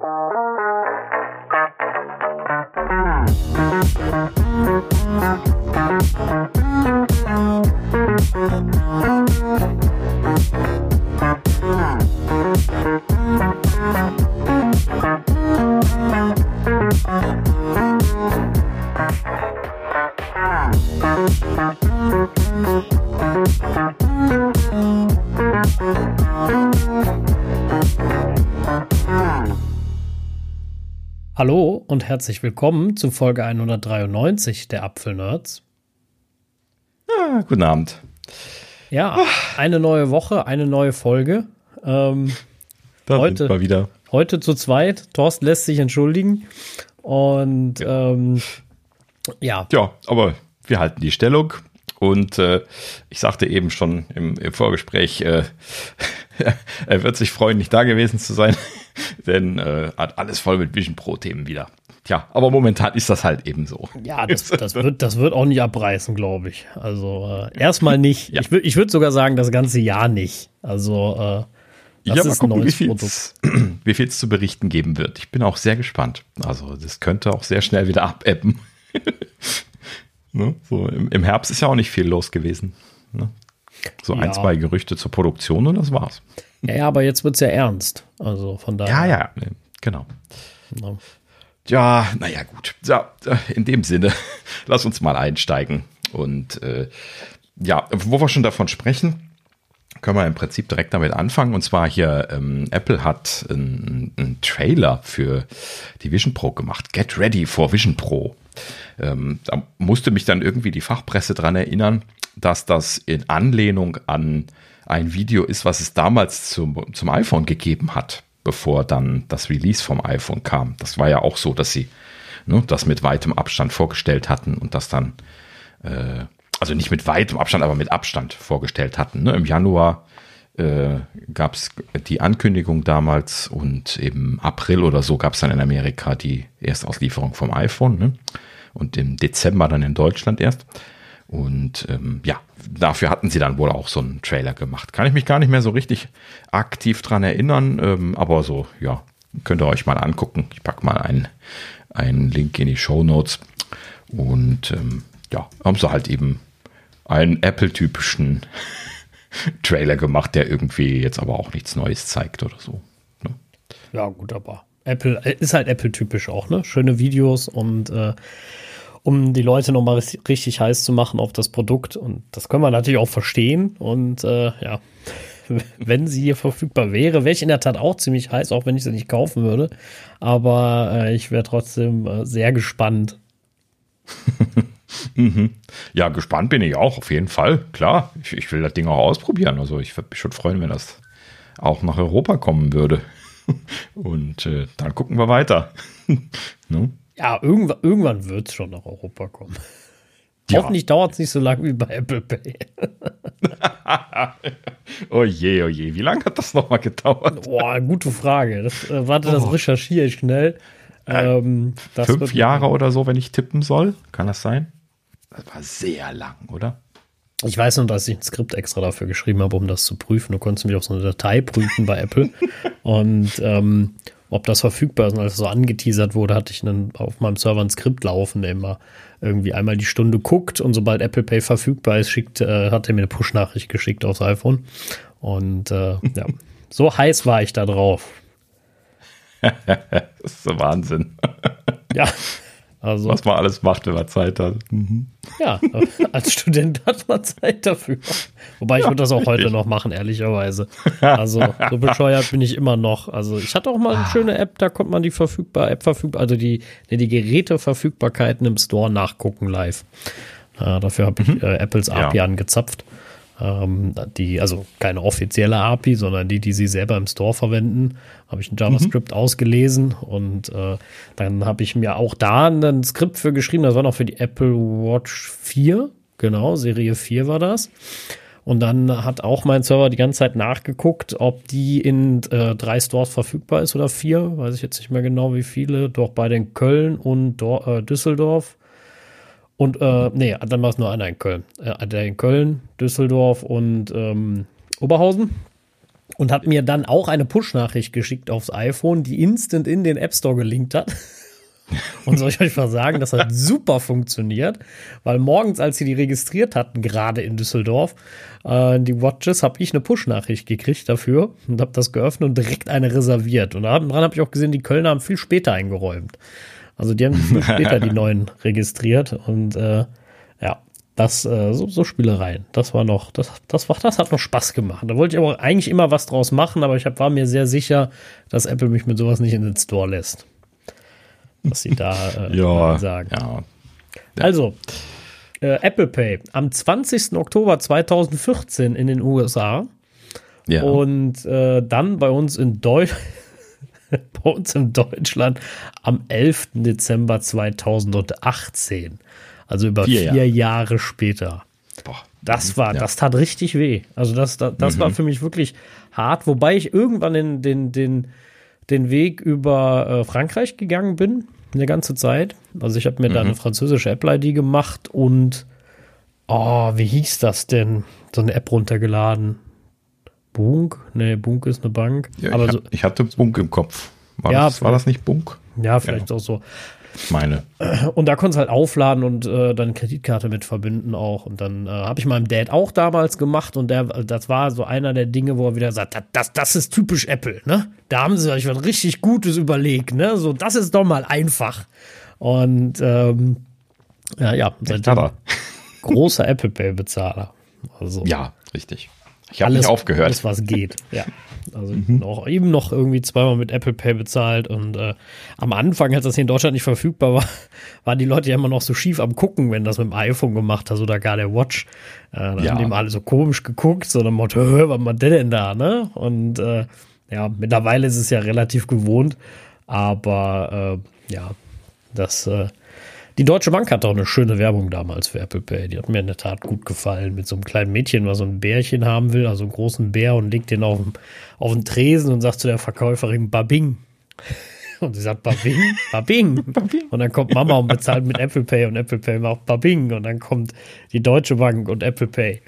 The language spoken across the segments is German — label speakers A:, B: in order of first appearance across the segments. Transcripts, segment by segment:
A: Bye. Herzlich willkommen zu Folge 193 der Apfelnerds.
B: Ja, guten Abend.
A: Ja, eine neue Woche, eine neue Folge. Ähm,
B: Da
A: Heute-
B: wir wieder.
A: heute zu zweit. Thorsten lässt sich entschuldigen. Und ähm, ja,
B: Ja, aber wir halten die Stellung. Und äh, ich sagte eben schon im, im Vorgespräch, äh, er wird sich freuen, nicht da gewesen zu sein, denn äh, hat alles voll mit Vision Pro-Themen wieder. Tja, aber momentan ist das halt eben so.
A: ja, das, das, wird, das wird auch nicht abreißen, glaube ich. Also äh, erstmal nicht.
B: Ja.
A: Ich, würd- ich würde sogar sagen, das ganze Jahr nicht. Also äh, das
B: ja, mal
A: ist ein
B: gucken, wie
A: neues
B: viel
A: Produkt.
B: es wie zu berichten geben wird. Ich bin auch sehr gespannt. Also das könnte auch sehr schnell wieder abebben. Ne? so, im, Im Herbst ist ja auch nicht viel los gewesen. Ne? So
A: Ja.
B: ein, zwei Gerüchte zur Produktion und das war's.
A: Ja, ja, aber jetzt wird es ja ernst. Also von daher.
B: Ja, ja, ne, genau.
A: ja.
B: Ja, naja, gut. Ja, äh, in dem Sinne, lass uns mal einsteigen. Und äh, ja, wo wir schon davon sprechen, können wir im Prinzip direkt damit anfangen. Und zwar hier, ähm, Apple hat einen Trailer für die Vision Pro gemacht. Get ready for Vision Pro. Ähm, da musste mich dann irgendwie die Fachpresse dran erinnern, dass das in Anlehnung an ein Video ist, was es damals zum, zum iPhone gegeben hat, bevor dann das Release vom iPhone kam. Das war ja auch so, dass sie ne, das mit weitem Abstand vorgestellt hatten und das dann, äh, also nicht mit weitem Abstand, aber mit Abstand vorgestellt hatten. Ne? Im Januar äh, gab es die Ankündigung damals und im April oder so gab es dann in Amerika die Erstauslieferung vom iPhone ne? und im Dezember dann in Deutschland erst. Und ähm, ja, dafür hatten sie dann wohl auch so einen Trailer gemacht. Kann ich mich gar nicht mehr so richtig aktiv dran erinnern, ähm, aber so, ja, könnt ihr euch mal angucken. Ich packe mal einen, einen Link in die Show Notes. Und ähm, ja, haben sie halt eben einen Apple-typischen Trailer gemacht, der irgendwie jetzt aber auch nichts Neues zeigt oder so. Ne?
A: Ja, gut, aber Apple äh, ist halt Apple-typisch auch, ne? Schöne Videos und äh, um die Leute nochmal richtig heiß zu machen auf das Produkt. Und das können wir natürlich auch verstehen. Und äh, ja, wenn sie hier verfügbar wäre, wäre ich in der Tat auch ziemlich heiß, auch wenn ich sie nicht kaufen würde. Aber äh, ich wäre trotzdem äh, sehr gespannt.
B: Ja, gespannt bin ich auch, auf jeden Fall. Klar, ich, ich will das Ding auch ausprobieren. Also ich würde mich schon freuen, wenn das auch nach Europa kommen würde. Und äh, dann gucken wir weiter. ne?
A: Ja, irgendwann, irgendwann wird es schon nach Europa kommen.
B: Ja.
A: Hoffentlich dauert es nicht so lange wie bei Apple Pay.
B: Oh je, oh je, wie lange hat das nochmal gedauert?
A: Boah, gute Frage. Das, äh, warte, das recherchiere ich schnell. Ähm, das
B: Fünf Jahre oder so, wenn ich tippen soll? Kann das sein? Das war sehr lang, oder?
A: Ich weiß nur, dass ich ein Skript extra dafür geschrieben habe, um das zu prüfen. Du konntest mich auf so eine Datei prüfen bei Apple. Und ähm, ob das verfügbar ist. Und als es so angeteasert wurde, hatte ich dann auf meinem Server ein Skript laufen, der immer irgendwie einmal die Stunde guckt und sobald Apple Pay verfügbar ist, schickt, äh, hat er mir eine Push-Nachricht geschickt aufs iPhone. Und äh, ja, so heiß war ich da drauf.
B: Das ist so Wahnsinn.
A: Ja, also
B: Was man alles macht, wenn man Zeit hat. Mhm.
A: ja, als Student hat man Zeit dafür. Wobei ich würde das auch heute noch machen, ehrlicherweise. Also so bescheuert bin ich immer noch. Also ich hatte auch mal eine schöne App, da konnte man die verfügbar, App verfügbar, also die, nee, die Geräteverfügbarkeiten im Store nachgucken live. Äh, dafür habe ich äh, Apples API
B: Ja.
A: angezapft. Ähm, die, also keine offizielle API, sondern die, die sie selber im Store verwenden, habe ich ein JavaScript ausgelesen und äh, dann habe ich mir auch da ein Skript für geschrieben, das war noch für die Apple Watch 4, genau, Serie 4 war das. Und dann hat auch mein Server die ganze Zeit nachgeguckt, ob die in äh, drei Stores verfügbar ist oder vier, weiß ich jetzt nicht mehr genau wie viele, doch bei den Köln und Dor äh, Düsseldorf. Und, äh, nee, dann war es nur einer in Köln. Äh, in Köln, Düsseldorf und ähm, Oberhausen. und hat mir dann auch eine Push-Nachricht geschickt aufs iPhone, die instant in den App Store gelinkt hat. Und soll ich euch mal sagen, das hat super funktioniert, weil morgens, als sie die registriert hatten, gerade in Düsseldorf, äh, die Watches, habe ich eine Push-Nachricht gekriegt dafür und habe das geöffnet und direkt eine reserviert. Und daran habe ich auch gesehen, die Kölner haben viel später eingeräumt. Also die haben viel später die neuen registriert und äh, ja, das, äh, so, so Spielereien. Das war noch, das, das, war, das hat noch Spaß gemacht. Da wollte ich aber eigentlich immer was draus machen, aber ich hab, war mir sehr sicher, dass Apple mich mit sowas nicht in den Store lässt. Was sie da äh,
B: ja,
A: sagen.
B: Ja.
A: Ja. Also, äh, Apple Pay am 20. Oktober 2014 in den USA
B: ja.
A: und äh, dann bei uns in Deutschland. bei uns in Deutschland am 11. Dezember 2018. Also über vier, vier Jahre. Jahre. später. Boah. Das war, ja. das tat richtig weh. Also das, das, das mhm. war für mich wirklich hart, wobei ich irgendwann in den, den, den Weg über äh, Frankreich gegangen bin, eine ganze Zeit. Also ich habe mir mhm. da eine französische Apple-ID gemacht und oh, wie hieß das denn? So eine App runtergeladen. Bunk? Nee, Bunk ist eine Bank.
B: Ja,
A: Aber
B: ich,
A: so,
B: hab, ich hatte Bunk im Kopf. War,
A: Ja,
B: das, war das nicht Bunk?
A: ja, vielleicht auch so.
B: Meine.
A: Und da konntest du halt aufladen und äh, dann Kreditkarte mit verbinden auch. Und dann äh, habe ich meinem Dad auch damals gemacht und der, das war so einer der Dinge, wo er wieder sagt, das, das, das ist typisch Apple, ne? Da haben sie euch was richtig Gutes überlegt, ne? So, das ist doch mal einfach. Und ähm, ja, ja, seitdem großer Apple Pay-Bezahler. Also,
B: ja, richtig. Ich habe nicht aufgehört.
A: Alles, was geht, ja. Also mhm. noch, eben noch irgendwie zweimal mit Apple Pay bezahlt und äh, am Anfang, als das hier in Deutschland nicht verfügbar war, waren die Leute ja immer noch so schief am gucken, wenn das mit dem iPhone gemacht hast oder gar der Watch. Äh, da ja. haben die mal alle so komisch geguckt, so dann Motto, was macht der denn da, ne? Und äh, ja, mittlerweile ist es ja relativ gewohnt, aber äh, ja, das äh, die Deutsche Bank hat auch eine schöne Werbung damals für Apple Pay. Die hat mir in der Tat gut gefallen. Mit so einem kleinen Mädchen, was so ein Bärchen haben will, also einen großen Bär und legt den auf, auf den Tresen und sagt zu der Verkäuferin Babing. Und sie sagt Babing, Babing. Babing. Und dann kommt Mama und bezahlt mit Apple Pay und Apple Pay macht Babing. Und dann kommt die Deutsche Bank und Apple Pay.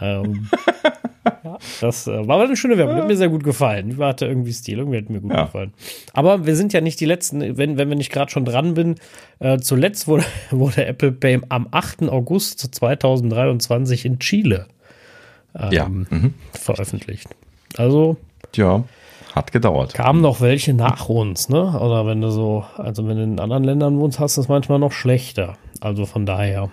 A: Ähm, ja, das äh, war eine schöne Werbung. Hat mir sehr gut gefallen. Die hatte irgendwie Stil. Irgendwie hat mir gut ja. gefallen. Aber wir sind ja nicht die Letzten, wenn, wenn wir nicht gerade schon dran bin. Äh, zuletzt wurde, wurde Apple Pay am 8. August 2023 in Chile ähm,
B: ja. mhm.
A: veröffentlicht. Also.
B: Ja, hat gedauert.
A: Kamen noch welche nach uns, ne? Oder wenn du so, also wenn du in anderen Ländern wohnst, hast du es manchmal noch schlechter. Also von daher.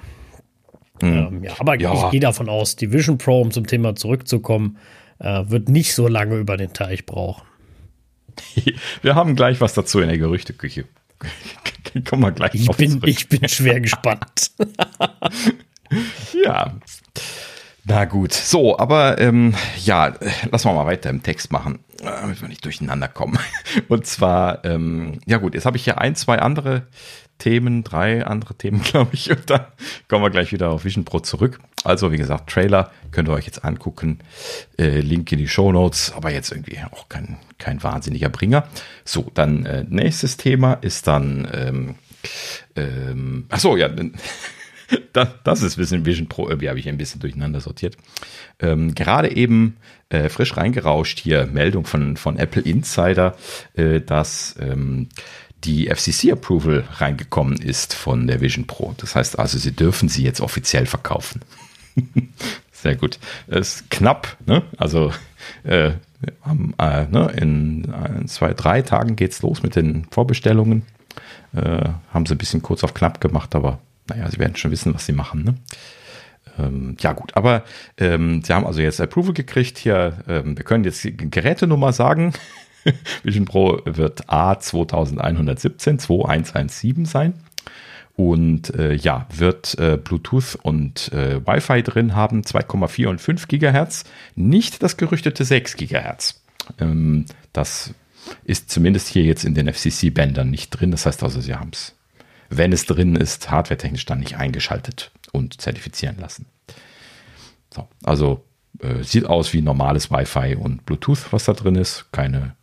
A: Mhm. Ähm, ja, aber ja. ich gehe davon aus, die Vision Pro, um zum Thema zurückzukommen, äh, wird nicht so lange über den Teich brauchen.
B: Wir haben gleich was dazu in der Gerüchteküche. Kommen wir gleich
A: ich bin, zurück. Ich bin schwer gespannt.
B: ja. Na gut, so, aber ähm, ja, lassen wir mal weiter im Text machen, damit wir nicht durcheinander kommen. Und zwar, ähm, ja gut, jetzt habe ich hier ein, zwei andere Themen, drei andere Themen, glaube ich. Und dann kommen wir gleich wieder auf Vision Pro zurück. Also, wie gesagt, Trailer könnt ihr euch jetzt angucken. Äh, Link in die Show Notes, aber jetzt irgendwie auch kein, kein wahnsinniger Bringer. So, dann äh, nächstes Thema ist dann, ähm, ähm, ach so, ja, das, das ist Vision, Vision Pro, irgendwie habe ich ein bisschen durcheinander sortiert. Ähm, gerade eben äh, frisch reingerauscht hier Meldung von, von Apple Insider, äh, dass ähm, die FCC-Approval reingekommen ist von der Vision Pro. Das heißt also, sie dürfen sie jetzt offiziell verkaufen. Sehr gut. Das ist knapp, ne? Also äh, haben, äh, ne? in ein, zwei, drei Tagen geht es los mit den Vorbestellungen. Äh, haben sie ein bisschen kurz auf knapp gemacht, aber naja, sie werden schon wissen, was sie machen. Ne? Ähm, ja gut, aber ähm, sie haben also jetzt Approval gekriegt hier. Ähm, wir können jetzt die Gerätenummer sagen. Vision Pro wird A2117 2117 sein. Und äh, ja, wird äh, Bluetooth und äh, Wi-Fi drin haben, 2,4 und 5 Gigahertz, nicht das gerüchtete 6 Gigahertz. Ähm, das ist zumindest hier jetzt in den FCC-Bändern nicht drin. Das heißt also, sie haben es, wenn es drin ist, hardwaretechnisch dann nicht eingeschaltet und zertifizieren lassen. So, also äh, sieht aus wie normales Wi-Fi und Bluetooth, was da drin ist. Keine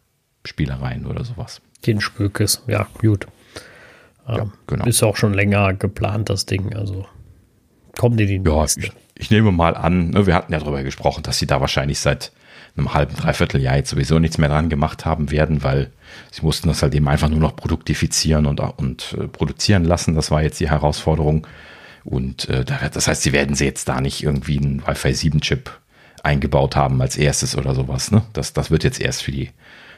B: Spielereien oder sowas.
A: Den Spökes, ja, gut. Ja, ähm, genau. Ist auch schon länger geplant, das Ding. Also kommt in die
B: ja, ich, ich nehme mal an, ne, wir hatten ja darüber gesprochen, dass sie da wahrscheinlich seit einem halben, dreiviertel Jahr jetzt sowieso nichts mehr dran gemacht haben werden, weil sie mussten das halt eben einfach nur noch produktifizieren und, und äh, produzieren lassen. Das war jetzt die Herausforderung. Und äh, das heißt, sie werden sie jetzt da nicht irgendwie einen Wi-Fi 7 Chip eingebaut haben als erstes oder sowas. Ne? Das, das wird jetzt erst für die,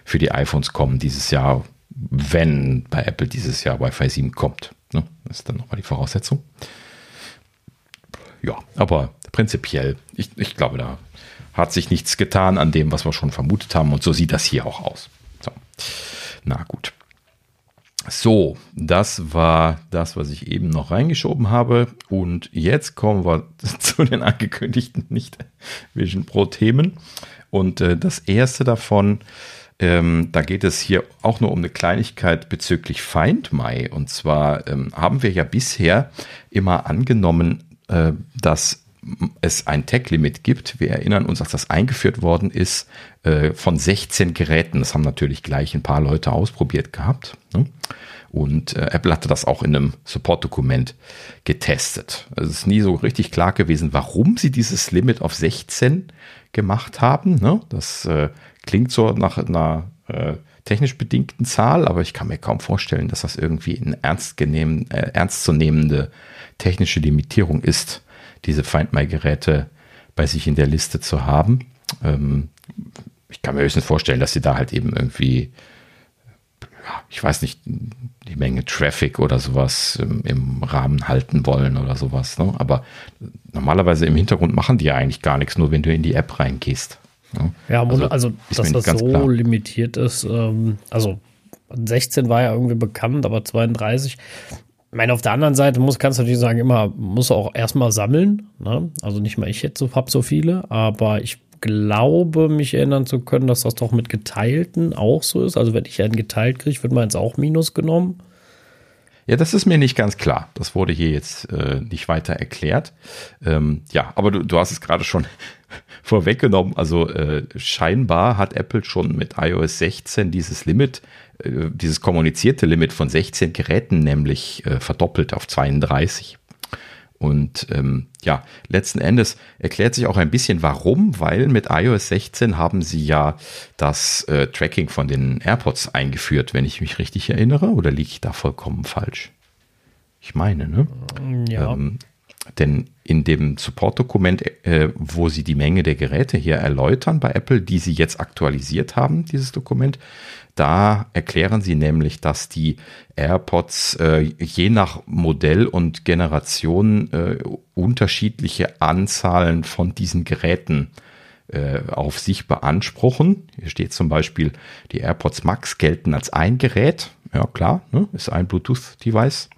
B: für die iPhones kommen dieses Jahr, wenn bei Apple dieses Jahr Wi-Fi 7 kommt. Ne? Das ist dann nochmal die Voraussetzung. Ja, aber prinzipiell, ich, ich glaube, da hat sich nichts getan an dem, was wir schon vermutet haben. Und so sieht das hier auch aus. So. Na gut. So, das war das, was ich eben noch reingeschoben habe. Und jetzt kommen wir zu den angekündigten Nicht-Vision Pro-Themen. Und äh, das erste davon, ähm, da geht es hier auch nur um eine Kleinigkeit bezüglich Find My. Und zwar ähm, haben wir ja bisher immer angenommen, äh, dass es ein Tech-Limit gibt. Wir erinnern uns, dass das eingeführt worden ist äh, von 16 Geräten. Das haben natürlich gleich ein paar Leute ausprobiert gehabt. Ne? Und äh, Apple hatte das auch in einem Support-Dokument getestet. Es ist nie so richtig klar gewesen, warum sie dieses Limit auf 16 gemacht haben. Ne? Das äh, klingt so nach einer äh, technisch bedingten Zahl, aber ich kann mir kaum vorstellen, dass das irgendwie eine ernst, äh, ernstzunehmende technische Limitierung ist diese Find My-Geräte bei sich in der Liste zu haben. Ähm, ich kann mir höchstens vorstellen, dass sie da halt eben irgendwie, ja, ich weiß nicht, die Menge Traffic oder sowas im, im Rahmen halten wollen oder sowas. Ne? Aber normalerweise im Hintergrund machen die ja eigentlich gar nichts, nur wenn du in die App reingehst.
A: Ne? Ja, also, also dass das so klar. limitiert ist, ähm, also 16 war ja irgendwie bekannt, aber 32 ich meine, auf der anderen Seite muss, kannst du natürlich sagen, immer, muss auch erstmal sammeln. Ne? Also nicht mal ich jetzt so, hab so viele, aber ich glaube, mich erinnern zu können, dass das doch mit geteilten auch so ist. Also wenn ich einen geteilt kriege, wird meins auch minus genommen.
B: Ja, das ist mir nicht ganz klar. Das wurde hier jetzt äh, nicht weiter erklärt. Ähm, ja, aber du, du hast es gerade schon vorweggenommen. Also äh, scheinbar hat Apple schon mit iOS 16 dieses Limit äh, dieses kommunizierte Limit von 16 Geräten nämlich äh, verdoppelt auf 32. Und ähm, ja, letzten Endes erklärt sich auch ein bisschen warum, weil mit iOS 16 haben sie ja das äh, Tracking von den AirPods eingeführt, wenn ich mich richtig erinnere, oder liege ich da vollkommen falsch? Ich meine, ne? Ja. Ähm, denn in dem Support-Dokument, äh, wo sie die Menge der Geräte hier erläutern bei Apple, die sie jetzt aktualisiert haben, dieses Dokument, da erklären sie nämlich, dass die AirPods äh, je nach Modell und Generation äh, unterschiedliche Anzahlen von diesen Geräten äh, auf sich beanspruchen. Hier steht zum Beispiel, die AirPods Max gelten als ein Gerät. Ja klar, ne? ist ein Bluetooth-Device.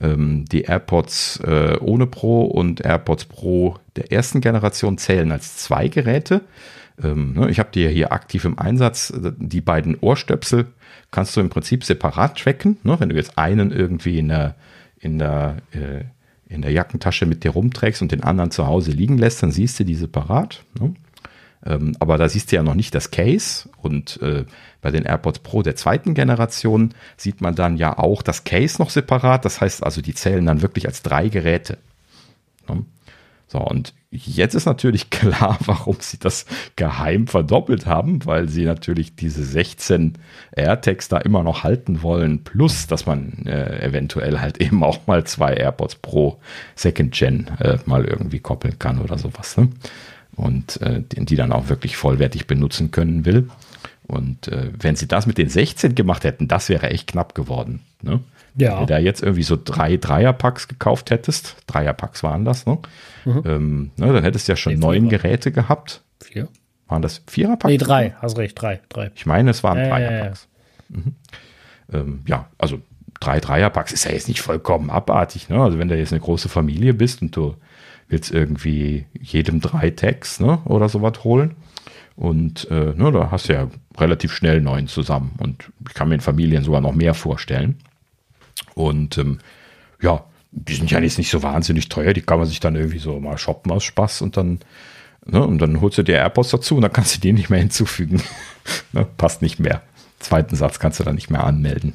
B: Ähm, die AirPods äh, ohne Pro und AirPods Pro der ersten Generation zählen als zwei Geräte. Ähm, ne, ich habe die ja hier aktiv im Einsatz. Die beiden Ohrstöpsel kannst du im Prinzip separat tracken. Ne? Wenn du jetzt einen irgendwie in der, in der, äh, in der Jackentasche mit dir rumträgst und den anderen zu Hause liegen lässt, dann siehst du die separat. Ne? Ähm, aber da siehst du ja noch nicht das Case. Und äh, bei den AirPods Pro der zweiten Generation sieht man dann ja auch das Case noch separat. Das heißt also, die zählen dann wirklich als drei Geräte. Ne? So, und jetzt ist natürlich klar, warum sie das geheim verdoppelt haben, weil sie natürlich diese 16 AirTags da immer noch halten wollen, plus, dass man äh, eventuell halt eben auch mal zwei AirPods Pro Second Gen äh, mal irgendwie koppeln kann oder sowas. Ne? Und äh, die dann auch wirklich vollwertig benutzen können will. Und äh, wenn sie das mit den 16 gemacht hätten, das wäre echt knapp geworden. Ne? Ja. Wenn du da jetzt irgendwie so drei Dreierpacks gekauft hättest, Dreierpacks waren das, ne? Mhm. Ähm, ne dann hättest du ja schon nee, neun Geräte gehabt.
A: Vier.
B: Waren das Viererpacks?
A: Nee, drei, hast recht, drei, drei.
B: Ich meine, es waren äh, Dreierpacks. Mhm. Ähm, ja, also drei Dreierpacks ist ja jetzt nicht vollkommen abartig, ne? Also wenn du jetzt eine große Familie bist und du willst irgendwie jedem drei Tags, ne, oder sowas holen. Und äh, ne, da hast du ja relativ schnell neun zusammen. Und ich kann mir in Familien sogar noch mehr vorstellen. Und ähm, ja, die sind ja jetzt nicht so wahnsinnig teuer, die kann man sich dann irgendwie so mal shoppen aus Spaß und dann, ne, und dann holst du dir AirPods dazu und dann kannst du die nicht mehr hinzufügen. ne, passt nicht mehr. Zweiten Satz kannst du dann nicht mehr anmelden.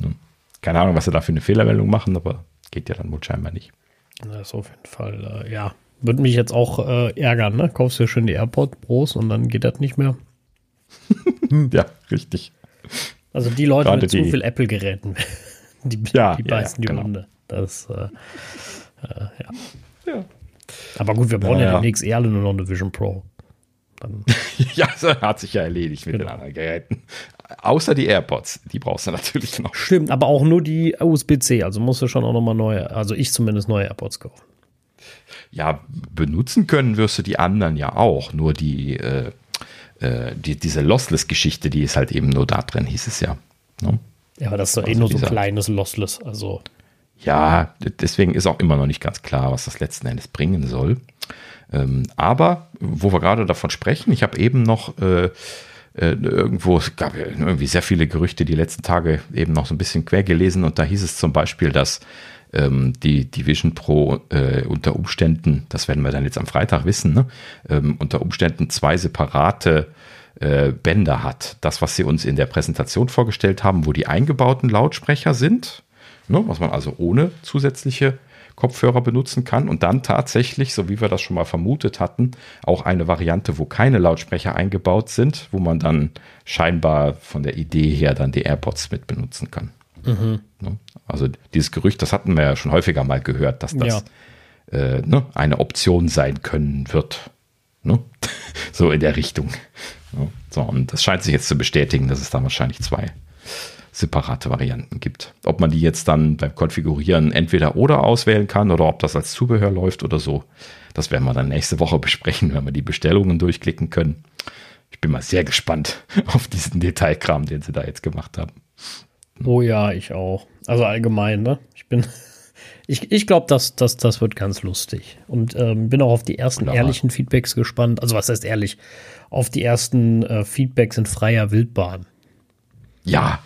B: Ne. Keine Ahnung, was sie da für eine Fehlermeldung machen, aber geht ja dann wohl scheinbar nicht.
A: Das ist auf jeden Fall, äh, ja, Würde mich jetzt auch äh, ärgern, ne? Kaufst du ja schön die AirPod Pros und dann geht das nicht mehr.
B: ja, richtig.
A: Also die Leute Gerade mit zu viel Apple-Geräten, die,
B: ja,
A: die beißen ja, ja, genau. die Hunde. Das, äh, äh, ja. ja. Aber gut, wir brauchen ja, ja demnächst eher nur noch eine Vision Pro.
B: Dann ja, das hat sich ja erledigt mit genau. den anderen Geräten. Außer die AirPods, die brauchst du natürlich noch.
A: Stimmt, aber auch nur die USB-C, also musst du schon auch nochmal neue, also ich zumindest neue AirPods kaufen.
B: Ja, benutzen können wirst du die anderen ja auch, nur die, äh, äh, die diese Lossless-Geschichte, die ist halt eben nur da drin, hieß es ja.
A: Ne? Ja, aber das ist doch eh also eh nur so ein kleines Lossless, also.
B: Ja, deswegen ist auch immer noch nicht ganz klar, was das letzten Endes bringen soll. Ähm, aber, wo wir gerade davon sprechen, ich habe eben noch äh, äh, irgendwo, es gab ja irgendwie sehr viele Gerüchte die letzten Tage eben noch so ein bisschen quer gelesen und da hieß es zum Beispiel, dass ähm, die, die Vision Pro äh, unter Umständen, das werden wir dann jetzt am Freitag wissen, ne, ähm, unter Umständen zwei separate äh, Bänder hat. Das, was sie uns in der Präsentation vorgestellt haben, wo die eingebauten Lautsprecher sind, ne, was man also ohne zusätzliche Kopfhörer benutzen kann und dann tatsächlich, so wie wir das schon mal vermutet hatten, auch eine Variante, wo keine Lautsprecher eingebaut sind, wo man dann scheinbar von der Idee her dann die AirPods mit benutzen kann. Mhm. Also dieses Gerücht, das hatten wir ja schon häufiger mal gehört, dass das ja. äh, ne, eine Option sein können wird. Ne? so in der Richtung. So, und das scheint sich jetzt zu bestätigen, dass es da wahrscheinlich zwei separate Varianten gibt. Ob man die jetzt dann beim Konfigurieren entweder oder auswählen kann oder ob das als Zubehör läuft oder so, das werden wir dann nächste Woche besprechen, wenn wir die Bestellungen durchklicken können. Ich bin mal sehr gespannt auf diesen Detailkram, den sie da jetzt gemacht haben.
A: Oh ja, ich auch. Also allgemein, ne? Ich bin, ich, ich glaube, das, das, das wird ganz lustig. Und ähm, bin auch auf die ersten Klar. ehrlichen Feedbacks gespannt. Also was heißt ehrlich? Auf die ersten äh, Feedbacks in freier Wildbahn.
B: Ja,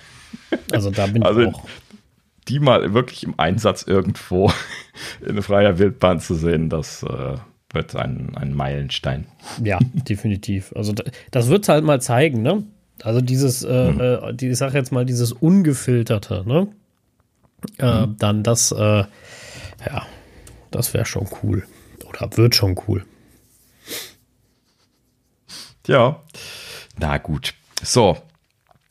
A: also da bin
B: also,
A: ich auch.
B: Die mal wirklich im Einsatz irgendwo in freier Wildbahn zu sehen, das äh, wird ein, ein Meilenstein.
A: Ja, definitiv. Also das wird halt mal zeigen, ne? Also dieses, äh, mhm. äh, die, ich sag jetzt mal, dieses Ungefilterte, ne? Äh, mhm. Dann das, äh, ja, das wäre schon cool. Oder wird schon cool.
B: Ja, na gut. So,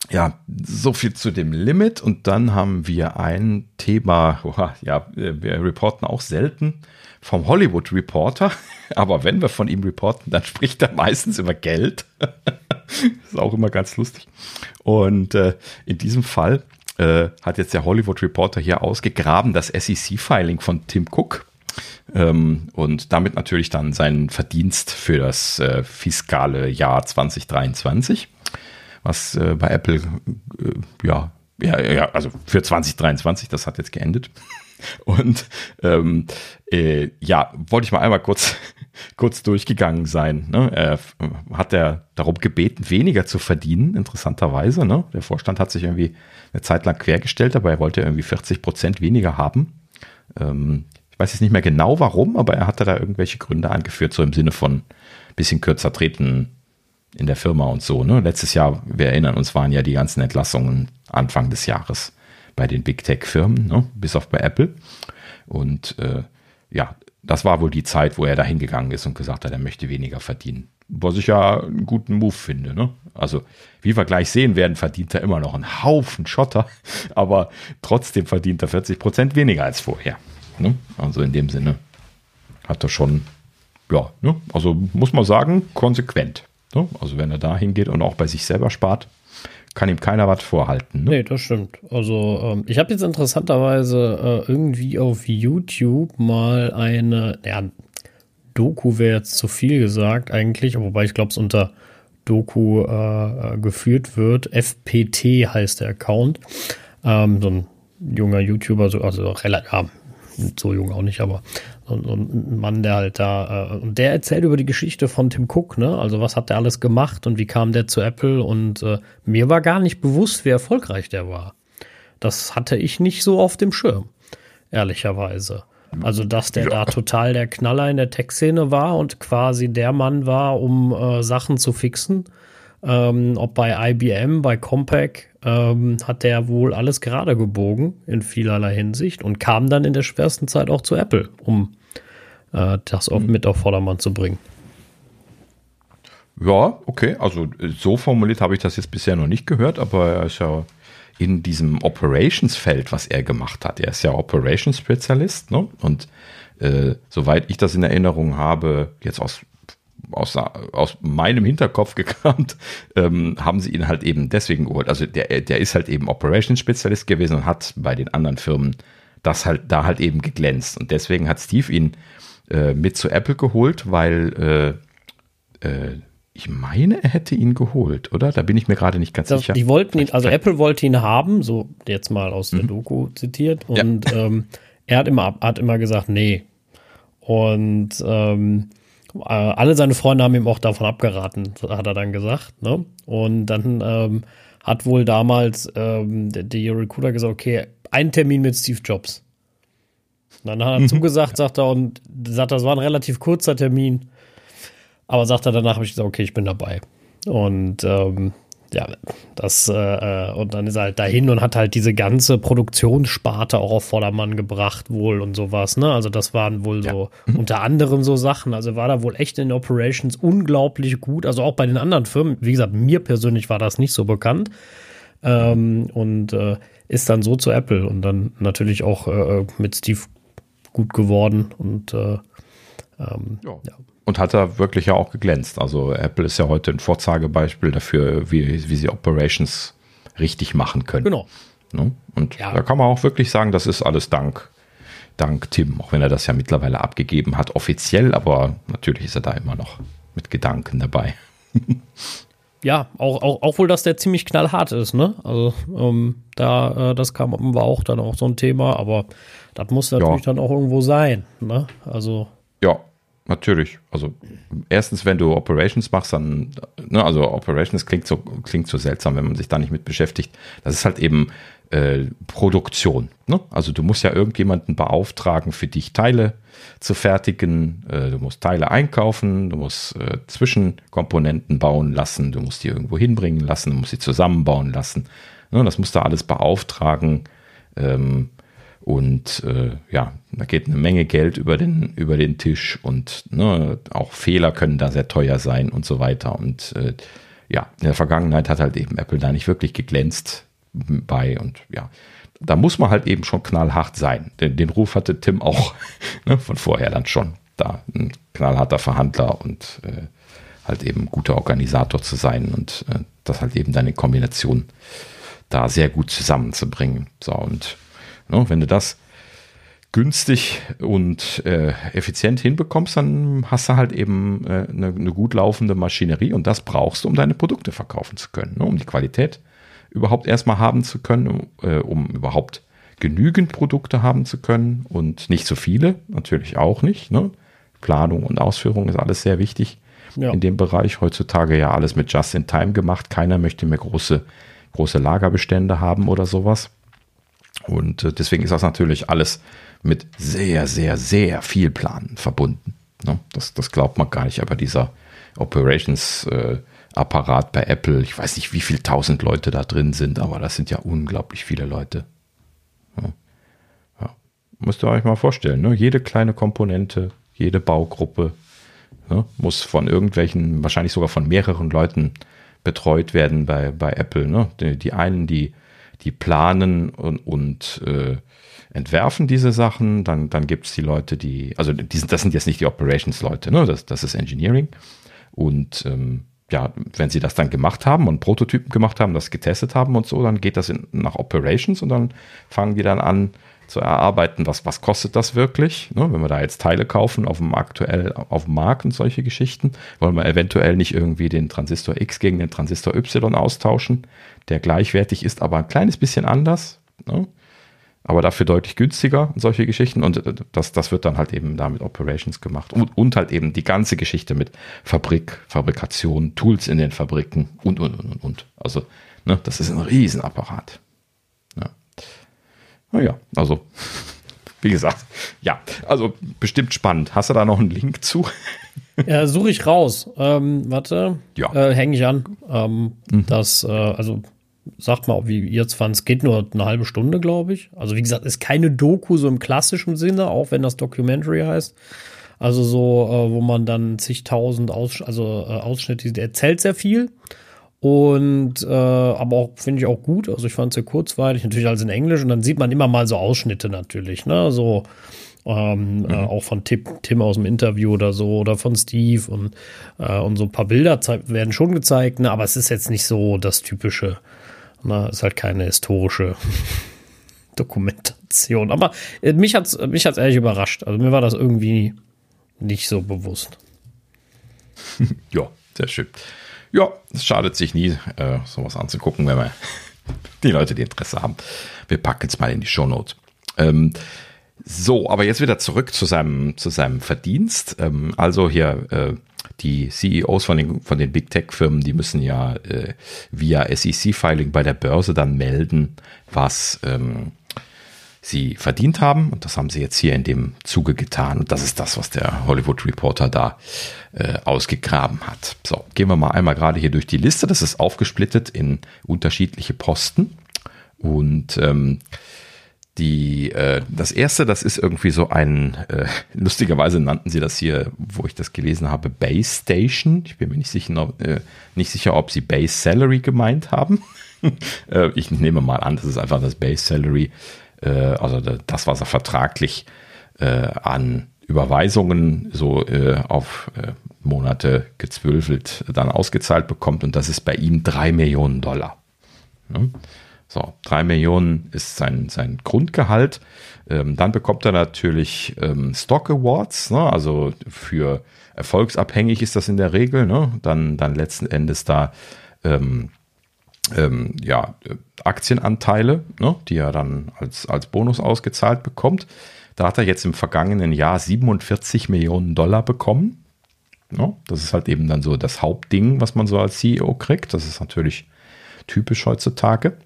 B: ja, so viel zu dem Limit. Und dann haben wir ein Thema, oha, ja, wir reporten auch selten vom Hollywood Reporter. Aber wenn wir von ihm reporten, dann spricht er meistens über Geld. ist auch immer ganz lustig. Und äh, in diesem Fall äh, hat jetzt der Hollywood Reporter hier ausgegraben das SEC-Filing von Tim Cook. Ähm, und damit natürlich dann seinen Verdienst für das äh, fiskale Jahr 2023 was äh, bei Apple, äh, ja, ja, ja, also für 2023, das hat jetzt geendet. Und ähm, äh, ja, wollte ich mal einmal kurz, kurz durchgegangen sein. Ne? Er hat er darum gebeten, weniger zu verdienen, interessanterweise. Ne? Der Vorstand hat sich irgendwie eine Zeit lang quergestellt, aber er wollte irgendwie 40 Prozent weniger haben. Ähm, ich weiß jetzt nicht mehr genau warum, aber er hatte da irgendwelche Gründe angeführt, so im Sinne von bisschen kürzer treten, in der Firma und so. Ne? Letztes Jahr, wir erinnern uns, waren ja die ganzen Entlassungen Anfang des Jahres bei den Big Tech-Firmen, ne? bis auf bei Apple. Und äh, ja, das war wohl die Zeit, wo er da hingegangen ist und gesagt hat, er möchte weniger verdienen. Was ich ja einen guten Move finde. Ne? Also, wie wir gleich sehen werden, verdient er immer noch einen Haufen Schotter, aber trotzdem verdient er 40 Prozent weniger als vorher. Ne? Also in dem Sinne hat er schon, ja, ne? also muss man sagen, konsequent. Ne? Also wenn er da hingeht und auch bei sich selber spart, kann ihm keiner was vorhalten.
A: Ne? Nee, das stimmt. Also ähm, ich habe jetzt interessanterweise äh, irgendwie auf YouTube mal eine, ja, Doku wäre jetzt zu viel gesagt eigentlich, wobei ich glaube es unter Doku äh, äh geführt wird. FPT heißt der Account. Ähm, so ein junger YouTuber, so, also relativ, ja, so jung auch nicht, aber so, so ein Mann, der halt da, äh, und der erzählt über die Geschichte von Tim Cook, ne? Also was hat der alles gemacht und wie kam der zu Apple und äh, mir war gar nicht bewusst, wie erfolgreich der war. Das hatte ich nicht so auf dem Schirm, ehrlicherweise. Also, dass der ja. da total der Knaller in der Tech-Szene war und quasi der Mann war, um äh, Sachen zu fixen. Ähm, ob bei IBM, bei Compaq, ähm, hat der wohl alles gerade gebogen in vielerlei Hinsicht und kam dann in der schwersten Zeit auch zu Apple, um äh, das auch mit auf Vordermann zu bringen.
B: Ja, okay. Also so formuliert habe ich das jetzt bisher noch nicht gehört, aber er ist ja in diesem Operations-Feld, was er gemacht hat. Er ist ja Operations-Spezialist, ne? Und äh, soweit ich das in Erinnerung habe, jetzt aus aus, aus meinem Hinterkopf gekramt, ähm, haben sie ihn halt eben deswegen geholt. Also der, der ist halt eben Operations-Spezialist gewesen und hat bei den anderen Firmen das halt da halt eben geglänzt. Und deswegen hat Steve ihn äh, mit zu Apple geholt, weil äh, äh, ich meine, er hätte ihn geholt, oder? Da bin ich mir gerade nicht ganz das, sicher.
A: Die wollten ihn, also Apple wollte ihn haben, so jetzt mal aus der mhm. Doku zitiert. Und ja. ähm, er hat immer, hat immer gesagt, nee. Und ähm, äh, alle seine Freunde haben ihm auch davon abgeraten, hat er dann gesagt. Ne? Und dann ähm, hat wohl damals ähm, der, der Recruiter gesagt, okay, ein Termin mit Steve Jobs. Und dann hat er zugesagt, sagt er, und sagt, das war ein relativ kurzer Termin. Aber sagt er danach, habe ich gesagt, okay, ich bin dabei. Und ähm, ja, das, äh, äh, und dann ist er halt dahin und hat halt diese ganze Produktionssparte auch auf Vordermann gebracht, wohl und sowas, ne? Also, das waren wohl ja. so mhm. unter anderem so Sachen. Also war da wohl echt in Operations unglaublich gut. Also auch bei den anderen Firmen, wie gesagt, mir persönlich war das nicht so bekannt. Ähm, und äh, ist dann so zu Apple und dann natürlich auch äh, mit Steve gut geworden und äh, ähm,
B: ja. ja. Und hat da wirklich ja auch geglänzt. Also Apple ist ja heute ein Vorzeigebeispiel dafür, wie, wie sie Operations richtig machen können.
A: Genau.
B: Ne? Und ja. da kann man auch wirklich sagen, das ist alles dank, dank Tim, auch wenn er das ja mittlerweile abgegeben hat, offiziell, aber natürlich ist er da immer noch mit Gedanken dabei.
A: ja, auch, auch, auch wohl, dass der ziemlich knallhart ist, ne? Also ähm, da, äh, das kam war auch dann auch so ein Thema, aber das muss natürlich ja. dann auch irgendwo sein, ne? Also.
B: Ja, natürlich. Also erstens, wenn du Operations machst, dann, ne, also Operations klingt so, klingt so seltsam, wenn man sich da nicht mit beschäftigt. Das ist halt eben äh, Produktion. Ne? Also du musst ja irgendjemanden beauftragen, für dich Teile zu fertigen. Äh, du musst Teile einkaufen, du musst äh, Zwischenkomponenten bauen lassen, du musst die irgendwo hinbringen lassen, du musst sie zusammenbauen lassen. Ne? Das musst du alles beauftragen. Ähm, und äh, ja, da geht eine Menge Geld über den, über den Tisch und ne, auch Fehler können da sehr teuer sein und so weiter. Und äh, ja, in der Vergangenheit hat halt eben Apple da nicht wirklich geglänzt bei und ja, da muss man halt eben schon knallhart sein. Den, den Ruf hatte Tim auch ne, von vorher dann schon. Da ein knallharter Verhandler und äh, halt eben guter Organisator zu sein und äh, das halt eben deine Kombination da sehr gut zusammenzubringen. So und Ne, wenn du das günstig und äh, effizient hinbekommst, dann hast du halt eben äh, eine, eine, gut laufende Maschinerie und das brauchst du, um deine Produkte verkaufen zu können, ne, um die Qualität überhaupt erstmal haben zu können, um, äh, um überhaupt genügend Produkte haben zu können und nicht zu viele, natürlich auch nicht. Ne? Planung und Ausführung ist alles sehr wichtig ja. in dem Bereich. Heutzutage ja alles mit Just in Time gemacht. Keiner möchte mehr große, große Lagerbestände haben oder sowas. Und äh, deswegen ist das natürlich alles mit sehr, sehr, sehr viel Planen verbunden. Ne? Das, das glaubt man gar nicht, aber dieser Operations-Apparat bei Apple, ich weiß nicht, wie viele tausend Leute da drin sind, aber das sind ja unglaublich viele Leute. Ja. Müsst ihr euch mal vorstellen, ne? jede kleine Komponente, jede Baugruppe ne? muss von irgendwelchen, wahrscheinlich sogar von mehreren Leuten betreut werden bei, bei Apple. Ne? Die, die einen, die die planen und, und äh, entwerfen diese Sachen. Dann, dann gibt es die Leute, die, also die sind, das sind jetzt nicht die Operations-Leute, ne? das, das ist Engineering. Und ähm, ja, wenn sie das dann gemacht haben und Prototypen gemacht haben, das getestet haben und so, dann geht das in, nach Operations und dann fangen die dann an, zu erarbeiten, was, was kostet das wirklich, ne? wenn wir da jetzt Teile kaufen auf dem aktuell auf dem Markt und solche Geschichten, wollen wir eventuell nicht irgendwie den Transistor X gegen den Transistor Y austauschen, der gleichwertig ist, aber ein kleines bisschen anders, ne? aber dafür deutlich günstiger und solche Geschichten und äh, das, das wird dann halt eben da mit Operations gemacht und, und halt eben die ganze Geschichte mit Fabrik, Fabrikation, Tools in den Fabriken und, und, und, und, und. Also, ne, das ist ein Riesenapparat. Naja, also, wie gesagt, ja, also bestimmt spannend. Hast du da noch einen Link zu?
A: Ja, suche ich raus. Ähm, warte. Ja. Äh, Hänge ich an. Ähm, mhm. Das, äh, also, sagt mal, wie ihr jetzt fand. Es geht nur eine halbe Stunde, glaube ich. Also, wie gesagt, ist keine Doku so im klassischen Sinne, auch wenn das Documentary heißt. Also so, äh, wo man dann zigtausend Aus, also, äh, Ausschnitte sieht. Er erzählt sehr viel. Und äh, aber auch finde ich auch gut. Also ich fand es sehr kurzweilig, natürlich alles in Englisch und dann sieht man immer mal so Ausschnitte natürlich, ne? So ähm, mhm. äh, auch von Tim, Tim aus dem Interview oder so oder von Steve und, äh, und so ein paar Bilder werden schon gezeigt, ne? aber es ist jetzt nicht so das typische, ne? ist halt keine historische Dokumentation. Aber äh, mich hat's mich hat's ehrlich überrascht. Also mir war das irgendwie nicht so bewusst.
B: ja, sehr schön. Ja, es schadet sich nie, äh, sowas anzugucken, wenn wir die Leute, die Interesse haben. Wir packen es mal in die Shownotes. Ähm, so, aber jetzt wieder zurück zu seinem, zu seinem Verdienst. Ähm, also hier, äh, die CEOs von den, von den Big Tech-Firmen, die müssen ja äh, via SEC-Filing bei der Börse dann melden, was ähm, sie verdient haben. Und das haben sie jetzt hier in dem Zuge getan. Und das ist das, was der Hollywood Reporter da äh, ausgegraben hat. So, gehen wir mal einmal gerade hier durch die Liste. Das ist aufgesplittet in unterschiedliche Posten. Und ähm, die, äh, das erste, das ist irgendwie so ein, äh, lustigerweise nannten sie das hier, wo ich das gelesen habe, Base Station. Ich bin mir nicht sicher, äh, nicht sicher ob sie Base Salary gemeint haben. äh, ich nehme mal an, das ist einfach das Base Salary, äh, also das, was er vertraglich äh, an Überweisungen so äh, auf äh, Monate gezwölfelt dann ausgezahlt bekommt und das ist bei ihm drei Millionen Dollar. Ne? So, drei Millionen ist sein, sein Grundgehalt. Ähm, dann bekommt er natürlich ähm, Stock Awards, ne? also für erfolgsabhängig ist das in der Regel. Ne? Dann, dann letzten Endes da ähm, ähm, ja, Aktienanteile, ne? die er dann als, als Bonus ausgezahlt bekommt. Da hat er jetzt im vergangenen Jahr 47 Millionen Dollar bekommen. Ne? Das ist halt eben dann so das Hauptding, was man so als CEO kriegt. Das ist natürlich typisch heutzutage.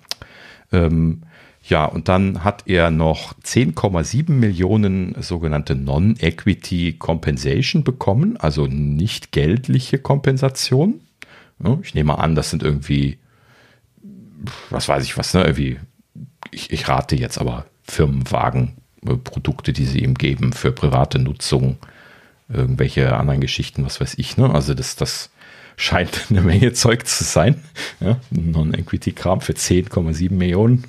B: Ähm, ja, und dann hat er noch 10,7 Millionen sogenannte Non-Equity Compensation bekommen, also nicht geldliche Kompensation. Ich nehme an, das sind irgendwie, was weiß ich was, ne, irgendwie, ich, ich rate jetzt aber Firmenwagen, äh, Produkte, die sie ihm geben für private Nutzung, irgendwelche anderen Geschichten, was weiß ich, ne? Also das, das scheint eine Menge Zeug zu sein. Ja, Non-Equity-Kram für 10,7 Millionen.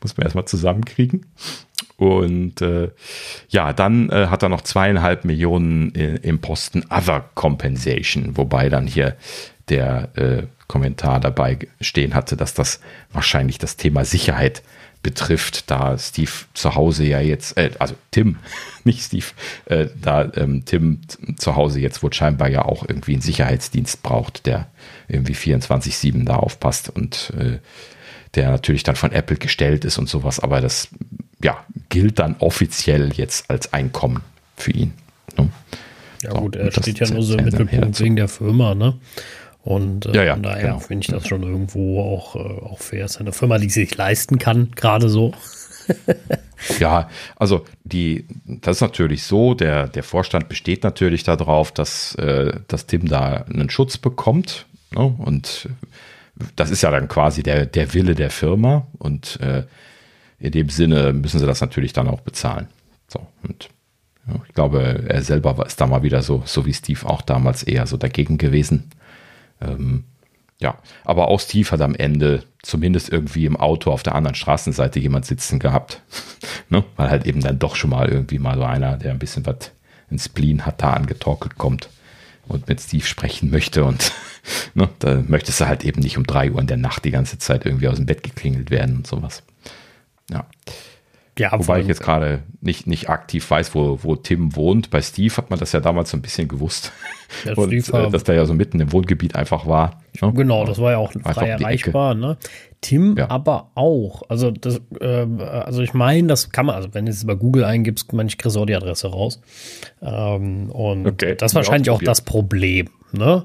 B: Muss man erstmal zusammenkriegen. Und äh, ja, dann äh, hat er noch zweieinhalb Millionen äh, im Posten Other Compensation, wobei dann hier der äh, Kommentar dabei stehen hatte, dass das wahrscheinlich das Thema Sicherheit betrifft, da Steve zu Hause ja jetzt, äh, also Tim, nicht Steve, äh, da ähm, Tim zu Hause jetzt wohl scheinbar ja auch irgendwie einen Sicherheitsdienst braucht, der irgendwie 24-7 da aufpasst und äh, der natürlich dann von Apple gestellt ist und sowas, aber das ja, gilt dann offiziell jetzt als Einkommen für ihn. Ne?
A: Ja, gut, er steht ja nur so im Mittelpunkt wegen der Firma, ne? Und äh,
B: ja, ja,
A: von daher genau. finde ich das schon irgendwo auch, äh, auch fair. Es ist eine Firma, die sich leisten kann, gerade so.
B: ja, also die, das ist natürlich so, der, der Vorstand besteht natürlich darauf, dass, äh, dass Tim da einen Schutz bekommt. Ne? Und das ist ja dann quasi der, der Wille der Firma und äh, in dem Sinne müssen sie das natürlich dann auch bezahlen. So, und ja, ich glaube, er selber es da mal wieder so, so wie Steve auch damals eher so dagegen gewesen. Ähm, ja, aber auch Steve hat am Ende zumindest irgendwie im Auto auf der anderen Straßenseite jemand sitzen gehabt. ne? Weil halt eben dann doch schon mal irgendwie mal so einer, der ein bisschen was ins Spleen hat, da angetorkelt kommt und mit Steve sprechen möchte. Und ne, da möchtest du halt eben nicht um drei Uhr in der Nacht die ganze Zeit irgendwie aus dem Bett geklingelt werden und sowas. Ja. Ja, Wobei ich jetzt gerade nicht, nicht aktiv weiß, wo, wo Tim wohnt. Bei Steve hat man das ja damals so ein bisschen gewusst. Ja, und, äh, dass der ja so mitten im Wohngebiet einfach war.
A: Ne? Genau, das war ja auch frei erreichbar. Ne? Tim ja. aber auch. Also, das, äh, also ich meine, das kann man, also wenn du es über Google eingibst, man, ich kriege auch die Adresse raus. Ähm, und okay, das ist wahrscheinlich auch, auch das Problem. Ne?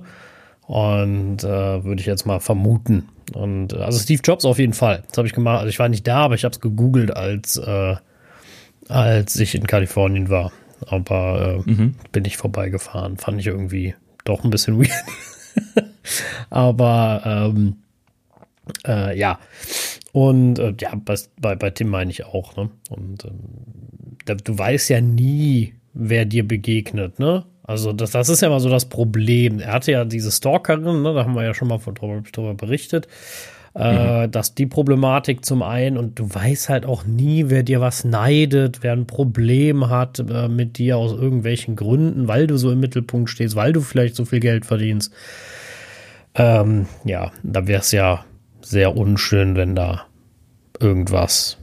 A: Und äh, würde ich jetzt mal vermuten. Und äh, also Steve Jobs auf jeden Fall. Das habe ich gemacht. Also ich war nicht da, aber ich habe es gegoogelt, als, äh, als ich in Kalifornien war. Aber äh, mhm. bin ich vorbeigefahren. Fand ich irgendwie doch ein bisschen weird. aber ähm, äh, ja. Und äh, ja, bei, bei, bei Tim meine ich auch. Ne? Und ähm, du weißt ja nie, wer dir begegnet, ne? Also das, das ist ja mal so das Problem. Er hatte ja diese Stalkerin, ne? da haben wir ja schon mal von drüber, drüber berichtet. Äh, mhm. dass die Problematik zum einen und du weißt halt auch nie, wer dir was neidet, wer ein Problem hat äh, mit dir aus irgendwelchen Gründen, weil du so im Mittelpunkt stehst, weil du vielleicht so viel Geld verdienst. Ähm, ja, da wäre es ja sehr unschön, wenn da irgendwas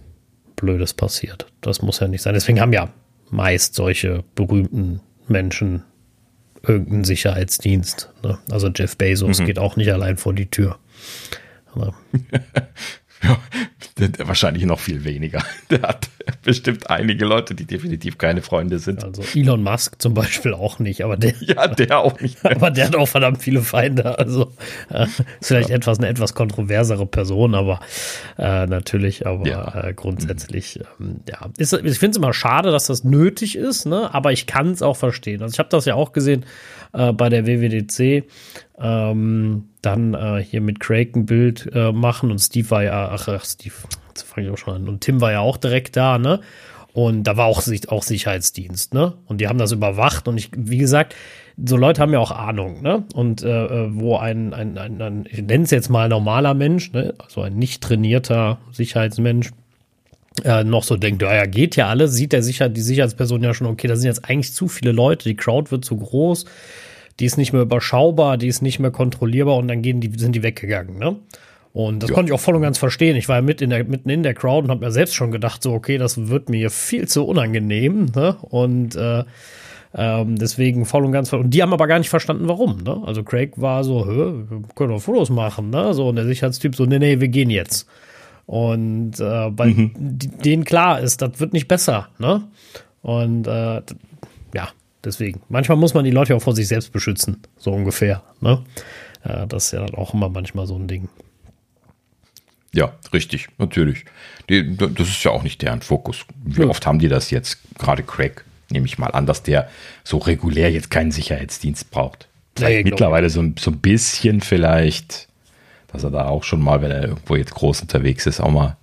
A: Blödes passiert. Das muss ja nicht sein. Deswegen haben ja meist solche berühmten Menschen irgendeinen Sicherheitsdienst. Ne? Also Jeff Bezos mhm. geht auch nicht allein vor die Tür.
B: ja, wahrscheinlich noch viel weniger. Der hat bestimmt einige Leute, die definitiv keine Freunde sind.
A: Also Elon Musk zum Beispiel auch nicht, aber der.
B: Ja, der auch nicht.
A: aber der hat auch verdammt viele Feinde. Also äh, ist vielleicht ja. etwas eine etwas kontroversere Person, aber äh, natürlich, aber ja. äh, grundsätzlich, ähm, ja. Ist, ich finde es immer schade, dass das nötig ist, ne? Aber ich kann es auch verstehen. Also ich habe das ja auch gesehen äh, bei der WWDC. Ähm, dann äh, hier mit Craig ein Bild äh, machen und Steve war ja, ach, ach Steve, jetzt fange ich auch schon an. Und Tim war ja auch direkt da, ne? Und da war auch, auch Sicherheitsdienst, ne? Und die haben das überwacht und ich, wie gesagt, so Leute haben ja auch Ahnung, ne? Und äh, äh wo ein, ein, ein, ein ich nenne es jetzt mal normaler Mensch, ne? Also ein nicht trainierter Sicherheitsmensch, äh, noch so denkt, ja, ja, geht ja alles, sieht der Sicher die Sicherheitsperson ja schon, okay, da sind jetzt eigentlich zu viele Leute, die Crowd wird zu groß, die ist nicht mehr überschaubar, die ist nicht mehr kontrollierbar und dann gehen die, sind die weggegangen, ne? Und das ja. konnte ich auch voll und ganz verstehen. Ich war ja mit in der, mitten in der Crowd und habe mir selbst schon gedacht, so, okay, das wird mir viel zu unangenehm, ne? Und äh, ähm, deswegen voll und ganz. Und die haben aber gar nicht verstanden, warum. Ne? Also Craig war so, wir können doch Fotos machen, ne? So, und der Sicherheitstyp so, nee, nee, wir gehen jetzt. Und äh, weil mhm. denen klar ist, das wird nicht besser, ne? Und äh, ja, Deswegen, manchmal muss man die Leute auch vor sich selbst beschützen, so ungefähr. Ne? Ja, das ist ja dann auch immer manchmal so ein Ding.
B: Ja, richtig, natürlich. Die, das ist ja auch nicht deren Fokus. Wie ja. oft haben die das jetzt? Gerade Craig, nehme ich mal an, dass der so regulär jetzt keinen Sicherheitsdienst braucht. Nee, mittlerweile so, so ein bisschen vielleicht, dass er da auch schon mal, wenn er irgendwo jetzt groß unterwegs ist, auch mal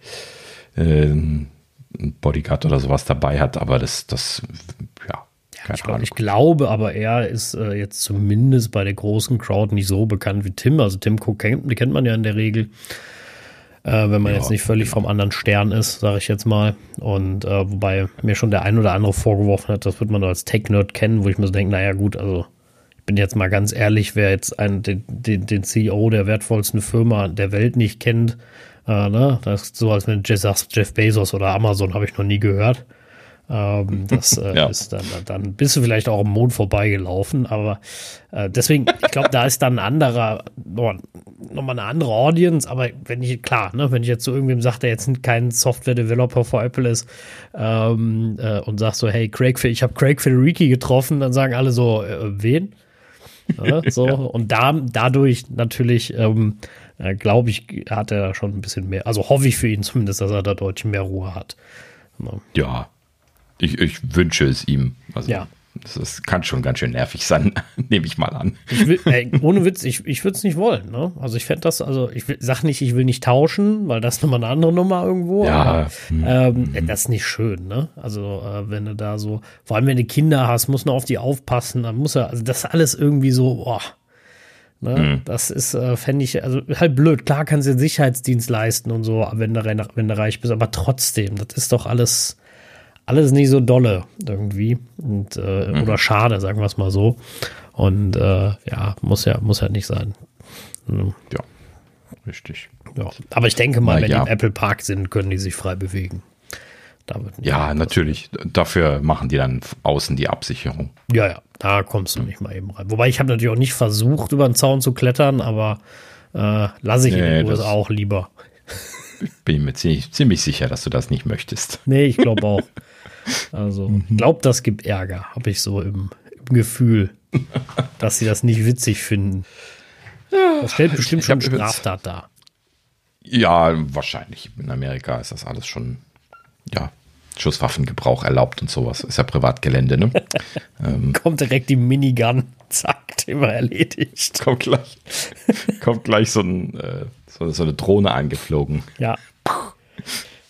B: äh, ein Bodyguard oder sowas dabei hat. Aber das, das ja,
A: ich, glaub, ich, glaube aber, er ist äh, jetzt zumindest bei der großen Crowd nicht so bekannt wie Tim. Also Tim Cook kennt, kennt man ja in der Regel. Äh, wenn man ja, jetzt nicht völlig vom anderen Stern ist, sage ich jetzt mal. Und äh, wobei mir schon der ein oder andere vorgeworfen hat, das wird man als Tech-Nerd kennen, wo ich mir so denke, naja gut, also ich bin jetzt mal ganz ehrlich, wer jetzt einen, den, den, den CEO der wertvollsten Firma der Welt nicht kennt, äh, ne? das ist so, als wenn du sagst, Jeff Bezos oder Amazon habe ich noch nie gehört. Ähm, das äh, ja. ist dann, dann bist du vielleicht auch im Mond vorbeigelaufen, aber äh, deswegen, ich glaube, da ist dann ein anderer, nochmal eine andere Audience, aber wenn ich, klar, ne, wenn ich jetzt zu so irgendwem sage, der jetzt kein Software-Developer für Apple ist ähm, äh, und sag so, hey, Craig, ich habe Craig Federici getroffen, dann sagen alle so, äh, wen? Ja, so, ja. und da, dadurch natürlich, ähm, äh, glaube ich, hat er schon ein bisschen mehr, also hoffe ich für ihn zumindest, dass er da deutlich mehr Ruhe hat.
B: Ja, ich, ich wünsche es ihm. Also, ja. Das, das, kann schon ganz schön nervig sein, nehme ich mal an.
A: Ich will, ey, ohne Witz, ich, ich würde es nicht wollen. Ne? Also ich fände das, also ich will, sag nicht, ich will nicht tauschen, weil das ist nochmal eine andere Nummer irgendwo. Ja. Aber, hm, ähm, hm. Das ist nicht schön, ne? Also äh, wenn du da so, vor allem wenn du Kinder hast, muss man auf die aufpassen, dann muss er, also das ist alles irgendwie so, boah. Ne? Mhm. Das ist, äh, fände ich, also halt blöd. Klar kannst du den Sicherheitsdienst leisten und so, wenn du, wenn du reich bist, aber trotzdem, das ist doch alles, alles nicht so dolle irgendwie. Und, äh, mhm. Oder schade, sagen wir es mal so. Und äh, ja, muss ja, muss ja nicht sein.
B: Mhm. Ja, richtig.
A: Ja. Aber ich denke mal, Na, wenn ja. die im Apple Park sind, können die sich frei bewegen.
B: ja, natürlich. Dafür machen die dann außen die Absicherung.
A: Ja, ja, da kommst du mhm. nicht mal eben rein. Wobei ich habe natürlich auch nicht versucht, über den Zaun zu klettern, aber äh, lasse ich nee, in den USA auch lieber.
B: Bin mir ziemlich, ziemlich sicher, dass du das nicht möchtest.
A: Nee, ich glaube auch. Also, mhm. glaubt, das gibt Ärger, habe ich so im, im, Gefühl, dass sie das nicht witzig finden. Das stellt bestimmt schon Straftat dar.
B: Ja, wahrscheinlich. In Amerika ist das alles schon, ja, Schusswaffengebrauch erlaubt und sowas. Ist ja Privatgelände, ne?
A: ähm, kommt direkt die Minigun, zack, Thema erledigt.
B: Kommt gleich, kommt gleich so, ein, äh, so, so, eine Drohne eingeflogen.
A: Ja.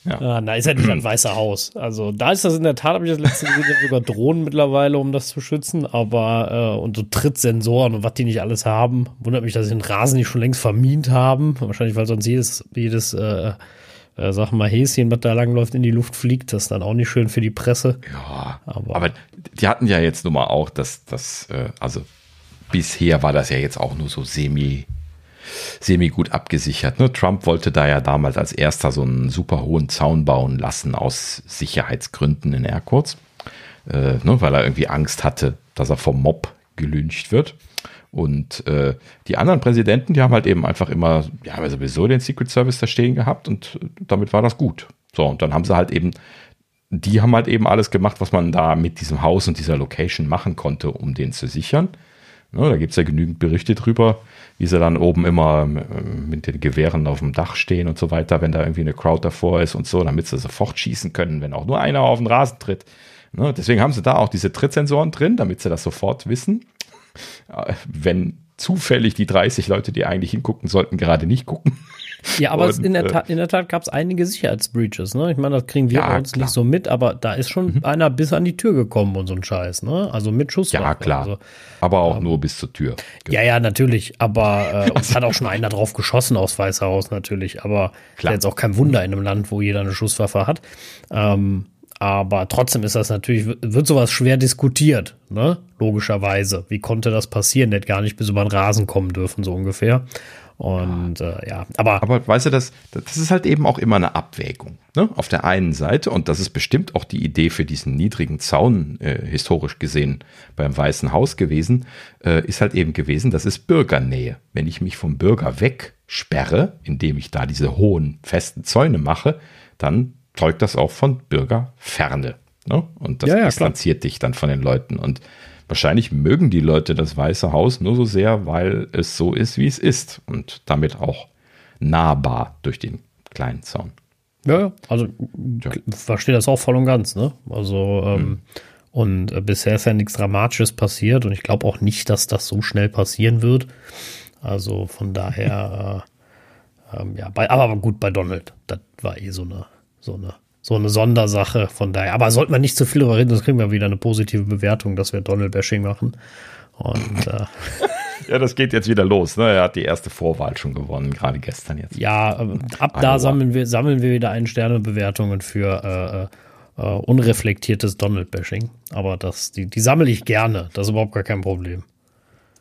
A: Ja. Ah, na, ist ja nicht ein Weiße Haus. Also da ist das in der Tat, habe ich das letzte gesehen, sogar Drohnen mittlerweile, um das zu schützen, aber äh, und so Trittsensoren und was die nicht alles haben. Wundert mich, dass sie den Rasen nicht schon längst vermint haben. Wahrscheinlich, weil sonst jedes, jedes äh, äh, sag mal, Häschen, was da langläuft, in die Luft fliegt. Das ist dann auch nicht schön für die Presse.
B: Ja, aber, aber die hatten ja jetzt nun mal auch, dass das, äh, also bisher war das ja jetzt auch nur so semi semi gut abgesichert. Ne? Trump wollte da ja damals als erster so einen super hohen Zaun bauen lassen aus Sicherheitsgründen in Airquotes, äh, ne? weil er irgendwie Angst hatte, dass er vom Mob gelüncht wird. Und äh, die anderen Präsidenten, die haben halt eben einfach immer, ja, aber sowieso den Secret Service da stehen gehabt und damit war das gut. So, und dann haben sie halt eben, die haben halt eben alles gemacht, was man da mit diesem Haus und dieser Location machen konnte, um den zu sichern. Ne, da gibt es ja genügend Berichte drüber, wie sie dann oben immer äh, mit den Gewehren auf dem Dach stehen und so weiter, wenn da irgendwie eine Crowd davor ist und so, damit sie sofort schießen können, wenn auch nur einer auf den Rasen tritt. Ne, deswegen haben sie da auch diese Trittsensoren drin, damit sie das sofort wissen. Äh, wenn zufällig die 30 Leute, die eigentlich hingucken sollten, gerade nicht gucken.
A: Ja, aber und, in der äh, Tat, in der Tat gab es einige Sicherheitsbreaches, ne? Ich meine, das kriegen wir ja, uns klar. nicht so mit, aber da ist schon mhm. einer bis an die Tür gekommen und so ein Scheiß, ne? Also mit Schusswaffe.
B: Ja, klar.
A: Also,
B: aber auch ähm, nur bis zur Tür.
A: Genau. Ja, ja, natürlich. Aber äh, es hat auch schon einer drauf geschossen aus Weißer Haus natürlich. Aber klar. jetzt auch kein Wunder in einem Land, wo jeder eine Schusswaffe hat. Ähm, aber trotzdem ist das natürlich, wird sowas schwer diskutiert, ne? Logischerweise. Wie konnte das passieren? Der hätte gar nicht bis über den Rasen kommen dürfen, so ungefähr. Und ja, äh, ja. aber.
B: Aber weißt du, das, das ist halt eben auch immer eine Abwägung. Ne? Auf der einen Seite, und das ist bestimmt auch die Idee für diesen niedrigen Zaun, äh, historisch gesehen, beim Weißen Haus gewesen, äh, ist halt eben gewesen, das ist Bürgernähe. Wenn ich mich vom Bürger wegsperre, indem ich da diese hohen, festen Zäune mache, dann zeugt das auch von Bürgerferne. Ne? Und das ja, ja, distanziert klar. dich dann von den Leuten. Und Wahrscheinlich mögen die Leute das Weiße Haus nur so sehr, weil es so ist, wie es ist und damit auch nahbar durch den kleinen Zaun.
A: Ja, also ja. verstehe das auch voll und ganz, ne? Also ähm, hm. und äh, bisher ist ja nichts Dramatisches passiert und ich glaube auch nicht, dass das so schnell passieren wird. Also von daher, äh, ähm, ja, bei, aber gut, bei Donald, das war eh so eine, so eine so eine Sondersache. Von daher, aber sollte man nicht zu viel darüber reden, sonst kriegen wir wieder eine positive Bewertung, dass wir Donald Bashing machen. Und äh,
B: ja, das geht jetzt wieder los. Ne? Er hat die erste Vorwahl schon gewonnen, gerade gestern jetzt.
A: Ja, äh, ab da sammeln wir, sammeln wir wieder ein Sterne-Bewertungen für äh, äh, unreflektiertes Donald-Bashing. Aber das, die, die sammle ich gerne. Das ist überhaupt gar kein Problem.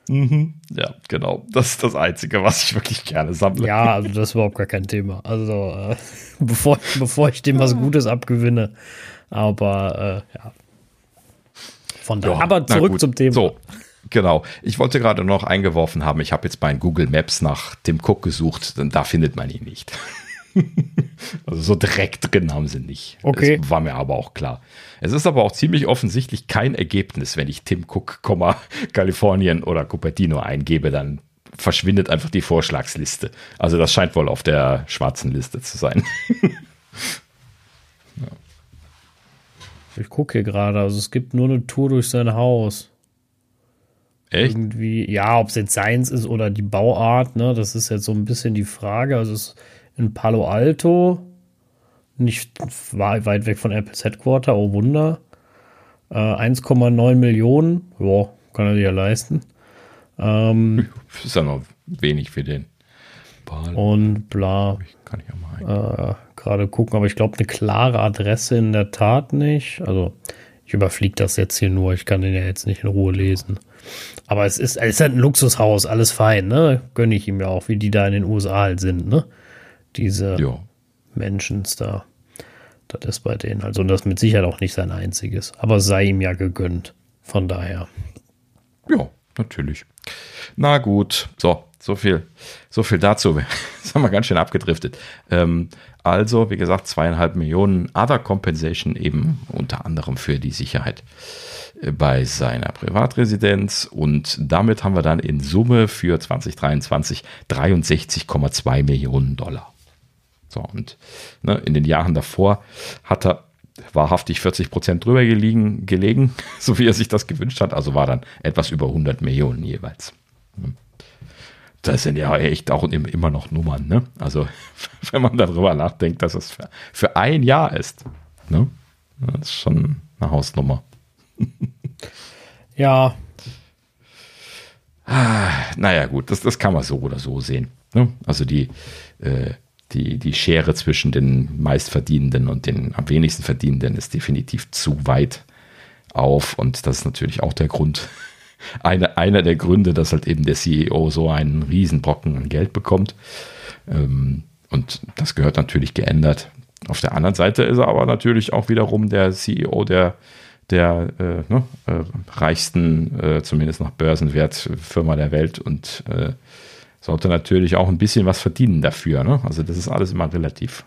B: Mhm. Ja, genau. Das ist das Einzige, was ich wirklich gerne sammle.
A: Ja, also das ist überhaupt gar kein Thema. Also äh, bevor, bevor ich dem was Gutes abgewinne. Aber äh, ja. Von daher. Ja, aber zurück zum Thema.
B: So, genau. Ich wollte gerade noch eingeworfen haben, ich habe jetzt bei Google Maps nach Tim Cook gesucht, denn da findet man ihn nicht. also so direkt drin haben sie nicht.
A: Okay.
B: Das war mir aber auch klar. Es ist aber auch ziemlich offensichtlich kein Ergebnis, wenn ich Tim Cook, Kalifornien oder Cupertino eingebe, dann verschwindet einfach die Vorschlagsliste. Also das scheint wohl auf der schwarzen Liste zu sein.
A: ja. Ich gucke hier gerade, also es gibt nur eine Tour durch sein Haus.
B: Echt?
A: Irgendwie, ja, ob es jetzt seins ist oder die Bauart, ne, das ist jetzt so ein bisschen die Frage. Also es ist in Palo Alto, nicht weit weg von Apples Headquarter, oh Wunder. Äh, 1,9 Millionen, ja, kann er sich ja leisten. Ähm,
B: ist ja noch wenig für den.
A: Palo. Und bla.
B: Kann ich ja mal
A: äh, gerade gucken, aber ich glaube, eine klare Adresse in der Tat nicht. Also, ich überfliege das jetzt hier nur, ich kann den ja jetzt nicht in Ruhe lesen. Aber es ist, es ist halt ein Luxushaus, alles fein, ne? Gönne ich ihm ja auch, wie die da in den USA halt sind, ne? Diese ja. Menschen da. Das ist bei denen. Also, das ist mit Sicherheit auch nicht sein einziges. Aber sei ihm ja gegönnt. Von daher.
B: Ja, natürlich. Na gut, so, so viel, so viel dazu. Das haben wir ganz schön abgedriftet. Ähm, also, wie gesagt, zweieinhalb Millionen Other Compensation eben unter anderem für die Sicherheit äh, bei seiner Privatresidenz. Und damit haben wir dann in Summe für 2023 63,2 Millionen Dollar. So, und ne, in den Jahren davor hat er wahrhaftig 40 Prozent drüber gelegen, gelegen, so wie er sich das gewünscht hat. Also war dann etwas über 100 Millionen jeweils. das sind ja echt auch immer noch Nummern, ne? Also, wenn man darüber nachdenkt, dass es für, für ein Jahr ist, ne? Das ist schon eine Hausnummer.
A: ja.
B: Ah, naja, gut, das, das kann man so oder so sehen. Ne? Also die, äh, die, die Schere zwischen den meistverdienenden und den am wenigsten verdienenden ist definitiv zu weit auf. Und das ist natürlich auch der Grund, eine, einer der Gründe, dass halt eben der CEO so einen Riesenbrocken an Geld bekommt. Ähm, und das gehört natürlich geändert. Auf der anderen Seite ist er aber natürlich auch wiederum der CEO der, der äh, ne, äh, reichsten, äh, zumindest nach Börsenwert, Firma der Welt und äh, sollte natürlich auch ein bisschen was verdienen dafür. Ne? Also das ist alles immer relativ.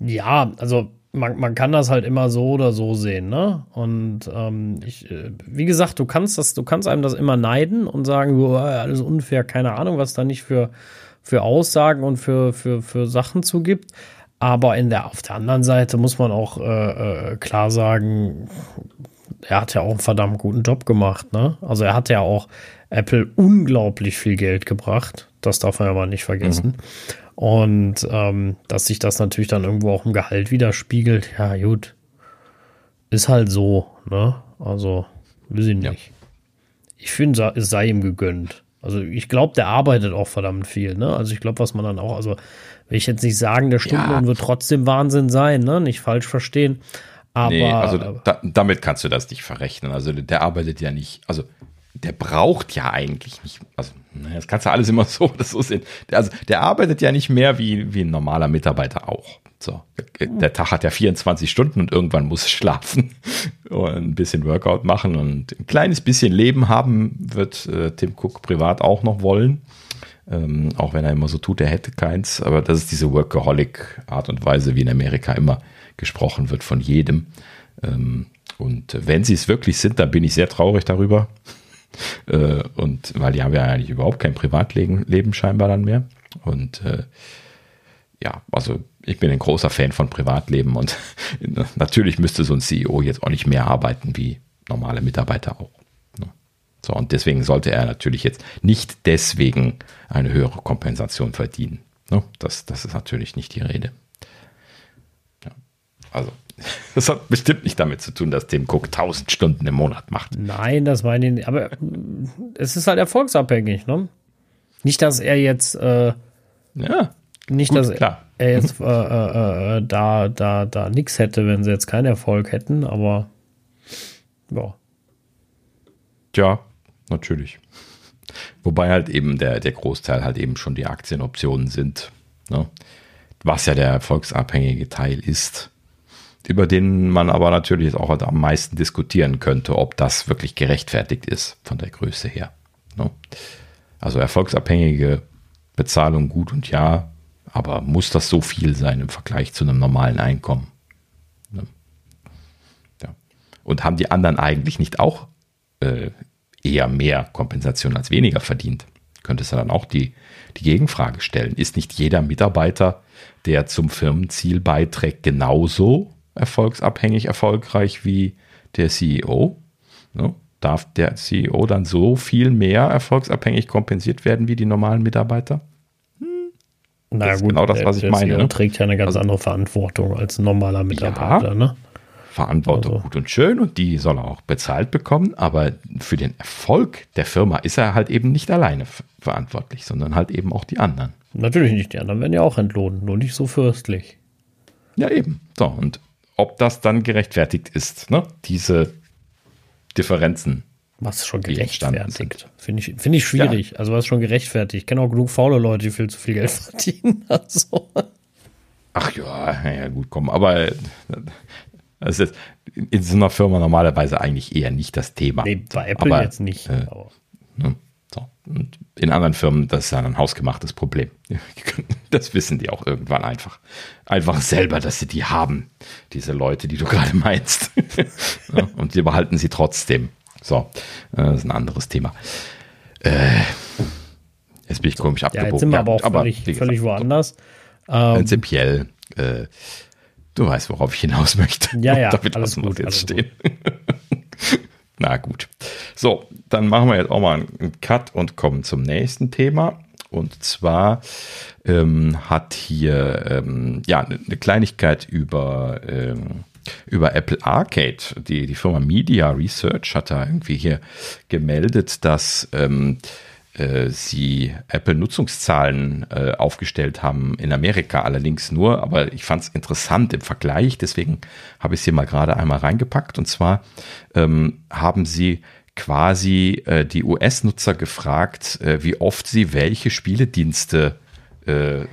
A: Ja, also man, man kann das halt immer so oder so sehen, ne? Und ähm, ich, äh, wie gesagt, du kannst das, du kannst einem das immer neiden und sagen, oh, alles unfair, keine Ahnung, was da nicht für, für Aussagen und für, für, für Sachen zugibt. Aber in der, auf der anderen Seite muss man auch äh, äh, klar sagen, er hat ja auch einen verdammt guten Job gemacht, ne? Also er hat ja auch Apple unglaublich viel Geld gebracht. Das darf man ja mal nicht vergessen. Mhm. Und ähm, dass sich das natürlich dann irgendwo auch im Gehalt widerspiegelt, ja, gut. Ist halt so, ne? Also, weiß ich nicht. Ja. Ich finde, es sei ihm gegönnt. Also, ich glaube, der arbeitet auch verdammt viel, ne? Also, ich glaube, was man dann auch, also, will ich jetzt nicht sagen, der Stundenlohn ja. wird trotzdem Wahnsinn sein, ne? Nicht falsch verstehen. Aber. Nee,
B: also, da, damit kannst du das nicht verrechnen. Also, der arbeitet ja nicht, also, der braucht ja eigentlich nicht, also das kannst du alles immer so oder so sehen. Also der arbeitet ja nicht mehr wie, wie ein normaler Mitarbeiter auch. So, der Tag hat ja 24 Stunden und irgendwann muss schlafen und ein bisschen Workout machen und ein kleines bisschen Leben haben wird äh, Tim Cook privat auch noch wollen. Ähm, auch wenn er immer so tut, er hätte keins. Aber das ist diese Workaholic-Art und Weise, wie in Amerika immer gesprochen wird von jedem. Ähm, und wenn sie es wirklich sind, dann bin ich sehr traurig darüber. Äh, und weil die haben ja eigentlich überhaupt kein Privatleben Leben scheinbar dann mehr. Und äh, ja, also ich bin ein großer Fan von Privatleben und natürlich müsste so ein CEO jetzt auch nicht mehr arbeiten wie normale Mitarbeiter auch. Ne? So, und deswegen sollte er natürlich jetzt nicht deswegen eine höhere Kompensation verdienen. Ne? Das, das ist natürlich nicht die Rede. Also Das hat bestimmt nicht damit zu tun, dass Tim Cook 1000 Stunden im Monat macht.
A: Nein, das meine ich nicht. Aber es ist halt erfolgsabhängig, ne? Nicht, dass er jetzt. Äh,
B: ja.
A: Nicht, gut, dass klar. er jetzt äh, äh, äh, da, da, da nichts hätte, wenn sie jetzt keinen Erfolg hätten, aber. Ja.
B: Tja, natürlich. Wobei halt eben der, der Großteil halt eben schon die Aktienoptionen sind. Ne? Was ja der erfolgsabhängige Teil ist über den man aber natürlich auch am meisten diskutieren könnte, ob das wirklich gerechtfertigt ist von der Größe her. Ne? Also erfolgsabhängige Bezahlung gut und ja, aber muss das so viel sein im Vergleich zu einem normalen Einkommen? Ne? Ja. Und haben die anderen eigentlich nicht auch äh, eher mehr Kompensation als weniger verdient? Könntest du dann auch die, die Gegenfrage stellen. Ist nicht jeder Mitarbeiter, der zum Firmenziel beiträgt, genauso erfolgsabhängig erfolgreich wie der CEO. Ne? Darf der CEO dann so viel mehr erfolgsabhängig kompensiert werden wie die normalen Mitarbeiter?
A: Hm. Na das gut, genau das, was der, ich meine. Der CEO trägt ja eine ganz also, andere Verantwortung als ein normaler Mitarbeiter. Ja, ne?
B: Verantwortung also. gut und schön und die soll er auch bezahlt bekommen, aber für den Erfolg der Firma ist er halt eben nicht alleine verantwortlich, sondern halt eben auch die anderen.
A: Natürlich nicht, die anderen werden ja auch entlohnt, nur nicht so fürstlich.
B: Ja, eben. So, und ob das dann gerechtfertigt ist, ne? diese Differenzen.
A: Was schon gerechtfertigt. Finde ich, find ich schwierig. Ja. Also was schon gerechtfertigt. Ich kenne auch genug faule Leute, die viel zu viel Geld verdienen. Also.
B: Ach ja, ja, gut, komm. Aber das ist in so einer Firma normalerweise eigentlich eher nicht das Thema. Nee,
A: bei Apple aber, jetzt nicht. Äh,
B: ne? Und in anderen Firmen, das ist ja ein hausgemachtes Problem. Das wissen die auch irgendwann einfach. Einfach selber, dass sie die haben, diese Leute, die du gerade meinst. Und sie behalten sie trotzdem. So, äh, das ist ein anderes Thema. Äh, jetzt bin ich komisch
A: ja, abgebogen. Jetzt sind wir aber auch aber, völlig, gesagt, völlig woanders.
B: Ähm, prinzipiell, äh, du weißt, worauf ich hinaus möchte.
A: Ja, ja, damit alles gut,
B: jetzt stehen. Na gut. So, dann machen wir jetzt auch mal einen Cut und kommen zum nächsten Thema. Und zwar ähm, hat hier ähm, ja eine Kleinigkeit über ähm, über Apple Arcade. Die, die Firma Media Research hat da irgendwie hier gemeldet, dass ähm, äh, sie Apple-Nutzungszahlen äh, aufgestellt haben in Amerika allerdings nur, aber ich fand es interessant im Vergleich, deswegen habe ich es hier mal gerade einmal reingepackt. Und zwar ähm, haben sie quasi äh, die US-Nutzer gefragt, äh, wie oft sie welche Spieledienste äh, äh,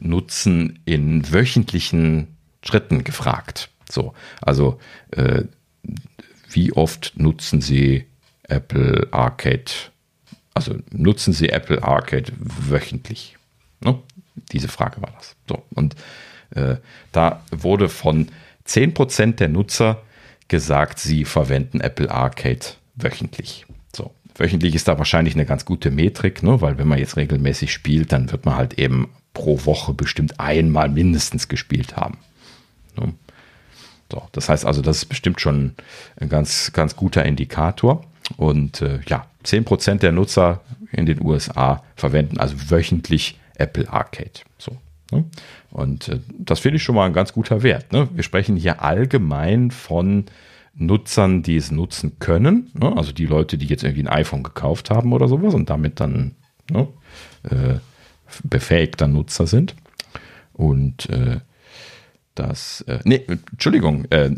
B: nutzen in wöchentlichen Schritten gefragt. So, also wie oft nutzen sie Apple Arcade also nutzen Sie Apple Arcade wöchentlich? Ne? Diese Frage war das. So, und äh, da wurde von 10% der Nutzer gesagt, sie verwenden Apple Arcade wöchentlich. So, wöchentlich ist da wahrscheinlich eine ganz gute Metrik, ne? weil wenn man jetzt regelmäßig spielt, dann wird man halt eben pro Woche bestimmt einmal mindestens gespielt haben. Ne? So, das heißt also, das ist bestimmt schon ein ganz, ganz guter Indikator. Und äh, ja, 10% der Nutzer in den USA verwenden also wöchentlich Apple Arcade. So. Ne? Und äh, das finde ich schon mal ein ganz guter Wert. Ne? Wir sprechen hier allgemein von Nutzern, die es nutzen können. Ne? Also die Leute, die jetzt irgendwie ein iPhone gekauft haben oder sowas und damit dann ne, äh, befähigter Nutzer sind. Und äh, das, äh, nee, Entschuldigung, äh,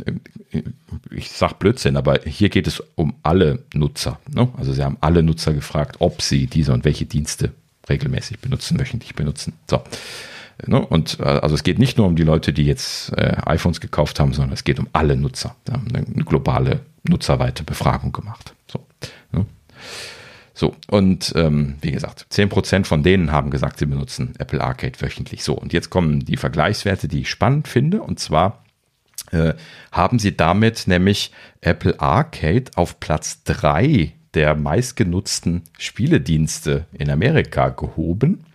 B: ich sag Blödsinn, aber hier geht es um alle Nutzer. Ne? Also sie haben alle Nutzer gefragt, ob sie diese und welche Dienste regelmäßig benutzen, wöchentlich benutzen. So. Ne? Und äh, also es geht nicht nur um die Leute, die jetzt äh, iPhones gekauft haben, sondern es geht um alle Nutzer. Wir haben eine globale nutzerweite Befragung gemacht. So. Ne? So, und ähm, wie gesagt, 10% von denen haben gesagt, sie benutzen Apple Arcade wöchentlich. So, und jetzt kommen die Vergleichswerte, die ich spannend finde. Und zwar äh, haben sie damit nämlich Apple Arcade auf Platz 3 der meistgenutzten Spieledienste in Amerika gehoben.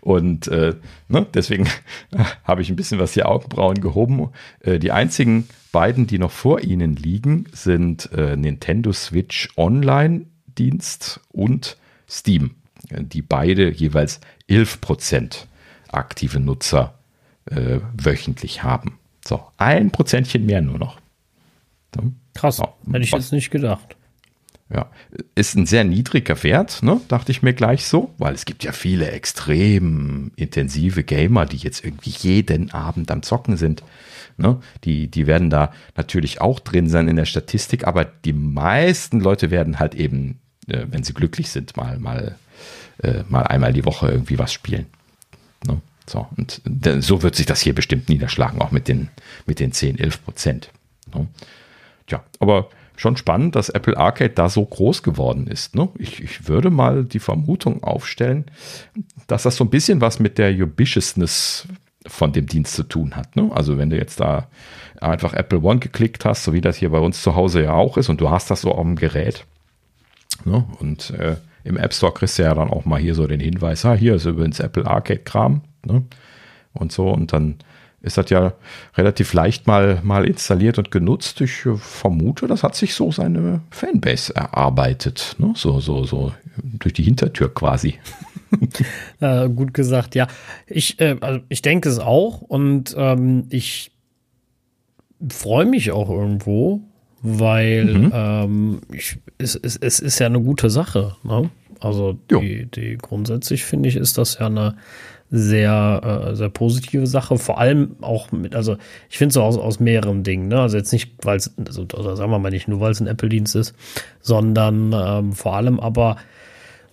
B: Und äh, ne, deswegen habe ich ein bisschen was hier Augenbrauen gehoben. Äh, die einzigen beiden, die noch vor ihnen liegen, sind äh, Nintendo Switch Online Dienst und Steam, die beide jeweils 11% aktive Nutzer äh, wöchentlich haben. So, ein Prozentchen mehr nur noch.
A: Krass, ja, hätte ich was, jetzt nicht gedacht.
B: Ja, ist ein sehr niedriger Wert, ne? dachte ich mir gleich so, weil es gibt ja viele extrem intensive Gamer, die jetzt irgendwie jeden Abend am Zocken sind. Ne? Die, die werden da natürlich auch drin sein in der Statistik, aber die meisten Leute werden halt eben äh, wenn sie glücklich sind, mal, mal, äh, mal einmal die Woche irgendwie was spielen. Ne? So, und so wird sich das hier bestimmt niederschlagen, auch mit den, mit den 10, 11 Prozent. Ne? Tja, aber schon spannend, dass Apple Arcade da so groß geworden ist. Ne? Ich, ich würde mal die Vermutung aufstellen, dass das so ein bisschen was mit der Ubiciousness von dem Dienst zu tun hat. Ne? Also wenn du jetzt da einfach Apple One geklickt hast, so wie das hier bei uns zu Hause ja auch ist, und du hast das so auf dem Gerät, Ne? Und äh, im App Store kriegst du ja dann auch mal hier so den Hinweis, ah, hier ist übrigens Apple Arcade-Kram. Ne? Und so, und dann ist das ja relativ leicht mal, mal installiert und genutzt. Ich äh, vermute, das hat sich so seine Fanbase erarbeitet. Ne? So, so, so durch die Hintertür quasi.
A: äh, gut gesagt, ja. Ich, äh, also ich denke es auch und ähm, ich freue mich auch irgendwo, weil mhm. ähm, ich, es, es, es ist ja eine gute Sache. Ne? Also die, die grundsätzlich finde ich, ist das ja eine sehr, äh, sehr positive Sache. Vor allem auch mit, also ich finde es so aus, aus mehreren Dingen. Ne? Also jetzt nicht, weil es, also, sagen wir mal nicht nur, weil es ein Apple-Dienst ist, sondern ähm, vor allem aber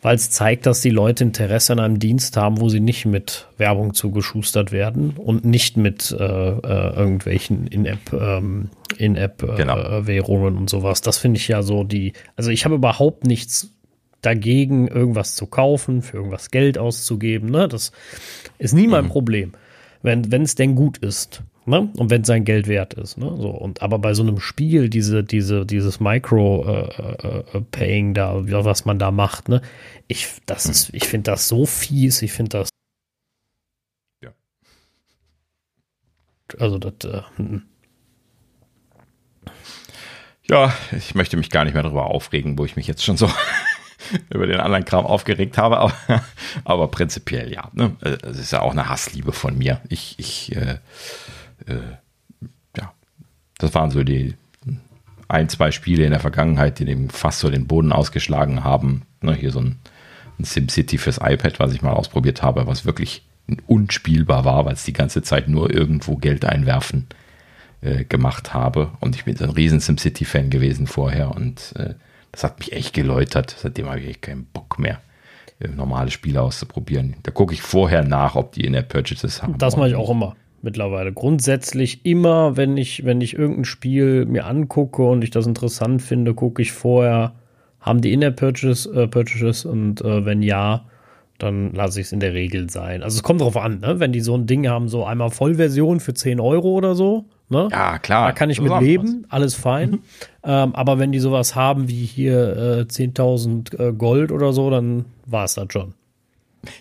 A: weil es zeigt, dass die Leute Interesse an einem Dienst haben, wo sie nicht mit Werbung zugeschustert werden und nicht mit äh, äh, irgendwelchen In-App ähm, In-App äh, genau. Währungen und sowas. Das finde ich ja so die. Also ich habe überhaupt nichts dagegen, irgendwas zu kaufen, für irgendwas Geld auszugeben. Ne? Das ist nie mein mhm. Problem, wenn es denn gut ist. Ne? Und wenn sein Geld wert ist. Ne? So, und aber bei so einem Spiel, diese, diese, dieses Micro-Paying äh, äh, da, was man da macht, ne? Ich, das hm. ist, ich finde das so fies, ich finde das.
B: Ja.
A: Also das, äh, hm.
B: Ja, ich möchte mich gar nicht mehr darüber aufregen, wo ich mich jetzt schon so über den anderen Kram aufgeregt habe, aber Aber prinzipiell ja. Ne? Es ist ja auch eine Hassliebe von mir. Ich, ich, äh, äh, ja, das waren so die ein, zwei Spiele in der Vergangenheit, die dem fast so den Boden ausgeschlagen haben. Ne? Hier so ein, ein SimCity fürs iPad, was ich mal ausprobiert habe, was wirklich unspielbar war, weil es die ganze Zeit nur irgendwo Geld einwerfen äh, gemacht habe. Und ich bin so ein riesen SimCity-Fan gewesen vorher und äh, das hat mich echt geläutert. Seitdem habe ich echt keinen Bock mehr, äh, normale Spiele auszuprobieren. Da gucke ich vorher nach, ob die in der Purchases haben.
A: Das mache ich auch immer mittlerweile. Grundsätzlich immer, wenn ich, wenn ich irgendein Spiel mir angucke und ich das interessant finde, gucke ich vorher, haben die in der Purchase, äh, Purchases und äh, wenn ja, dann lasse ich es in der Regel sein. Also es kommt drauf an, ne? wenn die so ein Ding haben, so einmal Vollversion für 10 Euro oder so. Ne?
B: Ja, klar.
A: Da kann ich mit leben, was. alles fein. Mhm. Ähm, aber wenn die sowas haben wie hier äh, 10.000 äh, Gold oder so, dann war es das schon.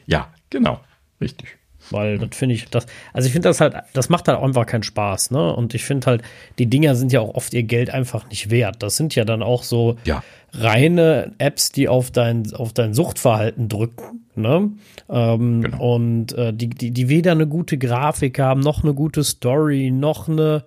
B: Ja, genau. Richtig.
A: Weil das finde ich, das, also ich finde das halt, das macht halt einfach keinen Spaß, ne? Und ich finde halt, die Dinger sind ja auch oft ihr Geld einfach nicht wert. Das sind ja dann auch so
B: ja.
A: reine Apps, die auf dein, auf dein Suchtverhalten drücken, ne? Ähm, genau. Und äh, die, die, die weder eine gute Grafik haben, noch eine gute Story, noch eine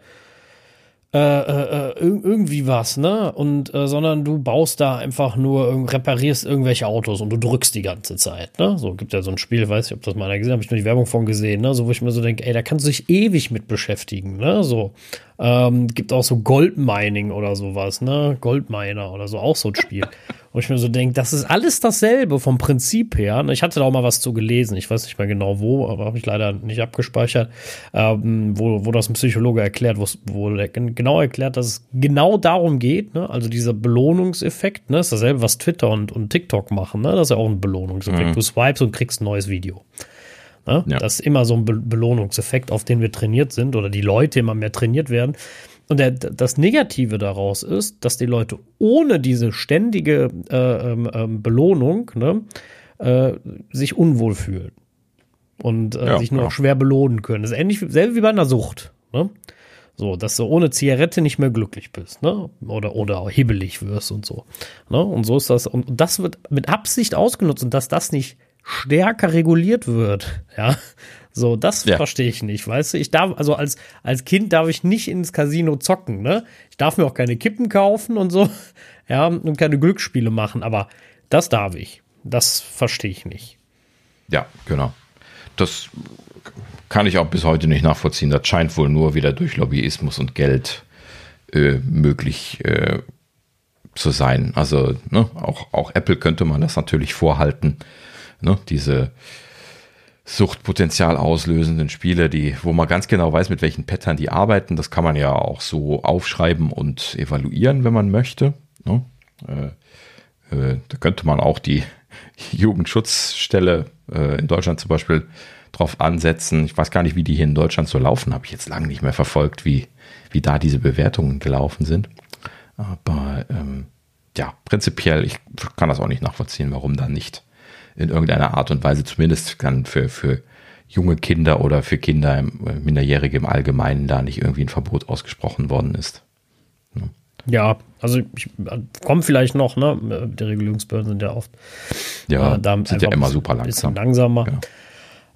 A: äh, äh, äh irgendwie was, ne? Und äh, sondern du baust da einfach nur, reparierst irgendwelche Autos und du drückst die ganze Zeit, ne? So gibt ja so ein Spiel, weiß ich, ob das mal einer gesehen hat, habe ich nur die Werbung von gesehen, ne? So wo ich mir so denke, ey, da kannst du dich ewig mit beschäftigen, ne? So ähm, gibt auch so Goldmining oder sowas, ne? Goldminer oder so, auch so ein Spiel. Wo ich mir so denke, das ist alles dasselbe vom Prinzip her. Ne? Ich hatte da auch mal was zu gelesen, ich weiß nicht mehr genau wo, aber habe ich leider nicht abgespeichert, ähm, wo, wo das ein Psychologe erklärt, wo er genau erklärt, dass es genau darum geht, ne? also dieser Belohnungseffekt, ne? ist dasselbe, was Twitter und, und TikTok machen, ne? das ist ja auch ein Belohnungseffekt. Mhm. Du swipes und kriegst ein neues Video. Ne? Ja. Das ist immer so ein Be Belohnungseffekt, auf den wir trainiert sind oder die Leute immer mehr trainiert werden. Und der, das Negative daraus ist, dass die Leute ohne diese ständige äh, ähm, ähm Belohnung ne, äh, sich unwohl fühlen und äh, ja, sich nur ja. schwer belohnen können. Das ist ähnlich selbe wie bei einer Sucht. Ne? So, dass du ohne Zigarette nicht mehr glücklich bist, ne? Oder, oder hibbelig wirst und so. Ne? Und so ist das. Und das wird mit Absicht ausgenutzt und dass das nicht stärker reguliert wird. Ja, so, das ja. verstehe ich nicht, weißt du? Ich darf, also als, als Kind darf ich nicht ins Casino zocken, ne? Ich darf mir auch keine Kippen kaufen und so, ja, und keine Glücksspiele machen, aber das darf ich. Das verstehe ich nicht.
B: Ja, genau. Das kann ich auch bis heute nicht nachvollziehen. Das scheint wohl nur wieder durch Lobbyismus und Geld äh, möglich äh, zu sein. Also ne, auch, auch Apple könnte man das natürlich vorhalten ne, diese Suchtpotenzial auslösenden Spiele, die, wo man ganz genau weiß, mit welchen Pattern die arbeiten. Das kann man ja auch so aufschreiben und evaluieren, wenn man möchte. Ne? Äh, äh, da könnte man auch die Jugendschutzstelle äh, in Deutschland zum Beispiel drauf ansetzen. Ich weiß gar nicht, wie die hier in Deutschland so laufen. Habe ich jetzt lange nicht mehr verfolgt, wie, wie da diese Bewertungen gelaufen sind. Aber ähm, ja, prinzipiell, ich kann das auch nicht nachvollziehen, warum da nicht in irgendeiner Art und Weise zumindest dann für, für junge Kinder oder für Kinder, äh, Minderjährige im Allgemeinen da nicht irgendwie ein Verbot ausgesprochen worden ist.
A: Ja, ja also ich komme vielleicht noch, ne? Die Regulierungsbehörden sind ja oft
B: ja, äh, da sind ja immer super langsam.
A: Bisschen langsamer. Genau.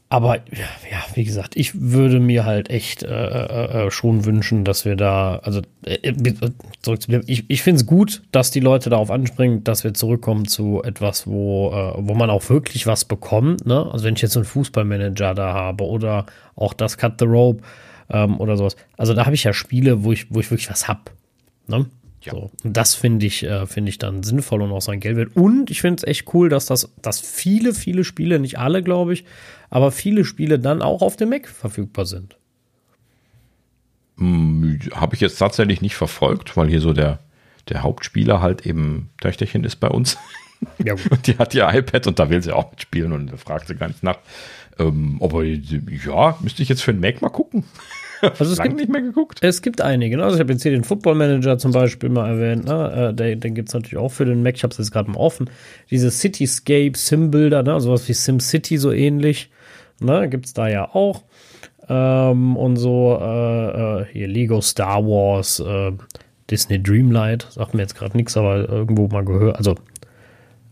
A: Aber ja, wie gesagt, ich würde mir halt echt äh, äh, äh schon wünschen, dass wir da, also äh, äh zurück zu ich, ich finde es gut, dass die Leute darauf anspringen, dass wir zurückkommen zu etwas, wo, äh, wo man auch wirklich was bekommt. Ne? Also wenn ich jetzt einen Fußballmanager da habe oder auch das Cut the Rope ähm, oder sowas. Also da habe ich ja Spiele, wo ich, wo ich wirklich was hab. Ne? Ja. So. Und das finde ich, äh, finde ich dann sinnvoll und auch sein Geld wert. Und ich finde es echt cool, dass das, dass viele, viele Spiele, nicht alle, glaube ich, aber viele Spiele dann auch auf dem Mac verfügbar sind.
B: Hm, Habe ich jetzt tatsächlich nicht verfolgt, weil hier so der, der Hauptspieler halt eben Töchterchen ist bei uns. Ja, gut. die hat ihr iPad und da will sie auch mitspielen und da fragt sie gar nicht nach. Ähm, aber ja, müsste ich jetzt für den Mac mal gucken.
A: Also es gibt nicht mehr geguckt. Es gibt einige. Ne? Also ich habe jetzt hier den Football Manager zum Beispiel mal erwähnt. Ne? Äh, den, den gibt es natürlich auch für den Mac. Ich habe es jetzt gerade mal offen. Diese Cityscape Sim-Bilder, ne? sowas wie SimCity so ähnlich. Ne? Gibt es da ja auch. Ähm, und so äh, äh, hier Lego Star Wars, äh, Disney Dreamlight. Sagt mir jetzt gerade nichts, aber irgendwo mal gehört. Also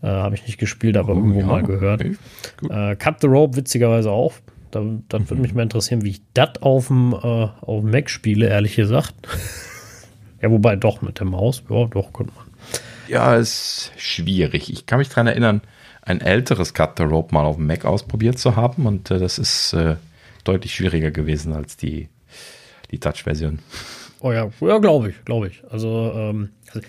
A: Äh, Habe ich nicht gespielt, aber oh, irgendwo ja, mal gehört. Okay, äh, Cut the Rope witzigerweise auch. Da, dann mhm. würde mich mal interessieren, wie ich das auf dem, äh, auf dem Mac spiele, ehrlich gesagt. ja, wobei doch mit der Maus. Ja, doch, könnte man.
B: Ja, ist schwierig. Ich kann mich daran erinnern, ein älteres Cut the Rope mal auf dem Mac ausprobiert zu haben und äh, das ist äh, deutlich schwieriger gewesen als die, die Touch-Version.
A: Oh ja, ja glaube ich, glaube ich. Also, ähm, also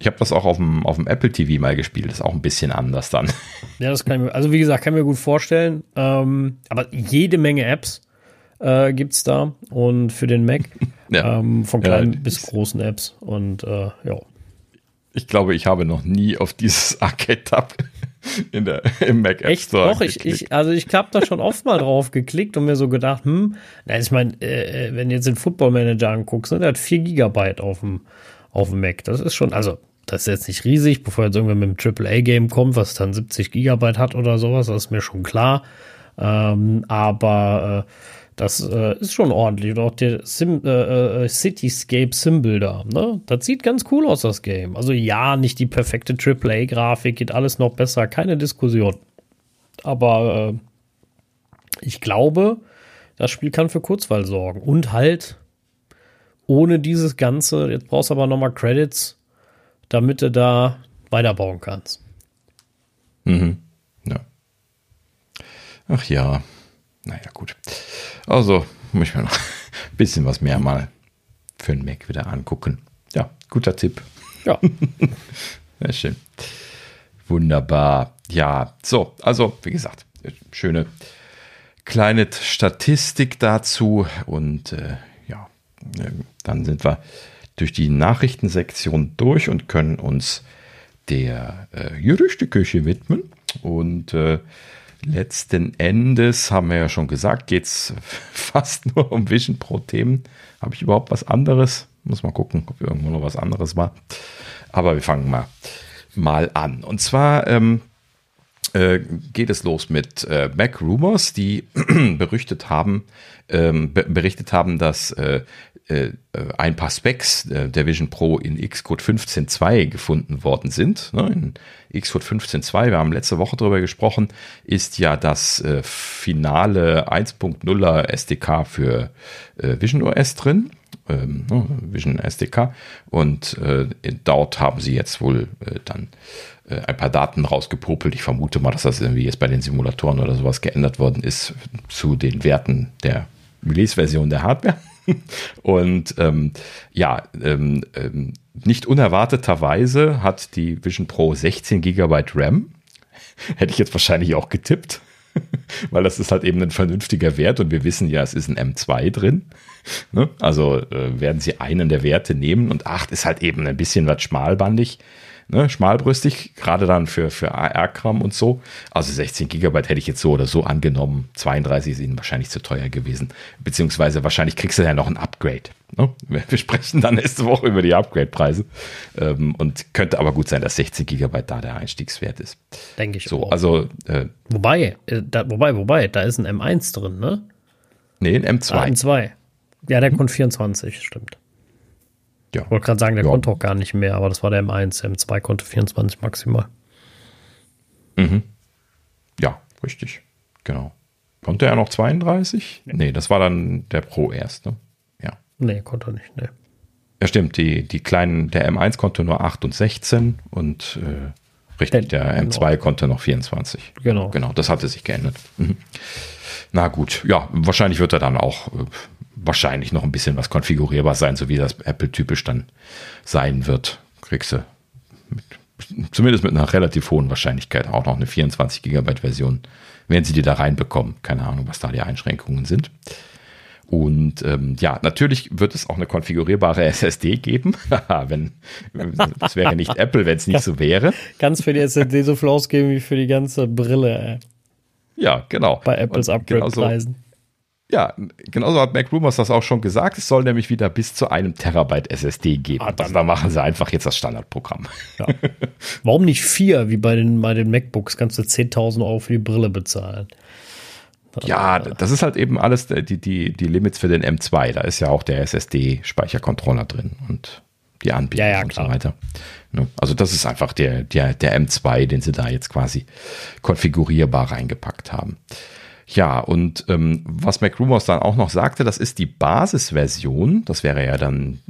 B: ich habe das auch auf dem, auf dem Apple TV mal gespielt, das ist auch ein bisschen anders dann.
A: Ja, das kann ich mir, also wie gesagt, kann ich mir gut vorstellen. Ähm, aber jede Menge Apps äh, gibt es da und für den Mac. Ja. Ähm, von kleinen ja, bis großen Apps. Und äh, ja.
B: Ich glaube, ich habe noch nie auf dieses Arcade-Tab in der, im Mac App
A: Echt? Store. Doch, ich, ich, also ich habe da schon oft mal drauf geklickt und mir so gedacht, hm, na, ich meine, äh, äh, wenn du jetzt den Football Manager anguckst, ne, der hat 4 Gigabyte auf dem, auf dem Mac. Das ist schon, also das ist jetzt nicht riesig, bevor jetzt irgendwann mit einem AAA-Game kommt, was dann 70 Gigabyte hat oder sowas, das ist mir schon klar. Ähm, aber äh, das äh, ist schon ordentlich. Und auch der Sim, äh, äh Cityscape Simbuilder, ne? Das sieht ganz cool aus, das Game. Also ja, nicht die perfekte AAA-Grafik, geht alles noch besser, keine Diskussion. Aber äh, ich glaube, das Spiel kann für Kurzweil sorgen. Und halt ohne dieses Ganze, jetzt brauchst du aber nochmal Credits, damit du da weiterbauen kannst.
B: Mhm. Ja. Ach ja. Naja, gut. Also, muss ich mir noch ein bisschen was mehr mal für den Mac wieder angucken. Ja, guter Tipp.
A: Ja.
B: Sehr schön. Wunderbar. Ja, so, also, wie gesagt, schöne kleine Statistik dazu und äh, ja, äh, dann sind wir durch die Nachrichtensektion durch und können uns der äh, Gerüchteküche widmen. Und äh, letzten Endes haben wir ja schon gesagt, geht es fast nur um Vision Pro Themen. Habe ich überhaupt was anderes? Muss mal gucken, ob irgendwo noch was anderes war. Aber wir fangen mal, mal an. Und zwar ähm, äh, geht es los mit äh, Mac Rumors, die berichtet haben, ähm, berichtet haben, dass äh, äh, ein paar Specs äh, der Vision Pro in Xcode 15.2 gefunden worden sind. Ne? In Xcode 15.2, wir haben letzte Woche darüber gesprochen, ist ja das äh, finale 1.0er SDK für Vision OS drin. Ähm, ne? Vision SDK und dort haben sie jetzt wohl dann ein paar Daten rausgepopelt. Ich vermute mal, dass das irgendwie jetzt bei den Simulatoren oder sowas geändert worden ist zu den Werten der Release-Version der Hardware. Und ähm, ja, ähm, ähm, nicht unerwarteterweise hat die Vision Pro 16 GB RAM. Hätte ich jetzt wahrscheinlich auch getippt, weil das ist halt eben ein vernünftiger Wert und wir wissen ja, es ist ein M2 drin. Ne? Also äh, werden sie einen der Werte nehmen und 8 ist halt eben ein bisschen was schmalbandig ne, schmalbrüstig, gerade dann für, für AR-Kram und so. Also 16 Gigabyte hätte ich jetzt so oder so angenommen. 32 ist ihnen wahrscheinlich zu teuer gewesen. Beziehungsweise wahrscheinlich kriegst du ja noch ein Upgrade. Ne? Wir sprechen dann nächste Woche über die Upgrade-Preise. Ähm, und könnte aber gut sein, dass 16 Gigabyte da der Einstiegswert ist.
A: Denke ich
B: so. Auch. Also,
A: äh, wobei, äh, da, wobei, wobei, da ist ein M1 drin, ne?
B: Nee, ein M2. Ah,
A: M2. Ja, der hm. kommt 24, stimmt. Ja. Ich wollte gerade sagen, der ja. konnte auch gar nicht mehr, aber das war der M1. Der M2 konnte 24 maximal.
B: Mhm. Ja, richtig. Genau. Konnte er noch 32? Nee. nee, das war dann der Pro erst, ne? Ja.
A: Nee, konnte er nicht, nee.
B: Ja, stimmt. Die, die kleinen, der M1 konnte nur 8 und 16 und äh, richtig, der, der M2 genau. konnte noch 24.
A: Genau.
B: Genau, das hatte sich geändert. Mhm. Na gut, ja, wahrscheinlich wird er dann auch äh, wahrscheinlich noch ein bisschen was konfigurierbar sein, so wie das Apple-typisch dann sein wird. Kriegst du mit, zumindest mit einer relativ hohen Wahrscheinlichkeit auch noch eine 24 Gigabyte Version, wenn sie die da reinbekommen. Keine Ahnung, was da die Einschränkungen sind. Und ähm, ja, natürlich wird es auch eine konfigurierbare SSD geben. wenn, das wäre nicht Apple, wenn es nicht so wäre.
A: Ganz für die SSD so viel ausgeben wie für die ganze Brille. Ey.
B: Ja, genau.
A: Bei Apples Upgrade-Preisen.
B: Ja, genauso hat Mac Rumors das auch schon gesagt. Es soll nämlich wieder bis zu einem Terabyte SSD geben. Ah, dann, da machen sie einfach jetzt das Standardprogramm.
A: Ja. Warum nicht vier, wie bei den, bei den MacBooks? Kannst du 10.000 Euro für die Brille bezahlen.
B: Ja, das ist halt eben alles die, die, die Limits für den M2. Da ist ja auch der SSD-Speichercontroller drin. Und die Anbindung
A: Ja, ja,
B: und so weiter. Ne? Also das ist einfach der, der, der M2, den sie da jetzt quasi konfigurierbar reingepackt haben. Ja, und ähm, was MacRumors dann auch noch sagte, das ist die Basisversion, das wäre ja dann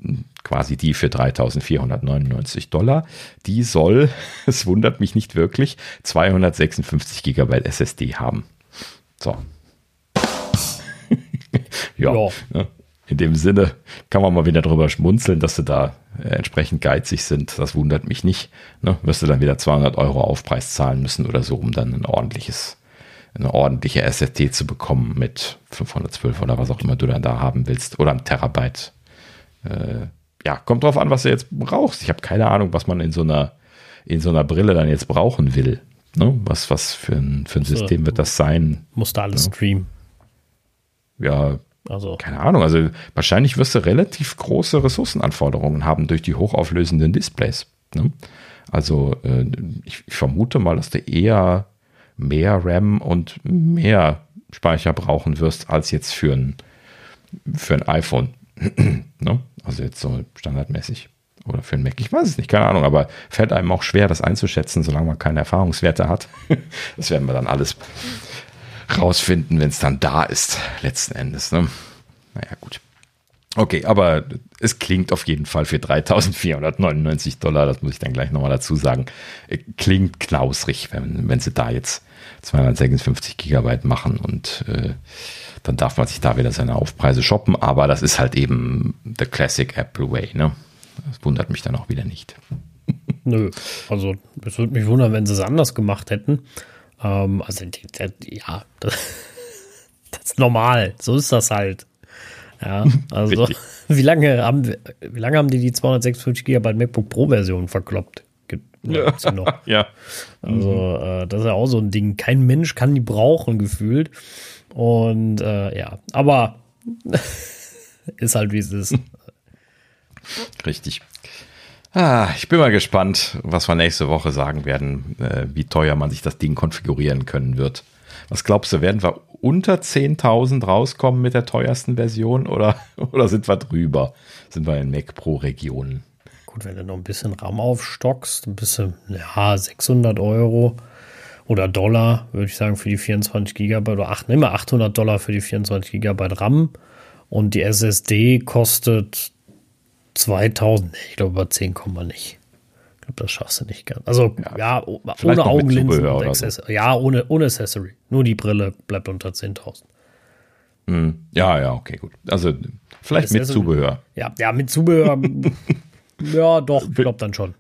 B: quasi die für 3499 Dollar, die soll, es wundert mich nicht wirklich, 256 Gigabyte SSD haben. So. ja,
A: Ja.
B: ne? in dem Sinne kann man mal wieder drüber schmunzeln, dass sie da äh, entsprechend geizig sind. Das wundert mich nicht. Ne? Wirst du dann wieder 200 Euro Aufpreis zahlen müssen oder so, um dann ein ordentliches eine ordentliche SSD zu bekommen mit 512 oder was auch immer du dann da haben willst oder ein Terabyte. Äh, ja, kommt drauf an, was du jetzt brauchst. Ich habe keine Ahnung, was man in so einer in so einer Brille dann jetzt brauchen will. Ne? Was, was für ein, für ein. System wird das sein?
A: Musste alles streamen.
B: Ja,
A: Also,
B: keine Ahnung. Also wahrscheinlich wirst du relativ große Ressourcenanforderungen haben durch die hochauflösenden Displays. Ne? Also äh, ich, ich vermute mal, dass du eher mehr RAM und mehr Speicher brauchen wirst als jetzt für ein, für ein iPhone. ne? Also jetzt so standardmäßig. Oder für ein Mac. Ich weiß es nicht, keine Ahnung, aber fällt einem auch schwer, das einzuschätzen, solange man keine Erfahrungswerte hat. das werden wir dann alles rausfinden, wenn es dann da ist, letzten Endes. Ne? Naja, gut. Okay, aber es klingt auf jeden Fall für 3.499 Dollar, das muss ich dann gleich nochmal dazu sagen, äh, klingt knausrig, wenn, wenn sie da jetzt 256 Gigabyte machen und äh, dann darf man sich da wieder seine Aufpreise shoppen, aber das ist halt eben the classic Apple Way, ne? Das wundert mich dann auch wieder nicht.
A: nö. Also, es würde mich wundern, wenn sie es anders gemacht hätten. Ähm, also, ja, das, das ist normal. So ist das halt. Ja, also, wie lange haben wie lange haben die die 256 GB MacBook Pro Version verkloppt? Noch?
B: Ja.
A: Also, äh, das ist ja auch so ein Ding. Kein Mensch kann die brauchen, gefühlt. Und äh, ja, aber ist halt wie es ist.
B: Richtig. Ah, ich bin mal gespannt, was wir nächste Woche sagen werden, äh, wie teuer man sich das Ding konfigurieren können wird. Was glaubst du, werden wir unter 10.000 rauskommen mit der teuersten Version oder, oder sind wir drüber? Sind wir in Mac Pro Regionen?
A: Gut, wenn du noch ein bisschen RAM aufstockst, ein bisschen, ja, 600 Euro oder Dollar, würde ich sagen, für die 24 Gigabyte oder 8, nehmen wir 800 Dollar für die 24 Gigabyte RAM und die SSD kostet 2000, nee, ich glaube über 10 kommen wir nicht. Ich glaube, das schaffst du nicht ganz. Also, ja,
B: vielleicht
A: ohne Augenlinsen
B: so.
A: Ja, ohne, ohne Accessory. Nur die Brille bleibt unter 10.000.
B: Hm, ja, ja, okay, gut. Also vielleicht
A: Das
B: mit Zubehör.
A: Ja, ja, mit Zubehör, ja, doch, ich glaube dann schon.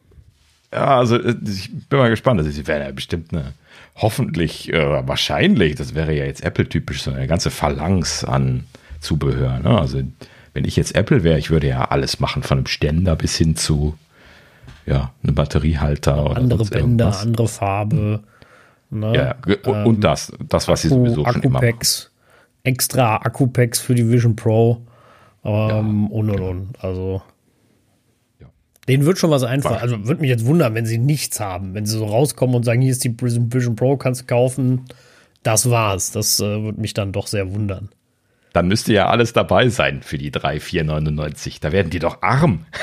B: Ja, also äh, ich bin mal gespannt. Also, sie werden ja bestimmt eine, hoffentlich, äh, wahrscheinlich, das wäre ja jetzt Apple-typisch, so eine ganze Phalanx an Zubehör. Ne? Also, wenn ich jetzt Apple wäre, ich würde ja alles machen, von einem Ständer bis hin zu, ja, einem Batteriehalter oder
A: Andere Bänder,
B: irgendwas.
A: andere Farbe. Ne?
B: Ja, und, und das, das, was sie
A: Akku,
B: sowieso schon immer machen.
A: Extra Akkupacks für die Vision Pro ähm, und und und. Also
B: Ja.
A: Denen wird schon was einfallen. Also würde mich jetzt wundern, wenn sie nichts haben, wenn sie so rauskommen und sagen, hier ist die Vision Pro, kannst du kaufen. Das war's. Das äh, würde mich dann doch sehr wundern.
B: Dann müsste ja alles dabei sein für die 3,499. Da werden die doch arm.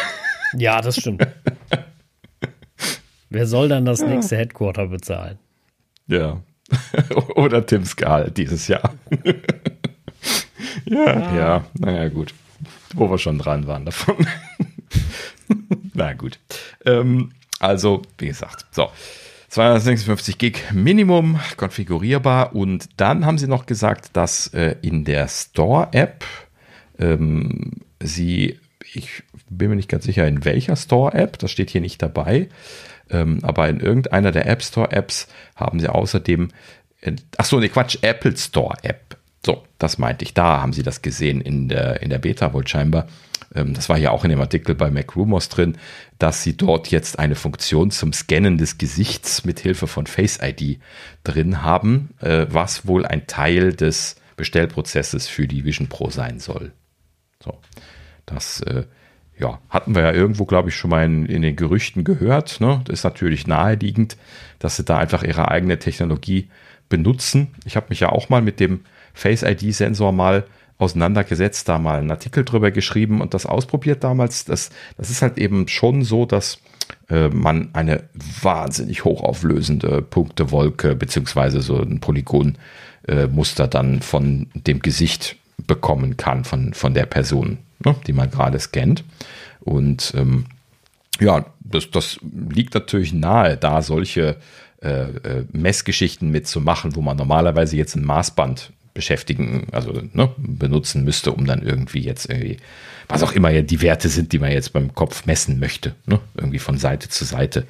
A: Ja, das stimmt. Wer soll dann das nächste Headquarter bezahlen?
B: Ja. Oder Tims Gehalt dieses Jahr. ja, ja, naja, gut. Wo wir schon dran waren davon. Na gut. Ähm, also, wie gesagt, so. 256 Gig Minimum konfigurierbar und dann haben sie noch gesagt, dass äh, in der Store-App ähm, sie, ich bin mir nicht ganz sicher, in welcher Store-App, das steht hier nicht dabei, ähm, aber in irgendeiner der App Store-Apps haben sie außerdem, äh, ach so, ne Quatsch, Apple Store-App. So, das meinte ich. Da haben sie das gesehen in der, in der Beta wohl scheinbar. Ähm, das war ja auch in dem Artikel bei MacRumors drin, dass sie dort jetzt eine Funktion zum Scannen des Gesichts mit Hilfe von Face ID drin haben, äh, was wohl ein Teil des Bestellprozesses für die Vision Pro sein soll. So, das äh, ja, hatten wir ja irgendwo, glaube ich, schon mal in, in den Gerüchten gehört. Ne? Das ist natürlich naheliegend, dass sie da einfach ihre eigene Technologie benutzen. Ich habe mich ja auch mal mit dem Face ID-Sensor mal auseinandergesetzt, da mal einen Artikel drüber geschrieben und das ausprobiert damals. Das, das ist halt eben schon so, dass äh, man eine wahnsinnig hochauflösende Punktewolke beziehungsweise so ein Polygonmuster äh, dann von dem Gesicht bekommen kann von, von der Person, ne, die man gerade scannt. Und ähm, ja, das, das liegt natürlich nahe, da solche äh, äh, Messgeschichten mitzumachen, wo man normalerweise jetzt ein Maßband beschäftigen, also ne, benutzen müsste, um dann irgendwie jetzt irgendwie, was auch immer ja die Werte sind, die man jetzt beim Kopf messen möchte, ne? irgendwie von Seite zu Seite,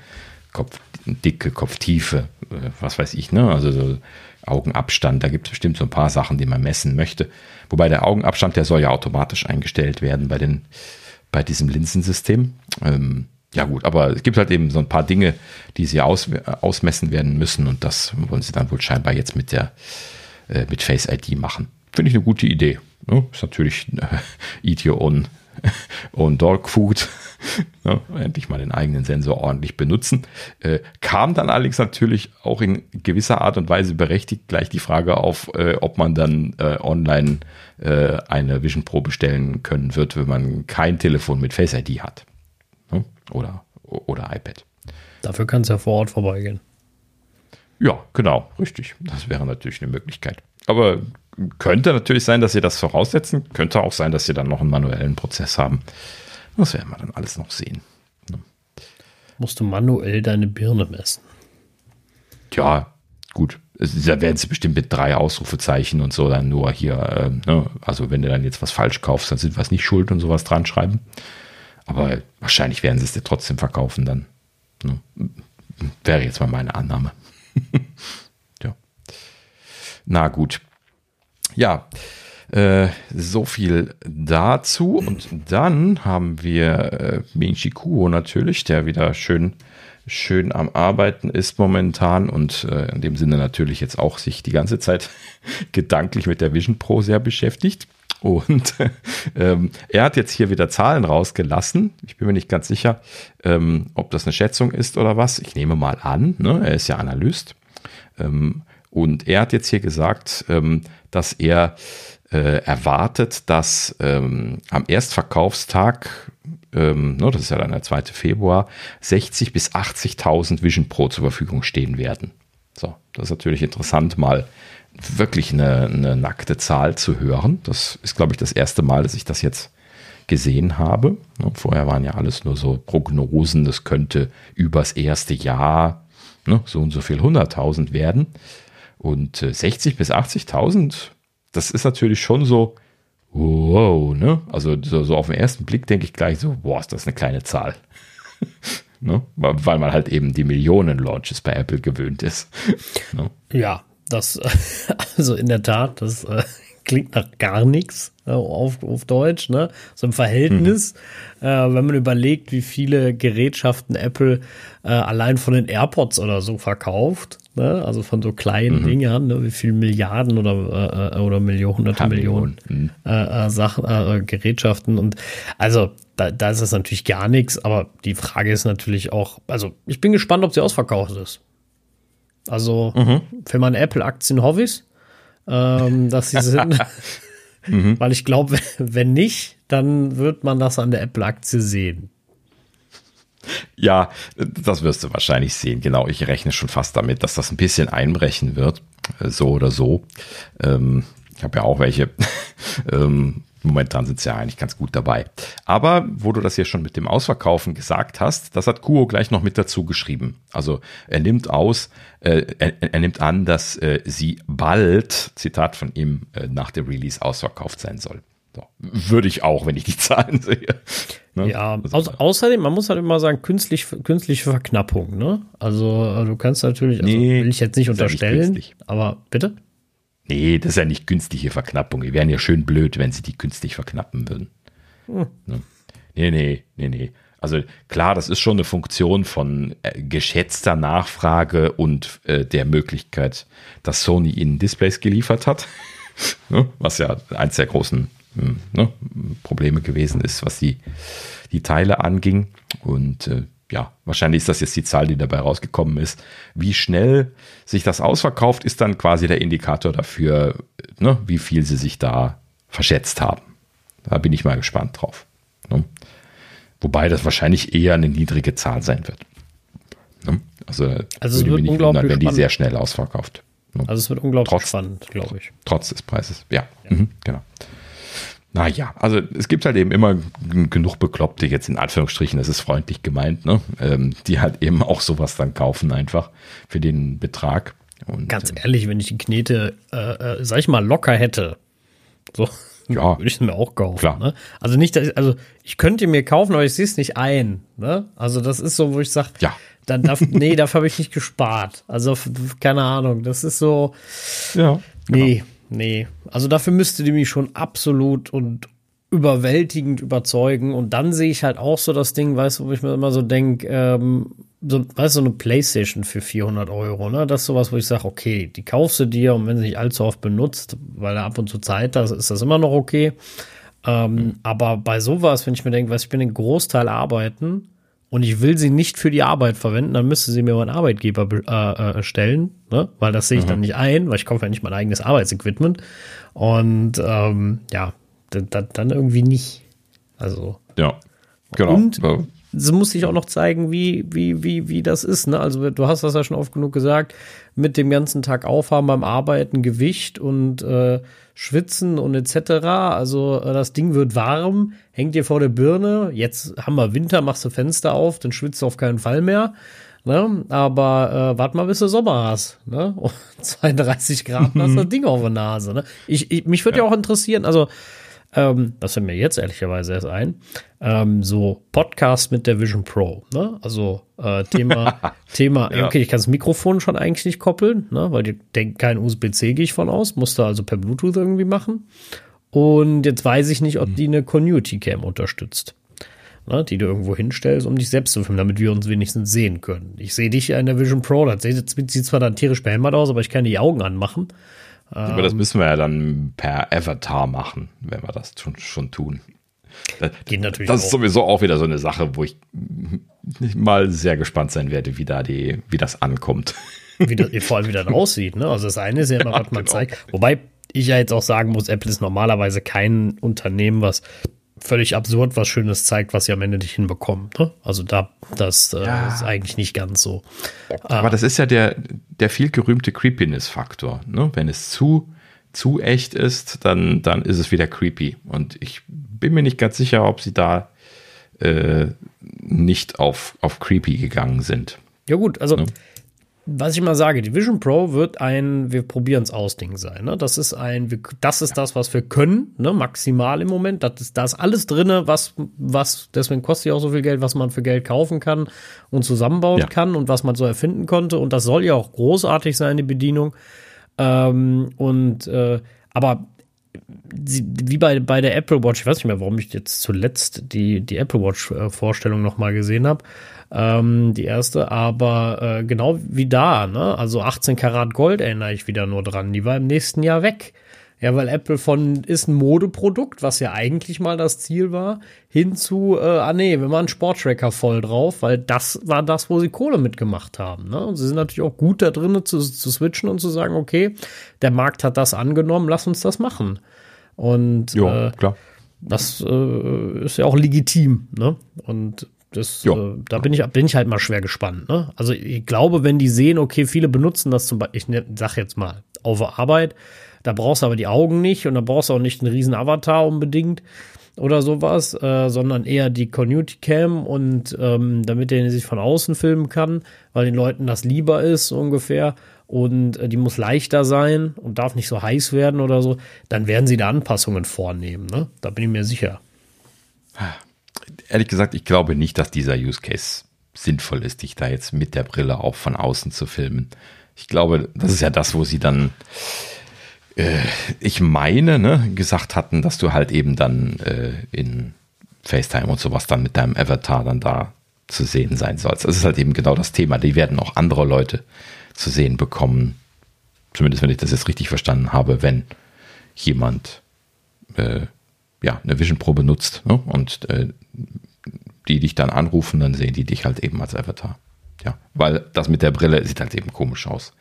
B: Kopfdicke, Kopftiefe, äh, was weiß ich, ne? also so Augenabstand, da gibt es bestimmt so ein paar Sachen, die man messen möchte. Wobei der Augenabstand, der soll ja automatisch eingestellt werden bei, den, bei diesem Linsensystem. Ähm, ja gut, aber es gibt halt eben so ein paar Dinge, die sie aus, ausmessen werden müssen und das wollen sie dann wohl scheinbar jetzt mit der äh, mit Face ID machen. Finde ich eine gute Idee. Ne? Ist natürlich äh, Eat Your Own, own Dog Food. ne? Endlich mal den eigenen Sensor ordentlich benutzen. Äh, kam dann allerdings natürlich auch in gewisser Art und Weise berechtigt gleich die Frage auf, äh, ob man dann äh, online äh, eine Vision Pro bestellen können wird, wenn man kein Telefon mit Face ID hat. Ne? Oder, oder iPad.
A: Dafür kann es ja vor Ort vorbeigehen.
B: Ja, genau, richtig. Das wäre natürlich eine Möglichkeit. Aber könnte natürlich sein, dass sie das voraussetzen. Könnte auch sein, dass sie dann noch einen manuellen Prozess haben. Das werden wir dann alles noch sehen. Ne?
A: Musst du manuell deine Birne messen?
B: Ja, gut. Da werden sie bestimmt mit drei Ausrufezeichen und so dann nur hier, äh, ne? also wenn du dann jetzt was falsch kaufst, dann sind wir es nicht schuld und sowas dran schreiben. Aber wahrscheinlich werden sie es dir trotzdem verkaufen dann. Ne? Wäre jetzt mal meine Annahme. ja. Na gut. Ja, äh, so viel dazu. Und dann haben wir äh, Minchi Kuo natürlich, der wieder schön, schön am Arbeiten ist momentan und äh, in dem Sinne natürlich jetzt auch sich die ganze Zeit gedanklich mit der Vision Pro sehr beschäftigt. Und ähm, er hat jetzt hier wieder Zahlen rausgelassen. Ich bin mir nicht ganz sicher, ähm, ob das eine Schätzung ist oder was. Ich nehme mal an, ne? er ist ja Analyst. Ähm, und er hat jetzt hier gesagt, ähm, dass er äh, erwartet, dass ähm, am Erstverkaufstag, ähm, ne, das ist ja dann der 2. Februar, 60 bis 80.000 Vision Pro zur Verfügung stehen werden. So, das ist natürlich interessant, mal wirklich eine, eine nackte Zahl zu hören. Das ist, glaube ich, das erste Mal, dass ich das jetzt gesehen habe. Ne, vorher waren ja alles nur so Prognosen, das könnte übers erste Jahr ne, so und so viel 100.000 werden. Und 60 äh, bis 80.000, das ist natürlich schon so, wow, ne? Also so, so auf den ersten Blick denke ich gleich so, boah, ist das eine kleine Zahl. ne? Weil man halt eben die Millionen Launches bei Apple gewöhnt ist.
A: ne? Ja, das, also in der Tat, das äh, klingt nach gar nichts äh, auf, auf Deutsch, ne? So im Verhältnis, mhm. äh, wenn man überlegt, wie viele Gerätschaften Apple äh, allein von den AirPods oder so verkauft, ne? Also von so kleinen mhm. Dingern, ne? Wie viele Milliarden oder, äh, oder Millionen, hunderte Millionen, Millionen. Mhm. Äh, Sachen, Gerätschaften und also da, da ist es natürlich gar nichts, aber die Frage ist natürlich auch, also ich bin gespannt, ob sie ausverkauft ist. Also mhm. für meine Apple-Aktien hoffe ich ähm, dass sie sind. mhm. Weil ich glaube, wenn nicht, dann wird man das an der Apple-Aktie sehen.
B: Ja, das wirst du wahrscheinlich sehen. Genau, ich rechne schon fast damit, dass das ein bisschen einbrechen wird. So oder so. Ähm, ich habe ja auch welche. ähm, momentan sind sie ja eigentlich ganz gut dabei. Aber wo du das hier schon mit dem Ausverkaufen gesagt hast, das hat Kuo gleich noch mit dazu geschrieben. Also er nimmt aus, äh, er, er, nimmt an, dass äh, sie bald, Zitat von ihm, äh, nach dem Release ausverkauft sein soll. So. Würde ich auch, wenn ich die Zahlen sehe.
A: Ne? Ja, also, au außerdem, man muss halt immer sagen, künstlich, künstliche Verknappung, ne? Also du kannst natürlich, also, nee, will ich jetzt nicht unterstellen, nicht aber bitte?
B: Nee, das ist ja nicht künstliche Verknappung. Die wären ja schön blöd, wenn sie die künstlich verknappen würden. Hm. Ne? Nee, nee, nee, nee. Also klar, das ist schon eine Funktion von äh, geschätzter Nachfrage und äh, der Möglichkeit, dass Sony ihnen Displays geliefert hat. ne? Was ja eins der großen hm, ne? Probleme gewesen ist, was die, die Teile anging. Und äh, ja, wahrscheinlich ist das jetzt die Zahl, die dabei rausgekommen ist. Wie schnell sich das ausverkauft, ist dann quasi der Indikator dafür, ne, wie viel sie sich da verschätzt haben. Da bin ich mal gespannt drauf. Ne? Wobei das wahrscheinlich eher eine niedrige Zahl sein wird. Ne? Also,
A: also würde mich nicht wundern,
B: wenn die sehr schnell ausverkauft.
A: Ne? Also es wird unglaublich trotz, spannend, glaube ich.
B: Trotz des Preises, ja. ja. Mhm, genau. Naja, also es gibt halt eben immer genug Bekloppte, jetzt in Anführungsstrichen, das ist freundlich gemeint, ne? Ähm, die halt eben auch sowas dann kaufen, einfach für den Betrag.
A: Und, Ganz ähm, ehrlich, wenn ich die Knete, äh, äh, sag ich mal, locker hätte, so, ja, würde ich es mir auch kaufen. Ne? Also nicht, also ich könnte mir kaufen, aber ich sehe es nicht ein. Ne? Also das ist so, wo ich sage,
B: ja.
A: dann darf, nee, dafür habe ich nicht gespart. Also keine Ahnung, das ist so,
B: ja,
A: genau. nee. Also dafür müsste die mich schon absolut und überwältigend überzeugen. Und dann sehe ich halt auch so das Ding, weißt du, wo ich mir immer so denke, ähm, so, weißt du, so eine Playstation für 400 Euro, ne? Das ist sowas, wo ich sage, okay, die kaufst du dir und wenn sie nicht allzu oft benutzt, weil er ab und zu Zeit hat, ist das immer noch okay. Ähm, mhm. Aber bei sowas, wenn ich mir denke, weißt ich bin den Großteil arbeiten und ich will sie nicht für die Arbeit verwenden, dann müsste sie mir meinen Arbeitgeber äh, äh, stellen, ne? Weil das sehe ich mhm. dann nicht ein, weil ich kaufe ja nicht mein eigenes Arbeitsequipment. Und ähm, ja, dann irgendwie nicht. Also.
B: Ja, genau.
A: Und sie muss sich auch noch zeigen, wie, wie, wie, wie das ist. Ne? Also du hast das ja schon oft genug gesagt, mit dem ganzen Tag aufhaben beim Arbeiten, Gewicht und äh, Schwitzen und etc. Also äh, das Ding wird warm, hängt dir vor der Birne. Jetzt haben wir Winter, machst du Fenster auf, dann schwitzt du auf keinen Fall mehr. Ne? Aber äh, warte mal, bis du Sommer hast. Ne? 32 Grad, hast du das Ding auf der Nase. Ne? Ich, ich, mich würde ja. ja auch interessieren, also ähm, das fällt mir jetzt ehrlicherweise erst ein, ähm, so Podcast mit der Vision Pro. Ne? Also äh, Thema, Thema, ja. okay, ich kann das Mikrofon schon eigentlich nicht koppeln, ne? weil die denkt kein USB-C, gehe ich von aus, musste also per Bluetooth irgendwie machen. Und jetzt weiß ich nicht, ob mhm. die eine Community Cam unterstützt. Ne, die du irgendwo hinstellst, um dich selbst zu filmen, damit wir uns wenigstens sehen können. Ich sehe dich ja in der Vision Pro, das sieht, sieht zwar dann tierisch behämmert aus, aber ich kann die Augen anmachen.
B: Aber das müssen wir ja dann per Avatar machen, wenn wir das schon, schon tun.
A: Das, Geht natürlich
B: das ist sowieso auch wieder so eine Sache, wo ich mal sehr gespannt sein werde, wie da die, wie das ankommt.
A: Wie das, vor allem wie das aussieht, ne? Also das eine ist ja immer, ja, was man genau. zeigt. Wobei ich ja jetzt auch sagen muss, Apple ist normalerweise kein Unternehmen, was völlig absurd was Schönes zeigt, was sie am Ende nicht hinbekommen. Ne? Also da, das äh, ja. ist eigentlich nicht ganz so.
B: Aber ah. das ist ja der, der viel gerühmte Creepiness-Faktor. Ne? Wenn es zu, zu echt ist, dann, dann ist es wieder creepy. Und ich bin mir nicht ganz sicher, ob sie da äh, nicht auf, auf creepy gegangen sind.
A: Ja gut, also ne? Was ich mal sage, die Vision Pro wird ein, wir probieren es aus Ding sein. Ne? Das ist ein, wir, das ist das, was wir können, ne? maximal im Moment. Das ist, da ist alles drin, was, was, deswegen kostet ja auch so viel Geld, was man für Geld kaufen kann und zusammenbauen ja. kann und was man so erfinden konnte. Und das soll ja auch großartig sein, die Bedienung. Ähm, und, äh, aber wie bei, bei der Apple Watch, ich weiß nicht mehr, warum ich jetzt zuletzt die, die Apple Watch äh, Vorstellung nochmal gesehen habe, ähm, die erste, aber äh, genau wie da, ne? Also 18 Karat Gold erinnere ich wieder nur dran. Die war im nächsten Jahr weg. Ja, weil Apple von ist ein Modeprodukt, was ja eigentlich mal das Ziel war, hin zu, äh, ah nee, wir machen einen Sporttracker voll drauf, weil das war das, wo sie Kohle mitgemacht haben. Ne? Und sie sind natürlich auch gut da drin zu, zu switchen und zu sagen, okay, der Markt hat das angenommen, lass uns das machen. Und
B: jo, äh, klar.
A: das äh, ist ja auch legitim. Ne? Und das, äh, da bin ich, bin ich halt mal schwer gespannt. Ne? Also ich glaube, wenn die sehen, okay, viele benutzen das zum Beispiel, ich ne, sag jetzt mal, auf Arbeit, da brauchst du aber die Augen nicht und da brauchst du auch nicht einen riesen Avatar unbedingt oder sowas, äh, sondern eher die Community Cam und ähm, damit der sich von außen filmen kann, weil den Leuten das lieber ist ungefähr und äh, die muss leichter sein und darf nicht so heiß werden oder so, dann werden sie da Anpassungen vornehmen. Ne? Da bin ich mir sicher.
B: Ehrlich gesagt, ich glaube nicht, dass dieser Use Case sinnvoll ist, dich da jetzt mit der Brille auch von außen zu filmen. Ich glaube, das ist ja das, wo sie dann, äh, ich meine, ne, gesagt hatten, dass du halt eben dann äh, in FaceTime und sowas dann mit deinem Avatar dann da zu sehen sein sollst. Das ist halt eben genau das Thema. Die werden auch andere Leute zu sehen bekommen. Zumindest wenn ich das jetzt richtig verstanden habe, wenn jemand äh, ja, eine Vision Pro benutzt ne? und äh, die dich dann anrufen, dann sehen die dich halt eben als Avatar. Ja, weil das mit der Brille sieht halt eben komisch aus.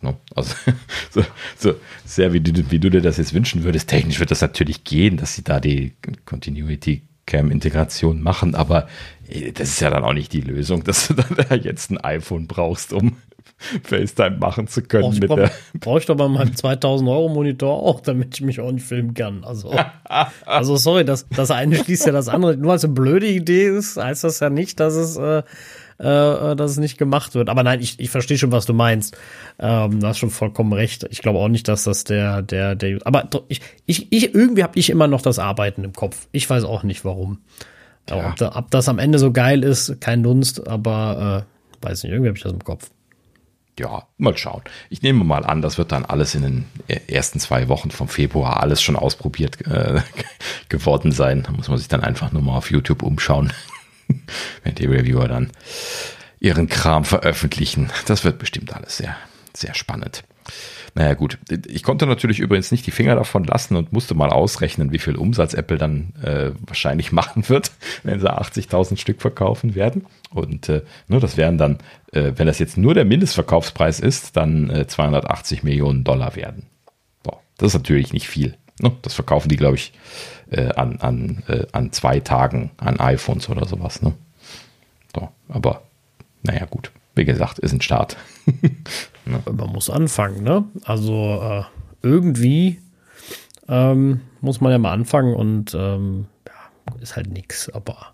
B: Ne? Also so, so, sehr wie du, wie du dir das jetzt wünschen würdest. Technisch wird das natürlich gehen, dass sie da die Continuity Cam-Integration machen, aber äh, das ist ja dann auch nicht die Lösung, dass du dann jetzt ein iPhone brauchst, um FaceTime machen zu können.
A: Brauch ich,
B: mit
A: brauch,
B: der
A: brauch ich doch bei meinem 2000 Euro Monitor auch, damit ich mich auch nicht filmen kann. Also, also sorry, das, das eine schließt ja das andere. Nur weil es eine blöde Idee ist, heißt das ja nicht, dass es, äh, äh, dass es nicht gemacht wird. Aber nein, ich, ich verstehe schon, was du meinst. Ähm, du hast schon vollkommen recht. Ich glaube auch nicht, dass das der, der, der. Aber ich, ich, ich irgendwie habe ich immer noch das Arbeiten im Kopf. Ich weiß auch nicht warum. Ja. Ob, da, ob, das am Ende so geil ist, kein Dunst, aber äh, weiß nicht, irgendwie habe ich das im Kopf
B: ja, mal schauen. Ich nehme mal an, das wird dann alles in den ersten zwei Wochen vom Februar alles schon ausprobiert äh, geworden sein. Da muss man sich dann einfach nur mal auf YouTube umschauen, wenn die Reviewer dann ihren Kram veröffentlichen. Das wird bestimmt alles sehr, sehr spannend. Naja gut, ich konnte natürlich übrigens nicht die Finger davon lassen und musste mal ausrechnen, wie viel Umsatz Apple dann äh, wahrscheinlich machen wird, wenn sie 80.000 Stück verkaufen werden. Und äh, ne, das wären dann, äh, wenn das jetzt nur der Mindestverkaufspreis ist, dann äh, 280 Millionen Dollar werden. Boah, das ist natürlich nicht viel. Ne? Das verkaufen die, glaube ich, äh, an, an, äh, an zwei Tagen an iPhones oder sowas. Ne? So, aber naja, gut. Wie gesagt, ist ein Start.
A: ne? Man muss anfangen, ne? Also äh, irgendwie ähm, muss man ja mal anfangen und ähm, ja, ist halt nichts, aber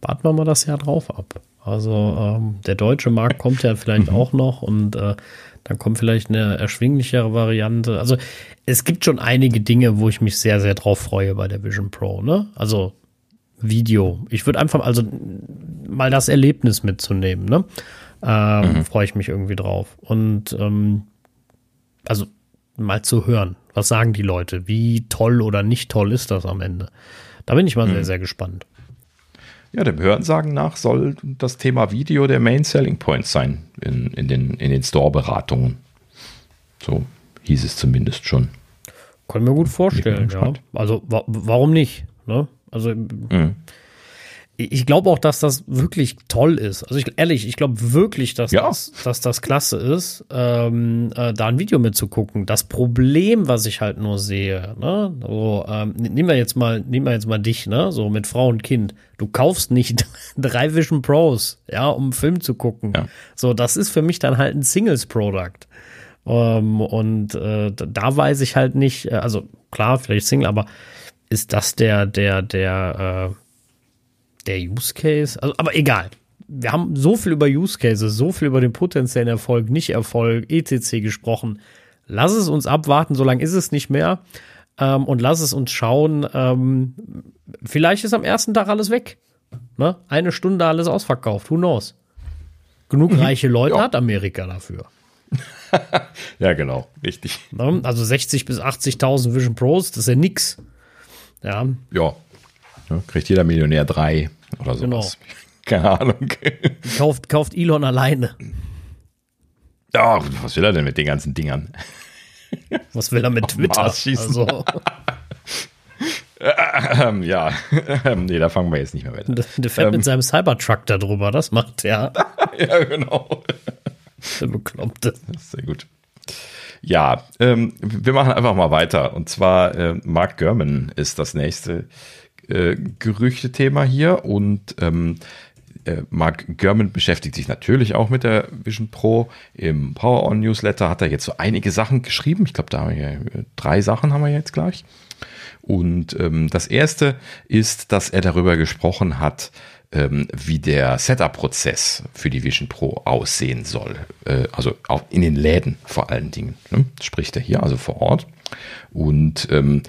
A: warten wir mal das Jahr drauf ab. Also ähm, der deutsche Markt kommt ja vielleicht mhm. auch noch und äh, dann kommt vielleicht eine erschwinglichere Variante. Also es gibt schon einige Dinge, wo ich mich sehr, sehr drauf freue bei der Vision Pro. Ne? Also Video. Ich würde einfach also mal das Erlebnis mitzunehmen. Ne? Ähm, mhm. Freue ich mich irgendwie drauf. Und ähm, also mal zu hören, was sagen die Leute? Wie toll oder nicht toll ist das am Ende? Da bin ich mal mhm. sehr, sehr gespannt.
B: Ja, dem Hörensagen nach soll das Thema Video der Main Selling Point sein in, in den, in den Store-Beratungen. So hieß es zumindest schon.
A: Können wir gut vorstellen, ja. Also wa warum nicht? Ne? Also mhm ich glaube auch, dass das wirklich toll ist. Also ich, ehrlich, ich glaube wirklich, dass, ja. das, dass das klasse ist, ähm, äh, da ein Video mitzugucken. Das Problem, was ich halt nur sehe, ne, so, ähm, nehmen wir jetzt mal, nehmen wir jetzt mal dich, ne, so mit Frau und Kind. Du kaufst nicht drei Vision Pros, ja, um einen Film zu gucken. Ja. So, das ist für mich dann halt ein Singles-Product. Ähm, und äh, da weiß ich halt nicht, äh, also klar, vielleicht Single, aber ist das der, der, der, äh, der Use Case, also, aber egal. Wir haben so viel über Use Cases, so viel über den potenziellen Erfolg, Nicht-Erfolg, etc. gesprochen. Lass es uns abwarten, so lange ist es nicht mehr. Ähm, und lass es uns schauen. Ähm, vielleicht ist am ersten Tag alles weg. Ne? Eine Stunde alles ausverkauft. Who knows? Genug mhm. reiche Leute ja. hat Amerika dafür.
B: ja, genau, richtig.
A: Ne? Also 60 bis 80.000 Vision Pros, das ist ja nix. Ja.
B: Ja. ja kriegt jeder Millionär drei. Oder sowas. Genau. Keine Ahnung.
A: Kauft, kauft Elon alleine.
B: Ja, was will er denn mit den ganzen Dingern?
A: Was will er mit Twitter? Also.
B: ähm, ja, ähm, nee, da fangen wir jetzt nicht mehr weiter.
A: Der fährt ähm, mit seinem Cybertruck da drüber, das macht er.
B: ja, genau.
A: Der Bekloppte.
B: Sehr gut. Ja, ähm, wir machen einfach mal weiter. Und zwar äh, Mark Gurman ist das nächste äh, Gerüchte-Thema hier und ähm, äh, Mark Gurman beschäftigt sich natürlich auch mit der Vision Pro. Im Power On Newsletter hat er jetzt so einige Sachen geschrieben. Ich glaube, da haben wir ja, drei Sachen haben wir jetzt gleich. Und ähm, das erste ist, dass er darüber gesprochen hat, ähm, wie der Setup-Prozess für die Vision Pro aussehen soll. Äh, also auch in den Läden vor allen Dingen. Ne? Spricht er hier also vor Ort. Und ähm,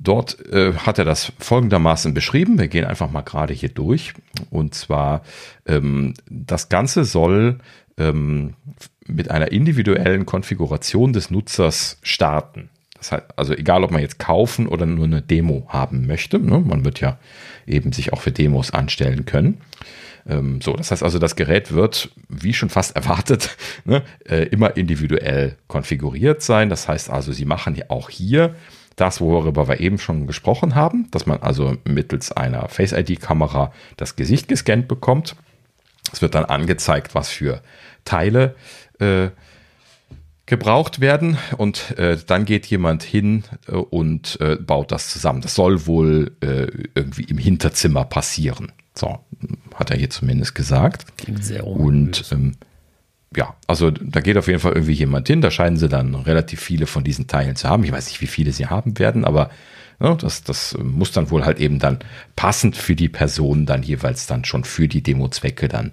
B: Dort äh, hat er das folgendermaßen beschrieben. Wir gehen einfach mal gerade hier durch. Und zwar, ähm, das Ganze soll ähm, mit einer individuellen Konfiguration des Nutzers starten. Das heißt, also egal, ob man jetzt kaufen oder nur eine Demo haben möchte. Ne? Man wird ja eben sich auch für Demos anstellen können. Ähm, so, das heißt also, das Gerät wird, wie schon fast erwartet, ne, äh, immer individuell konfiguriert sein. Das heißt also, Sie machen ja auch hier das, worüber wir eben schon gesprochen haben, dass man also mittels einer Face-ID-Kamera das Gesicht gescannt bekommt. Es wird dann angezeigt, was für Teile äh, gebraucht werden und äh, dann geht jemand hin äh, und äh, baut das zusammen. Das soll wohl äh, irgendwie im Hinterzimmer passieren. So, hat er hier zumindest gesagt.
A: Klingt sehr
B: Und ähm, ja, also da geht auf jeden Fall irgendwie jemand hin. Da scheinen sie dann relativ viele von diesen Teilen zu haben. Ich weiß nicht, wie viele sie haben werden, aber ja, das, das muss dann wohl halt eben dann passend für die Person dann jeweils dann schon für die Demo-Zwecke dann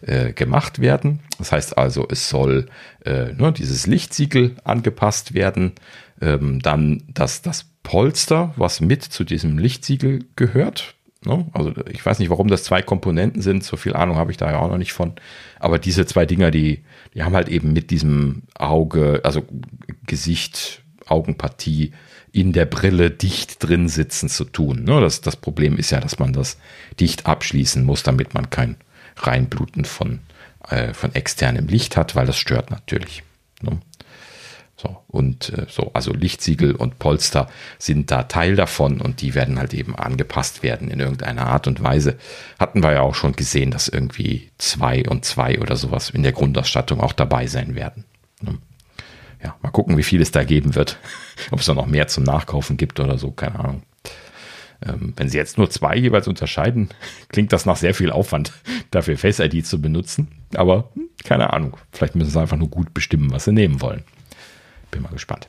B: äh, gemacht werden. Das heißt also, es soll äh, ne, dieses Lichtsiegel angepasst werden, ähm, dann das, das Polster, was mit zu diesem Lichtsiegel gehört. Ne? Also ich weiß nicht, warum das zwei Komponenten sind, so viel Ahnung habe ich da ja auch noch nicht von. Aber diese zwei Dinger, die, die haben halt eben mit diesem Auge, also Gesicht, Augenpartie, in der Brille dicht drin sitzen zu tun. Ne? Das, das Problem ist ja, dass man das dicht abschließen muss, damit man kein Reinbluten von, äh, von externem Licht hat, weil das stört natürlich. Ne? So, und äh, so, also Lichtsiegel und Polster sind da Teil davon und die werden halt eben angepasst werden in irgendeiner Art und Weise. Hatten wir ja auch schon gesehen, dass irgendwie zwei und zwei oder sowas in der Grundausstattung auch dabei sein werden. Ne? ja, mal gucken, wie viel es da geben wird. Ob es da noch mehr zum Nachkaufen gibt oder so, keine Ahnung. Ähm, wenn sie jetzt nur zwei jeweils unterscheiden, klingt das nach sehr viel Aufwand, dafür Face ID zu benutzen. Aber hm, keine Ahnung. Vielleicht müssen sie einfach nur gut bestimmen, was sie nehmen wollen. Bin mal gespannt.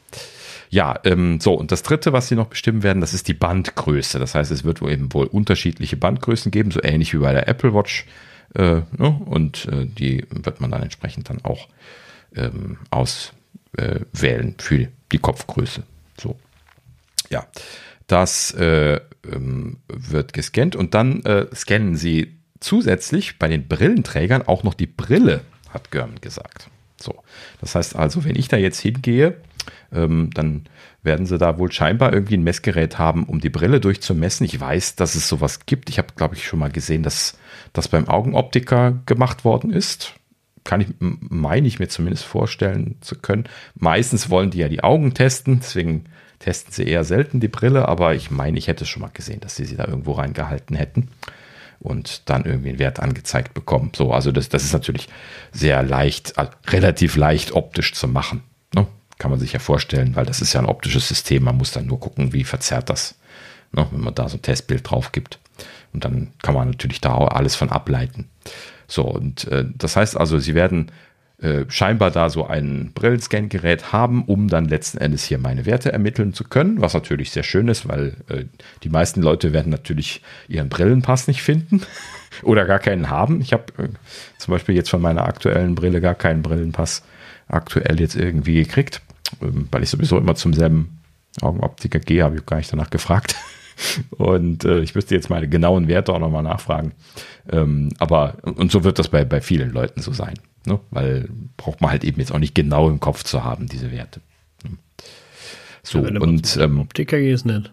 B: Ja, ähm, so, und das dritte, was sie noch bestimmen werden, das ist die Bandgröße. Das heißt, es wird wohl eben wohl unterschiedliche Bandgrößen geben, so ähnlich wie bei der Apple Watch. Äh, ne? Und äh, die wird man dann entsprechend dann auch ähm, aus äh, für die Kopfgröße. So. Ja, das äh, ähm, wird gescannt und dann äh, scannen sie zusätzlich bei den Brillenträgern auch noch die Brille, hat Görman gesagt. So, das heißt also, wenn ich da jetzt hingehe, ähm, dann werden sie da wohl scheinbar irgendwie ein Messgerät haben, um die Brille durchzumessen. Ich weiß, dass es sowas gibt. Ich habe, glaube ich, schon mal gesehen, dass das beim Augenoptiker gemacht worden ist kann ich, meine ich mir zumindest vorstellen zu können. Meistens wollen die ja die Augen testen, deswegen testen sie eher selten die Brille, aber ich meine, ich hätte schon mal gesehen, dass sie sie da irgendwo reingehalten hätten und dann irgendwie einen Wert angezeigt bekommen. So, also das, das ist natürlich sehr leicht, also relativ leicht optisch zu machen. Ne? Kann man sich ja vorstellen, weil das ist ja ein optisches System. Man muss dann nur gucken, wie verzerrt das, ne? wenn man da so ein Testbild drauf gibt. Und dann kann man natürlich da alles von ableiten. So, und äh, das heißt also, sie werden äh, scheinbar da so ein Brillenscan-Gerät haben, um dann letzten Endes hier meine Werte ermitteln zu können, was natürlich sehr schön ist, weil äh, die meisten Leute werden natürlich ihren Brillenpass nicht finden oder gar keinen haben. Ich habe äh, zum Beispiel jetzt von meiner aktuellen Brille gar keinen Brillenpass aktuell jetzt irgendwie gekriegt, ähm, weil ich sowieso immer zum selben Augenoptiker gehe, habe ich gar nicht danach gefragt. Und äh, ich müsste jetzt meine genauen Werte auch nochmal nachfragen. Ähm, aber, und so wird das bei, bei vielen Leuten so sein. Ne? Weil braucht man halt eben jetzt auch nicht genau im Kopf zu haben, diese Werte.
A: So, ja, und. Ähm, Optiker ist nicht.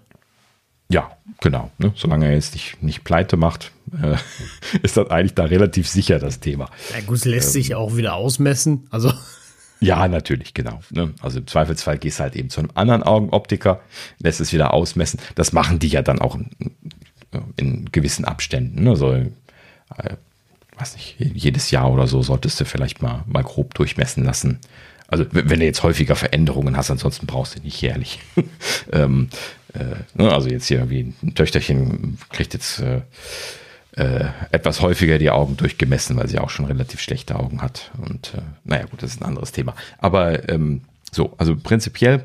B: Ja, genau. Ne? Solange er jetzt nicht, nicht pleite macht, äh, ist das eigentlich da relativ sicher, das Thema.
A: Ja, gut, lässt ähm, sich auch wieder ausmessen. Also.
B: Ja, natürlich, genau. Ne? Also im Zweifelsfall gehst du halt eben zu einem anderen Augenoptiker, lässt es wieder ausmessen. Das machen die ja dann auch in, in gewissen Abständen. Ne? Also, weiß nicht, jedes Jahr oder so solltest du vielleicht mal, mal grob durchmessen lassen. Also wenn du jetzt häufiger Veränderungen hast, ansonsten brauchst du nicht jährlich. ähm, äh, ne? Also jetzt hier irgendwie ein Töchterchen kriegt jetzt äh, äh, etwas häufiger die Augen durchgemessen, weil sie auch schon relativ schlechte Augen hat. Und äh, naja, gut, das ist ein anderes Thema. Aber ähm, so, also prinzipiell,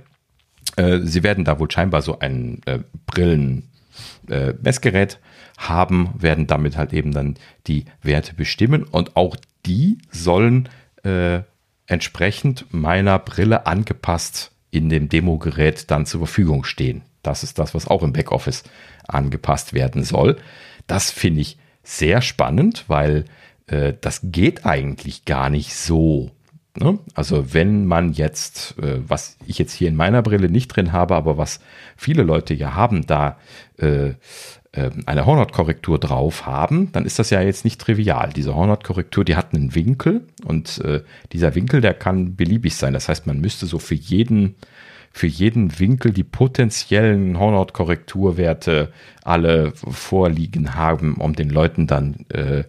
B: äh, sie werden da wohl scheinbar so ein äh, Brillen-Messgerät äh, haben, werden damit halt eben dann die Werte bestimmen und auch die sollen äh, entsprechend meiner Brille angepasst in dem Demo-Gerät dann zur Verfügung stehen. Das ist das, was auch im Backoffice angepasst werden soll. Das finde ich sehr spannend, weil äh, das geht eigentlich gar nicht so. Ne? Also wenn man jetzt, äh, was ich jetzt hier in meiner Brille nicht drin habe, aber was viele Leute ja haben, da äh, eine Hornhautkorrektur drauf haben, dann ist das ja jetzt nicht trivial. Diese Hornhautkorrektur, die hat einen Winkel und äh, dieser Winkel, der kann beliebig sein. Das heißt, man müsste so für jeden für jeden Winkel die potenziellen Hornhautkorrekturwerte alle vorliegen haben, um den Leuten dann äh,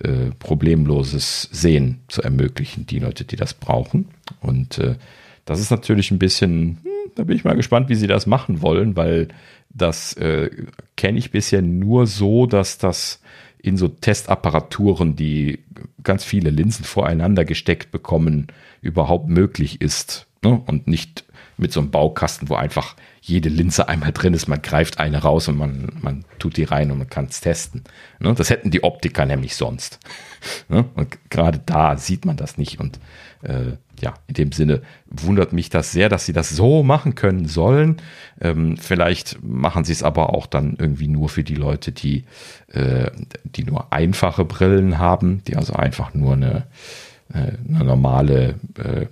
B: äh, problemloses Sehen zu ermöglichen, die Leute, die das brauchen. Und äh, das ist natürlich ein bisschen, hm, da bin ich mal gespannt, wie sie das machen wollen, weil das äh, kenne ich bisher nur so, dass das in so Testapparaturen, die ganz viele Linsen voreinander gesteckt bekommen, überhaupt möglich ist. Ne? Und nicht mit so einem Baukasten, wo einfach jede Linse einmal drin ist. Man greift eine raus und man, man tut die rein und man kann es testen. Ne? Das hätten die Optiker nämlich sonst. ne? Und gerade da sieht man das nicht. Und äh, ja, in dem Sinne wundert mich das sehr, dass sie das so machen können sollen. Ähm, vielleicht machen sie es aber auch dann irgendwie nur für die Leute, die, äh, die nur einfache Brillen haben, die also einfach nur eine, äh, eine normale äh,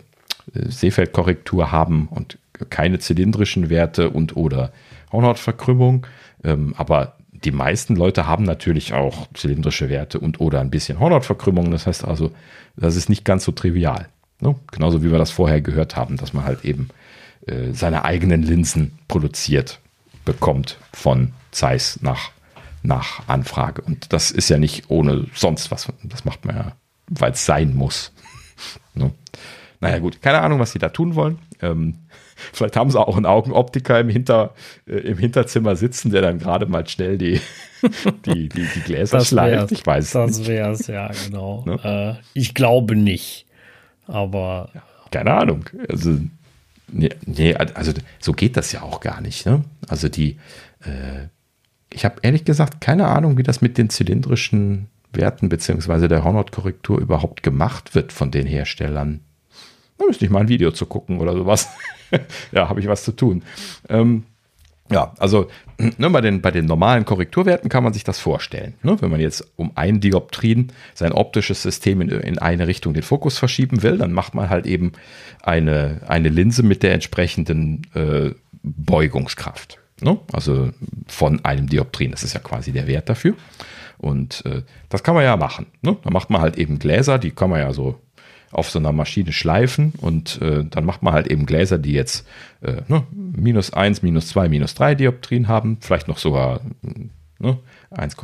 B: Sehfeldkorrektur haben und keine zylindrischen Werte und oder Hornhautverkrümmung. Ähm, aber die meisten Leute haben natürlich auch zylindrische Werte und oder ein bisschen Hornhautverkrümmung. Das heißt also, das ist nicht ganz so trivial. Ne? Genauso wie wir das vorher gehört haben, dass man halt eben äh, seine eigenen Linsen produziert bekommt von Zeiss nach, nach Anfrage. Und das ist ja nicht ohne sonst was. Das macht man ja, weil es sein muss. ne? Naja, gut, keine Ahnung, was sie da tun wollen. Ähm, vielleicht haben sie auch einen Augenoptiker im, Hinter, äh, im Hinterzimmer sitzen, der dann gerade mal schnell die, die, die, die Gläser schleift. Ich weiß
A: Das
B: nicht.
A: wäre es, ja, genau.
B: Ne?
A: Äh, ich glaube nicht. Aber
B: Keine Ahnung. Also, nee, nee, also so geht das ja auch gar nicht. Ne? Also die, äh, ich habe ehrlich gesagt keine Ahnung, wie das mit den zylindrischen Werten beziehungsweise der Hornhautkorrektur überhaupt gemacht wird von den Herstellern. Da müsste ich mal ein Video zu gucken oder sowas. ja, habe ich was zu tun. Ähm, ja, also ne, bei, den, bei den normalen Korrekturwerten kann man sich das vorstellen. Ne? Wenn man jetzt um ein Dioptrien sein optisches System in, in eine Richtung den Fokus verschieben will, dann macht man halt eben eine, eine Linse mit der entsprechenden äh, Beugungskraft. Ne? Also von einem Dioptrien. Das ist ja quasi der Wert dafür. Und äh, das kann man ja machen. Ne? Da macht man halt eben Gläser, die kann man ja so auf so einer Maschine schleifen und äh, dann macht man halt eben Gläser, die jetzt äh, ne, minus 1, minus 2, minus 3 Dioptrien haben, vielleicht noch sogar ne, 1,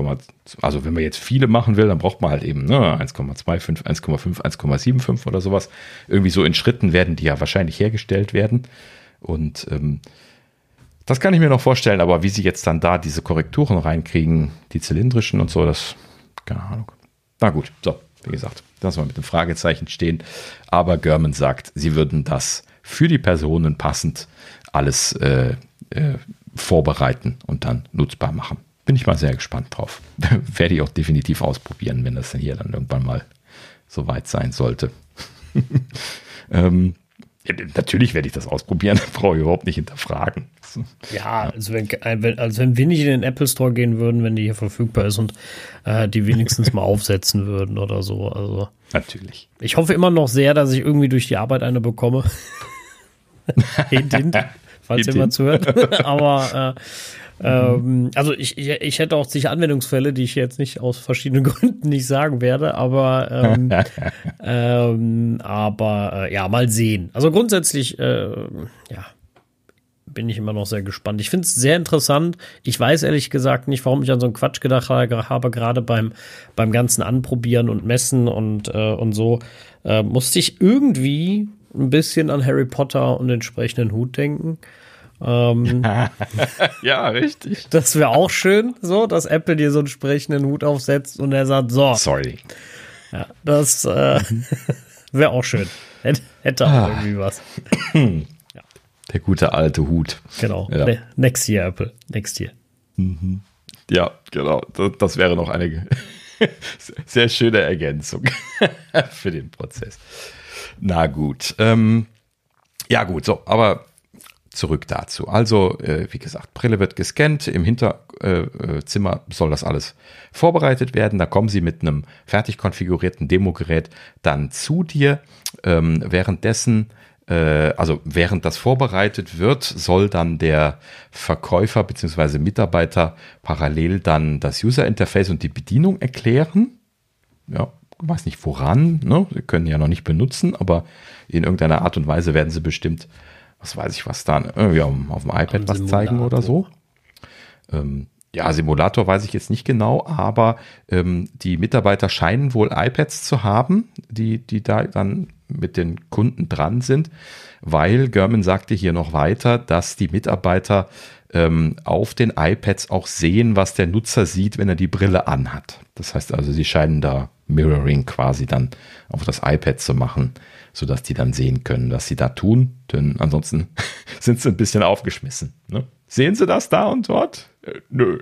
B: also wenn man jetzt viele machen will, dann braucht man halt eben ne, 1,25, 1,5, 1,75 oder sowas. Irgendwie so in Schritten werden die ja wahrscheinlich hergestellt werden. Und ähm, das kann ich mir noch vorstellen, aber wie sie jetzt dann da diese Korrekturen reinkriegen, die zylindrischen und so, das, keine Ahnung. Na gut, so, wie gesagt, lassen wir mit dem Fragezeichen stehen. Aber German sagt, sie würden das für die Personen passend alles äh, äh, vorbereiten und dann nutzbar machen. Bin ich mal sehr gespannt drauf. Werde ich auch definitiv ausprobieren, wenn das dann hier dann irgendwann mal soweit sein sollte. ähm, natürlich werde ich das ausprobieren, brauche ich überhaupt nicht hinterfragen.
A: ja, also wenn, wenn, also wenn wir nicht in den Apple Store gehen würden, wenn die hier verfügbar ist und äh, die wenigstens mal aufsetzen würden oder so. Also
B: Natürlich.
A: ich hoffe immer noch sehr, dass ich irgendwie durch die Arbeit eine bekomme. hint, hint, falls jemand zuhört. Aber äh, ähm, also ich, ich, hätte auch sicher Anwendungsfälle, die ich jetzt nicht aus verschiedenen Gründen nicht sagen werde, aber ähm, ähm, aber äh, ja, mal sehen. Also grundsätzlich, äh, ja, bin ich immer noch sehr gespannt. Ich finde es sehr interessant. Ich weiß ehrlich gesagt nicht, warum ich an so einen Quatsch gedacht habe, gerade beim, beim ganzen Anprobieren und Messen und, äh, und so. Äh, musste ich irgendwie ein bisschen an Harry Potter und den entsprechenden Hut denken. Ähm,
B: ja, richtig.
A: das wäre auch schön, so, dass Apple dir so einen entsprechenden Hut aufsetzt und er sagt, so,
B: Sorry.
A: ja, das äh, wäre auch schön. Hätte, hätte auch
B: Ah.
A: irgendwie was.
B: Der gute alte Hut.
A: Genau.
B: Ja.
A: Ne- Next year, Apple. Next year.
B: Ja, genau. Das, das wäre noch eine sehr schöne Ergänzung für den Prozess. Na gut. Ähm, ja, gut, so, aber zurück dazu. Also, äh, wie gesagt, Brille wird gescannt. Im Hinterzimmer soll das alles vorbereitet werden. Da kommen sie mit einem fertig konfigurierten Demogerät dann zu dir. Ähm, währenddessen äh, also während das vorbereitet wird, soll dann der Verkäufer bzw. Mitarbeiter parallel dann das User Interface und die Bedienung erklären. Ja, weiß nicht woran, ne? Sie können ja noch nicht benutzen, aber in irgendeiner Art und Weise werden sie bestimmt, was weiß ich, was da, irgendwie auf, dem- iPad was zeigen oder so. Ähm, ja, Simulator weiß ich jetzt nicht genau, aber ähm, die Mitarbeiter scheinen wohl iPads zu haben, die, die da dann mit den Kunden dran sind, weil German sagte hier noch weiter, dass die Mitarbeiter ähm, auf den iPads auch sehen, was der Nutzer sieht, wenn er die Brille anhat. Das heißt also, sie scheinen da Mirroring quasi dann auf das iPad zu machen, sodass die dann sehen können, was sie da tun. Denn ansonsten sind sie ein bisschen aufgeschmissen. Ne? Sehen Sie das da und dort? Äh, nö.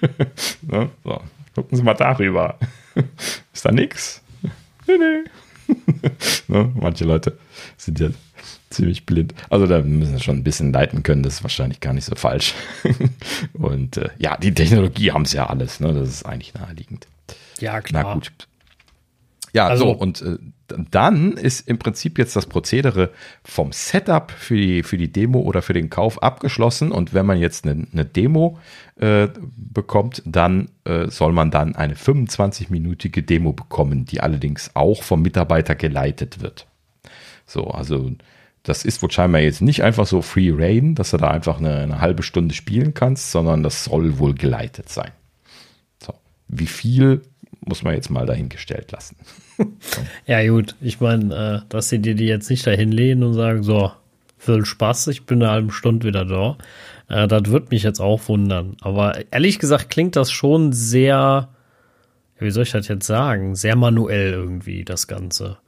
B: ne? so, gucken Sie mal darüber. Ist da nichts? Nee, nee. ne? Manche Leute sind ja ziemlich blind. Also da müssen wir schon ein bisschen leiten können, das ist wahrscheinlich gar nicht so falsch. und äh, ja, die Technologie haben es ja alles, ne? Das ist eigentlich naheliegend.
A: Ja, klar.
B: Na gut. Ja, also, so, und äh, dann ist im Prinzip jetzt das Prozedere vom Setup für die, für die Demo oder für den Kauf abgeschlossen. Und wenn man jetzt eine, eine Demo äh, bekommt, dann äh, soll man dann eine 25-minütige Demo bekommen, die allerdings auch vom Mitarbeiter geleitet wird. So, also das ist wohl scheinbar jetzt nicht einfach so Free Rain, dass du da einfach eine, eine halbe Stunde spielen kannst, sondern das soll wohl geleitet sein. So. Wie viel muss man jetzt mal dahingestellt lassen.
A: ja, gut, ich meine, äh, dass sie dir die jetzt nicht dahin lehnen und sagen, so, viel Spaß, ich bin eine halbe Stunde wieder da. Äh, das wird mich jetzt auch wundern. Aber ehrlich gesagt klingt das schon sehr, wie soll ich das jetzt sagen, sehr manuell irgendwie, das Ganze.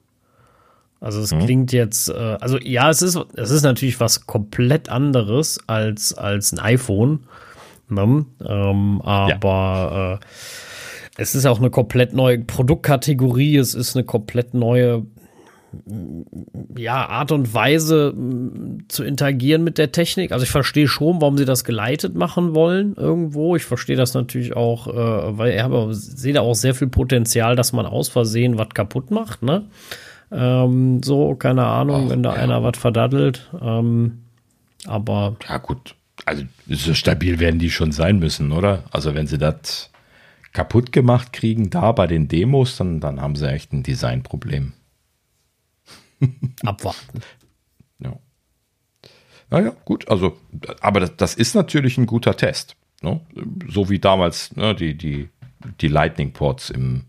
A: Also es mhm. klingt jetzt, äh, also ja, es ist, es ist natürlich was komplett anderes als, als ein iPhone. Ne? Ähm, aber ja. äh, es ist auch eine komplett neue Produktkategorie, es ist eine komplett neue ja, Art und Weise zu interagieren mit der Technik. Also ich verstehe schon, warum sie das geleitet machen wollen irgendwo. Ich verstehe das natürlich auch, äh, weil ich sehe da auch sehr viel Potenzial, dass man aus Versehen was kaputt macht, ne? Ähm, so, keine Ahnung, Ach, wenn da ja. einer was verdaddelt. Ähm, aber.
B: Ja, gut. Also, so stabil werden die schon sein müssen, oder? Also, wenn sie das kaputt gemacht kriegen, da bei den Demos, dann, dann haben sie echt ein Designproblem.
A: Abwarten.
B: Ja. Naja, gut, also, aber das, das ist natürlich ein guter Test. Ne? So wie damals ne, die, die, die Lightning-Ports im,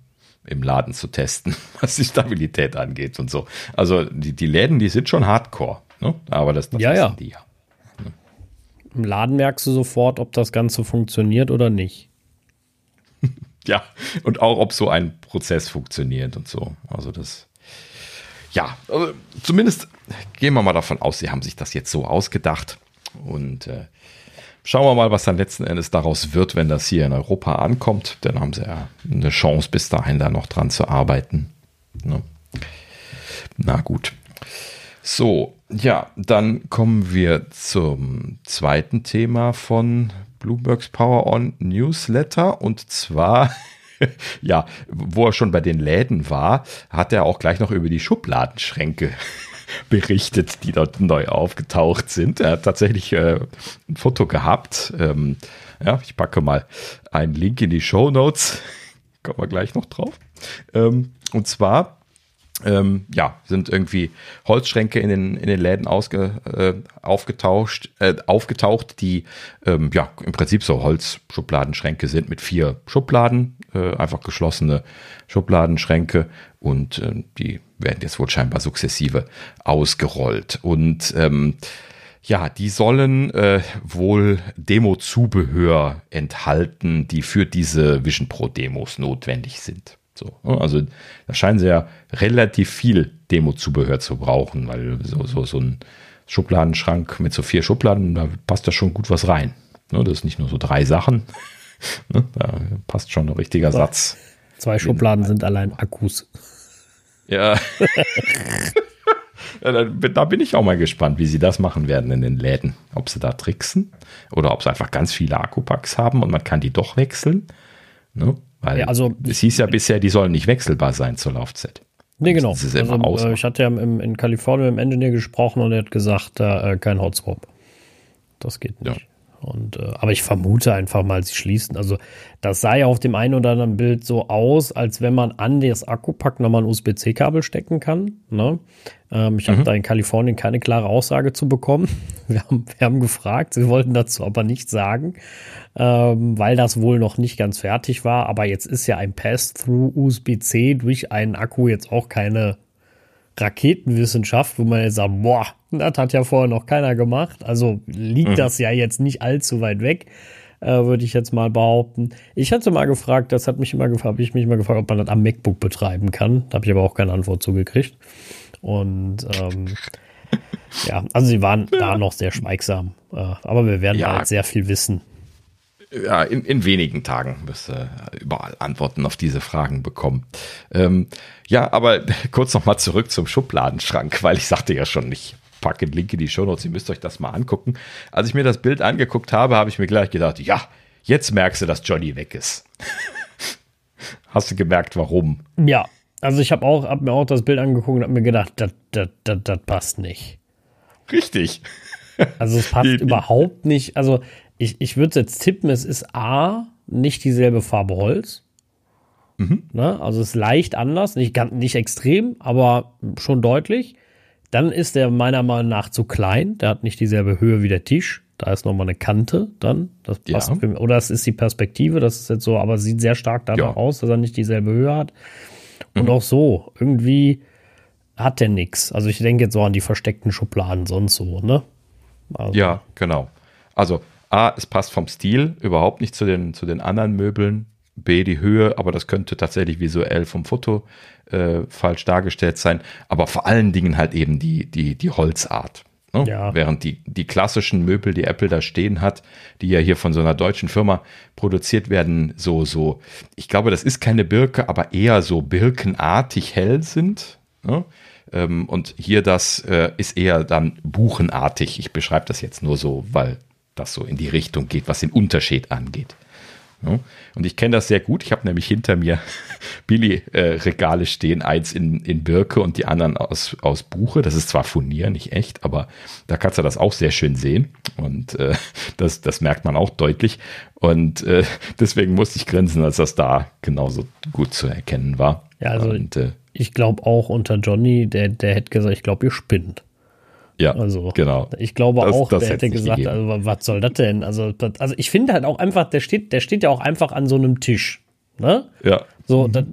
B: im Laden zu testen, was die Stabilität angeht und so. Also die, die Läden, die sind schon hardcore, ne? aber das, das
A: ja, ja. die ja. Im Laden merkst du sofort, ob das Ganze funktioniert oder nicht.
B: ja, und auch, ob so ein Prozess funktioniert und so. Also das, ja, also zumindest gehen wir mal davon aus, sie haben sich das jetzt so ausgedacht und äh, Schauen wir mal, was dann letzten Endes daraus wird, wenn das hier in Europa ankommt. Dann haben sie ja eine Chance, bis dahin da noch dran zu arbeiten. Ne? Na gut. So, ja, dann kommen wir zum zweiten Thema von Bloombergs Power On Newsletter und zwar ja, wo er schon bei den Läden war, hat er auch gleich noch über die Schubladenschränke berichtet, die dort neu aufgetaucht sind. Er hat tatsächlich äh, ein Foto gehabt. Ähm, ja, ich packe mal einen Link in die Show Notes. Kommen wir gleich noch drauf. Ähm, und zwar ähm, ja, sind irgendwie Holzschränke in den, in den Läden ausge, äh, aufgetaucht, äh, aufgetaucht, die ähm, ja im Prinzip so Holzschubladenschränke sind mit vier Schubladen, äh, einfach geschlossene Schubladenschränke und äh, die werden jetzt wohl scheinbar sukzessive ausgerollt. Und ähm, ja, die sollen äh, wohl Demo-Zubehör enthalten, die für diese Vision Pro Demos notwendig sind. So, ne? also da scheinen sie ja relativ viel Demo-Zubehör zu brauchen, weil so, so, so ein Schubladenschrank mit so vier Schubladen, da passt da schon gut was rein. Ne? Das ist nicht nur so drei Sachen. Ne? Da passt schon ein richtiger Satz.
A: Zwei Schubladen sind allein Akkus.
B: Ja. da, bin ich auch mal gespannt, wie sie das machen werden in den Läden. Ob sie da tricksen oder ob sie einfach ganz viele Akkupacks haben und man kann die doch wechseln. Ne? Weil ja, also, es hieß ja bisher, die sollen nicht wechselbar sein zur Laufzeit.
A: Nee, genau. Also, äh, ich hatte ja im, in Kalifornien mit dem Engineer gesprochen und er hat gesagt, äh, kein Hotswap. Das geht nicht. Ja. Und, äh, aber ich vermute einfach mal, sie schließen. Also, das sah ja auf dem einen oder anderen Bild so aus, als wenn man an das Akkupack nochmal ein USB-C-Kabel stecken kann. Ne? Ähm, ich mhm. habe da in Kalifornien keine klare Aussage zu bekommen. Wir haben, wir haben gefragt, sie wollten dazu aber nichts sagen, ähm, weil das wohl noch nicht ganz fertig war. Aber jetzt ist ja ein Pass-through USB-C durch einen Akku jetzt auch keine Raketenwissenschaft, wo man jetzt sagt, boah, das hat ja vorher noch keiner gemacht. Also liegt mhm. das ja jetzt nicht allzu weit weg, äh, würde ich jetzt mal behaupten. Ich hatte mal gefragt, das hat mich immer gefragt, habe ich mich mal gefragt, ob man das am MacBook betreiben kann. Da habe ich aber auch keine Antwort zugekriegt. Und ähm, ja, also sie waren ja. da noch sehr schweigsam. Äh, aber wir werden ja. halt sehr viel wissen
B: ja, in, in wenigen Tagen wirst du überall Antworten auf diese Fragen bekommen. Ähm, ja, aber kurz nochmal zurück zum Schubladenschrank, weil ich sagte ja schon, ich packe einen Link in die Shownotes, ihr müsst euch das mal angucken. Als ich mir das Bild angeguckt habe, habe ich mir gleich gedacht, ja, jetzt merkst du, dass Johnny weg ist. Hast du gemerkt, warum?
A: Ja, also ich habe auch, hab mir auch das Bild angeguckt und habe mir gedacht, das passt nicht.
B: Richtig.
A: Also es passt überhaupt nicht. Also ich, ich würde jetzt tippen, es ist A, nicht dieselbe Farbe Holz. Mhm. Ne? Also es ist leicht anders, nicht, ganz, nicht extrem, aber schon deutlich. Dann ist der meiner Meinung nach zu klein. Der hat nicht dieselbe Höhe wie der Tisch. Da ist nochmal eine Kante dann. Das passt ja. für, oder es ist die Perspektive, das ist jetzt so, aber sieht sehr stark danach ja. aus, dass er nicht dieselbe Höhe hat. Und mhm. auch so, irgendwie hat der nichts. Also ich denke jetzt so an die versteckten Schubladen, sonst so, ne?
B: Also. Ja, genau. Also A, es passt vom Stil überhaupt nicht zu den, zu den anderen Möbeln. B, die Höhe, aber das könnte tatsächlich visuell vom Foto äh, falsch dargestellt sein. Aber vor allen Dingen halt eben die, die, die Holzart. Ne? Ja. Während die, die klassischen Möbel, die Apple da stehen hat, die ja hier von so einer deutschen Firma produziert werden, so, so, ich glaube, das ist keine Birke, aber eher so birkenartig hell sind. Ne? Ähm, und hier das äh, ist eher dann buchenartig. Ich beschreibe das jetzt nur so, weil das so in die Richtung geht, was den Unterschied angeht. Ja, und ich kenne das sehr gut. Ich habe nämlich hinter mir Billy-Regale äh, stehen, eins in, in Birke und die anderen aus, aus Buche. Das ist zwar Furnier, nicht echt, aber da kannst du das auch sehr schön sehen. Und äh, das, das merkt man auch deutlich. Und äh, deswegen musste ich grinsen, als das da genauso gut zu erkennen war.
A: Ja, also
B: und,
A: äh, ich glaube auch unter Johnny, der, der hätte gesagt, ich glaube, ihr spinnt.
B: Ja, also, genau.
A: Ich glaube das, auch, das der hätte gesagt, also, was soll das denn? Also, das, also ich finde halt auch einfach, der steht, der steht ja auch einfach an so einem Tisch. Ne?
B: Ja.
A: So, das,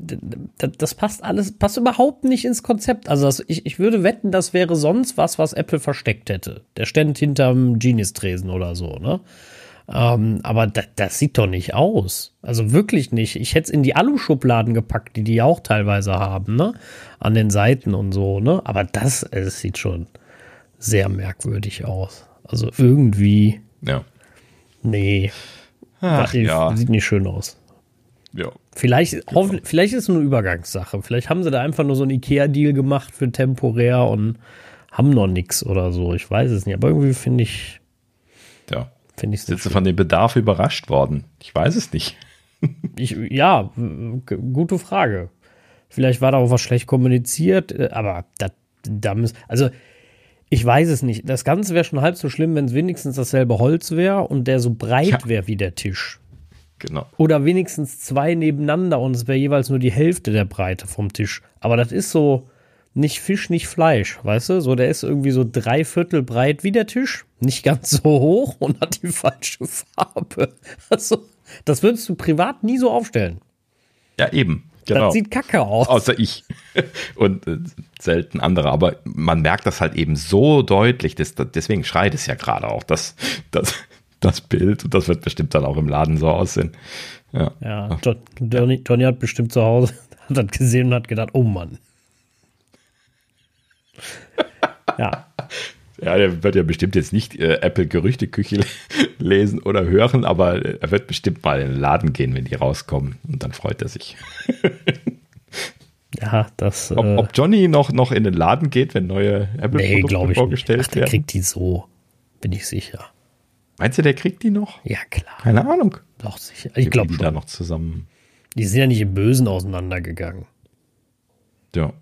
A: das, das passt alles, passt überhaupt nicht ins Konzept. Also das, ich, ich würde wetten, das wäre sonst was, was Apple versteckt hätte. Der stand hinterm Genius-Tresen oder so, ne? Ähm, aber das, das sieht doch nicht aus. Also wirklich nicht. Ich hätte es in die Alu-Schubladen gepackt, die die auch teilweise haben, ne? An den Seiten und so, ne? Aber das, es sieht schon sehr merkwürdig aus. Also irgendwie.
B: Ja.
A: Nee. Ach, ja. Sieht nicht schön aus.
B: Ja.
A: Vielleicht, genau. vielleicht ist es eine Übergangssache. Vielleicht haben sie da einfach nur so einen Ikea-Deal gemacht für temporär und haben noch nichts oder so. Ich weiß es nicht. Aber irgendwie finde ich.
B: Ja. Finde ich sie von dem Bedarf überrascht worden? Ich weiß es nicht.
A: ich, ja, gute Frage. Vielleicht war da auch was schlecht kommuniziert, äh, aber da, da müssen, also ich weiß es nicht. Das Ganze wäre schon halb so schlimm, wenn es wenigstens dasselbe Holz wäre und der so breit ja. wäre wie der Tisch.
B: Genau.
A: Oder wenigstens zwei nebeneinander und es wäre jeweils nur die Hälfte der Breite vom Tisch. Aber das ist so nicht Fisch, nicht Fleisch, weißt du? So, der ist irgendwie so drei Viertel breit wie der Tisch, nicht ganz so hoch und hat die falsche Farbe. Also, das würdest du privat nie so aufstellen.
B: Ja, eben. Genau.
A: Das sieht kacke aus.
B: Außer ich. Und äh, selten andere. Aber man merkt das halt eben so deutlich. Das, deswegen schreit es ja gerade auch, das, das, das Bild. Und das wird bestimmt dann auch im Laden so aussehen. Ja,
A: ja Johnny, Johnny hat bestimmt zu Hause hat das gesehen und hat gedacht, oh Mann.
B: ja. Ja, der wird ja bestimmt jetzt nicht äh, Apple Gerüchteküche lesen oder hören, aber er wird bestimmt mal in den Laden gehen, wenn die rauskommen und dann freut er sich.
A: ja, das.
B: Ob, äh, ob, Johnny noch, noch in den Laden geht, wenn neue
A: Apple-Produkte nee, vorgestellt Ach, der werden? kriegt die so, bin ich sicher.
B: Meinst du, der kriegt die noch?
A: Ja, klar.
B: Keine Ahnung.
A: Doch, sicher. Ich glaube
B: schon. Die da noch zusammen.
A: Die sind ja nicht im Bösen auseinandergegangen.
B: Ja.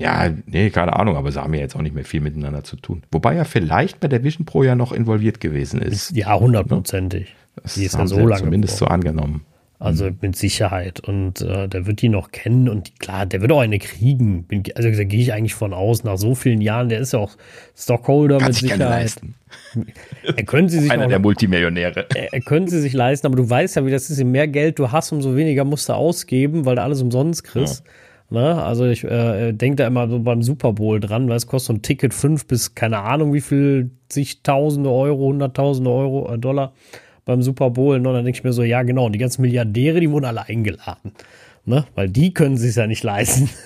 B: Ja, nee, keine Ahnung, aber sie haben ja jetzt auch nicht mehr viel miteinander zu tun. Wobei er vielleicht bei der Vision Pro ja noch involviert gewesen ist.
A: Ja, hundertprozentig.
B: Das Die ist ja so lange. Zumindest so angenommen.
A: Also mhm. mit Sicherheit. Und äh, der wird die noch kennen und klar, der wird auch eine kriegen. Bin, also da gehe ich eigentlich von aus, nach so vielen Jahren, der ist ja auch Stockholder Kann mit sich Sicherheit. Leisten. Er könnte sie sich
B: Einer
A: auch,
B: der Multimillionäre.
A: Er, könnte sie sich leisten, aber du weißt ja, wie das ist, je mehr Geld du hast, umso weniger musst du ausgeben, weil du alles umsonst kriegst. Ja. Ne? Also ich äh, denke da immer so beim Super Bowl dran, weil es kostet so ein Ticket fünf bis keine Ahnung wie viel zigtausende Euro, hunderttausende Euro, äh, Dollar beim Super Bowl. Ne? Und dann denke ich mir so, ja genau, die ganzen Milliardäre, die wurden alle eingeladen. Ne? Weil die können sich ja nicht leisten.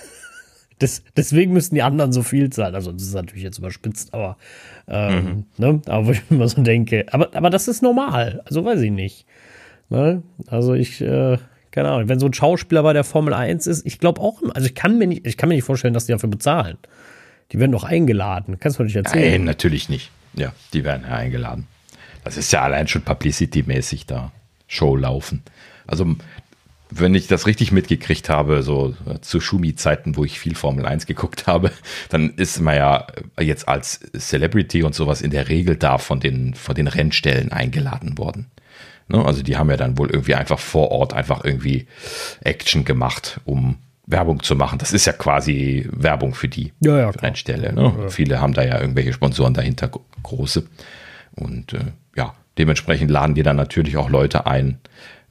A: Das, deswegen müssen die anderen so viel zahlen. Also, das ist natürlich jetzt überspitzt, aber, ähm, mhm. ne? aber wo ich immer so denke, aber, aber das ist normal. Also, weiß ich nicht. Ne? Also, ich, äh, keine Ahnung, wenn so ein Schauspieler bei der Formel 1 ist, ich glaube auch, also ich kann mir nicht, ich kann mir nicht vorstellen, dass die dafür bezahlen. Die werden doch eingeladen. Kannst du mir nicht erzählen?
B: Nein, natürlich nicht. Ja, die werden ja eingeladen. Das ist ja allein schon publicity-mäßig da. Show laufen. Also wenn ich das richtig mitgekriegt habe, so zu Schumi-Zeiten, wo ich viel Formel 1 geguckt habe, dann ist man ja jetzt als Celebrity und sowas in der Regel da von den, von den Rennstellen eingeladen worden. Ne? Also die haben ja dann wohl irgendwie einfach vor Ort einfach irgendwie Action gemacht, um Werbung zu machen. Das ist ja quasi Werbung für die
A: ja, ja,
B: Rennstelle. Ne? Ja. Viele haben da ja irgendwelche Sponsoren dahinter, große. Und äh, ja, dementsprechend laden die dann natürlich auch Leute ein,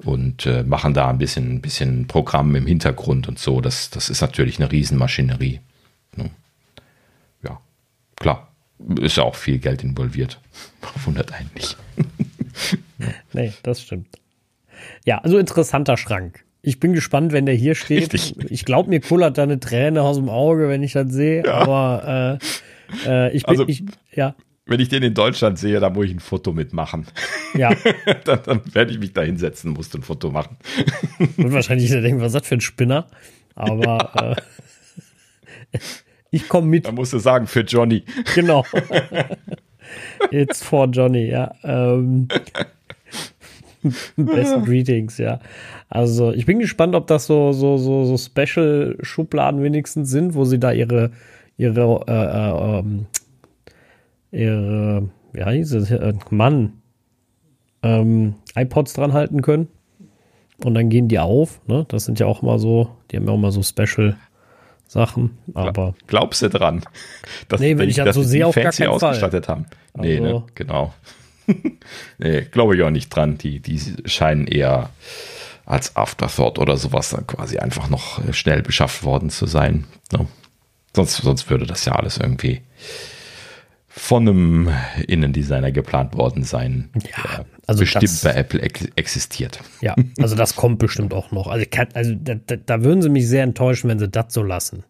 B: und äh, machen da ein bisschen, ein bisschen Programm im Hintergrund und so. Das, das ist natürlich eine Riesenmaschinerie. Ne? Ja, klar. Ist ja auch viel Geld involviert. Wundert einen nicht.
A: nee, das stimmt. Ja, also interessanter Schrank. Ich bin gespannt, wenn der hier steht. Richtig. Ich glaube, mir kullert da eine Träne aus dem Auge, wenn ich das sehe. Ja. Aber äh, äh, ich bin, also, ich, ja
B: wenn ich den in Deutschland sehe, dann muss ich ein Foto mitmachen.
A: Ja.
B: dann, dann werde ich mich da hinsetzen, muss ein Foto machen.
A: Und wahrscheinlich denken, was ist das für ein Spinner? Aber äh, ich komme mit.
B: Da musst du sagen, für Johnny.
A: Genau. It's for Johnny, ja. Ähm, Best Greetings, ja. Also ich bin gespannt, ob das so, so, so, so Special-Schubladen wenigstens sind, wo sie da ihre, ihre äh, äh, ähm, ihre, wie heißt es, äh, Mann, ähm, iPods dran halten können. Und dann gehen die auf. Ne? Das sind ja auch mal so, die haben ja auch mal so Special Sachen. Aber
B: glaubst du dran?
A: Dass, nee, wenn ich das so sehe, auf gar keinen
B: ausgestattet
A: Fall.
B: haben. Nee, ne? also. ne? genau. nee, glaube ich auch nicht dran. Die, die scheinen eher als Afterthought oder sowas dann quasi einfach noch schnell beschafft worden zu sein. Ne? Sonst, sonst würde das ja alles irgendwie von einem Innendesigner geplant worden sein.
A: Ja, also
B: bestimmt das, bei Apple ex existiert.
A: Ja, also das kommt bestimmt auch noch. Also, kann, also da, da, würden sie mich sehr enttäuschen, wenn sie das so lassen.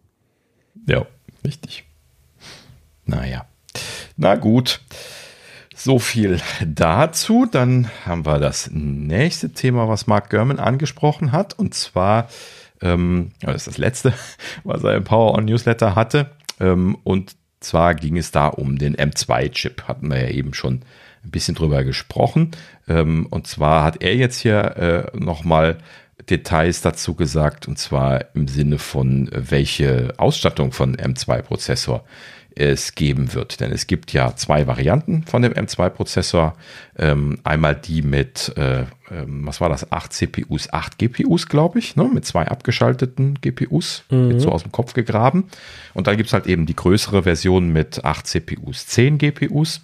B: Ja, richtig. Naja. Na gut. So viel dazu. Dann haben wir das nächste Thema, was Mark Gurman angesprochen hat. Und zwar, ähm, das ist das letzte, was er im Power On Newsletter hatte. Ähm, und zwar ging es da um den M2-Chip, hatten wir ja eben schon ein bisschen drüber gesprochen. Ähm, und zwar hat er jetzt hier äh, nochmal Details dazu gesagt, und zwar im Sinne von, äh, welche Ausstattung von M2-Prozessor es geben wird. Denn es gibt ja zwei Varianten von dem M2-Prozessor. Ähm, einmal die mit, äh, äh, was war das, 8 CPUs, 8 GPUs, glaube ich, ne? mit zwei abgeschalteten GPUs, mhm. jetzt so aus dem Kopf gegraben. Und dann gibt es halt eben die größere Version mit 8 CPUs, 10 GPUs.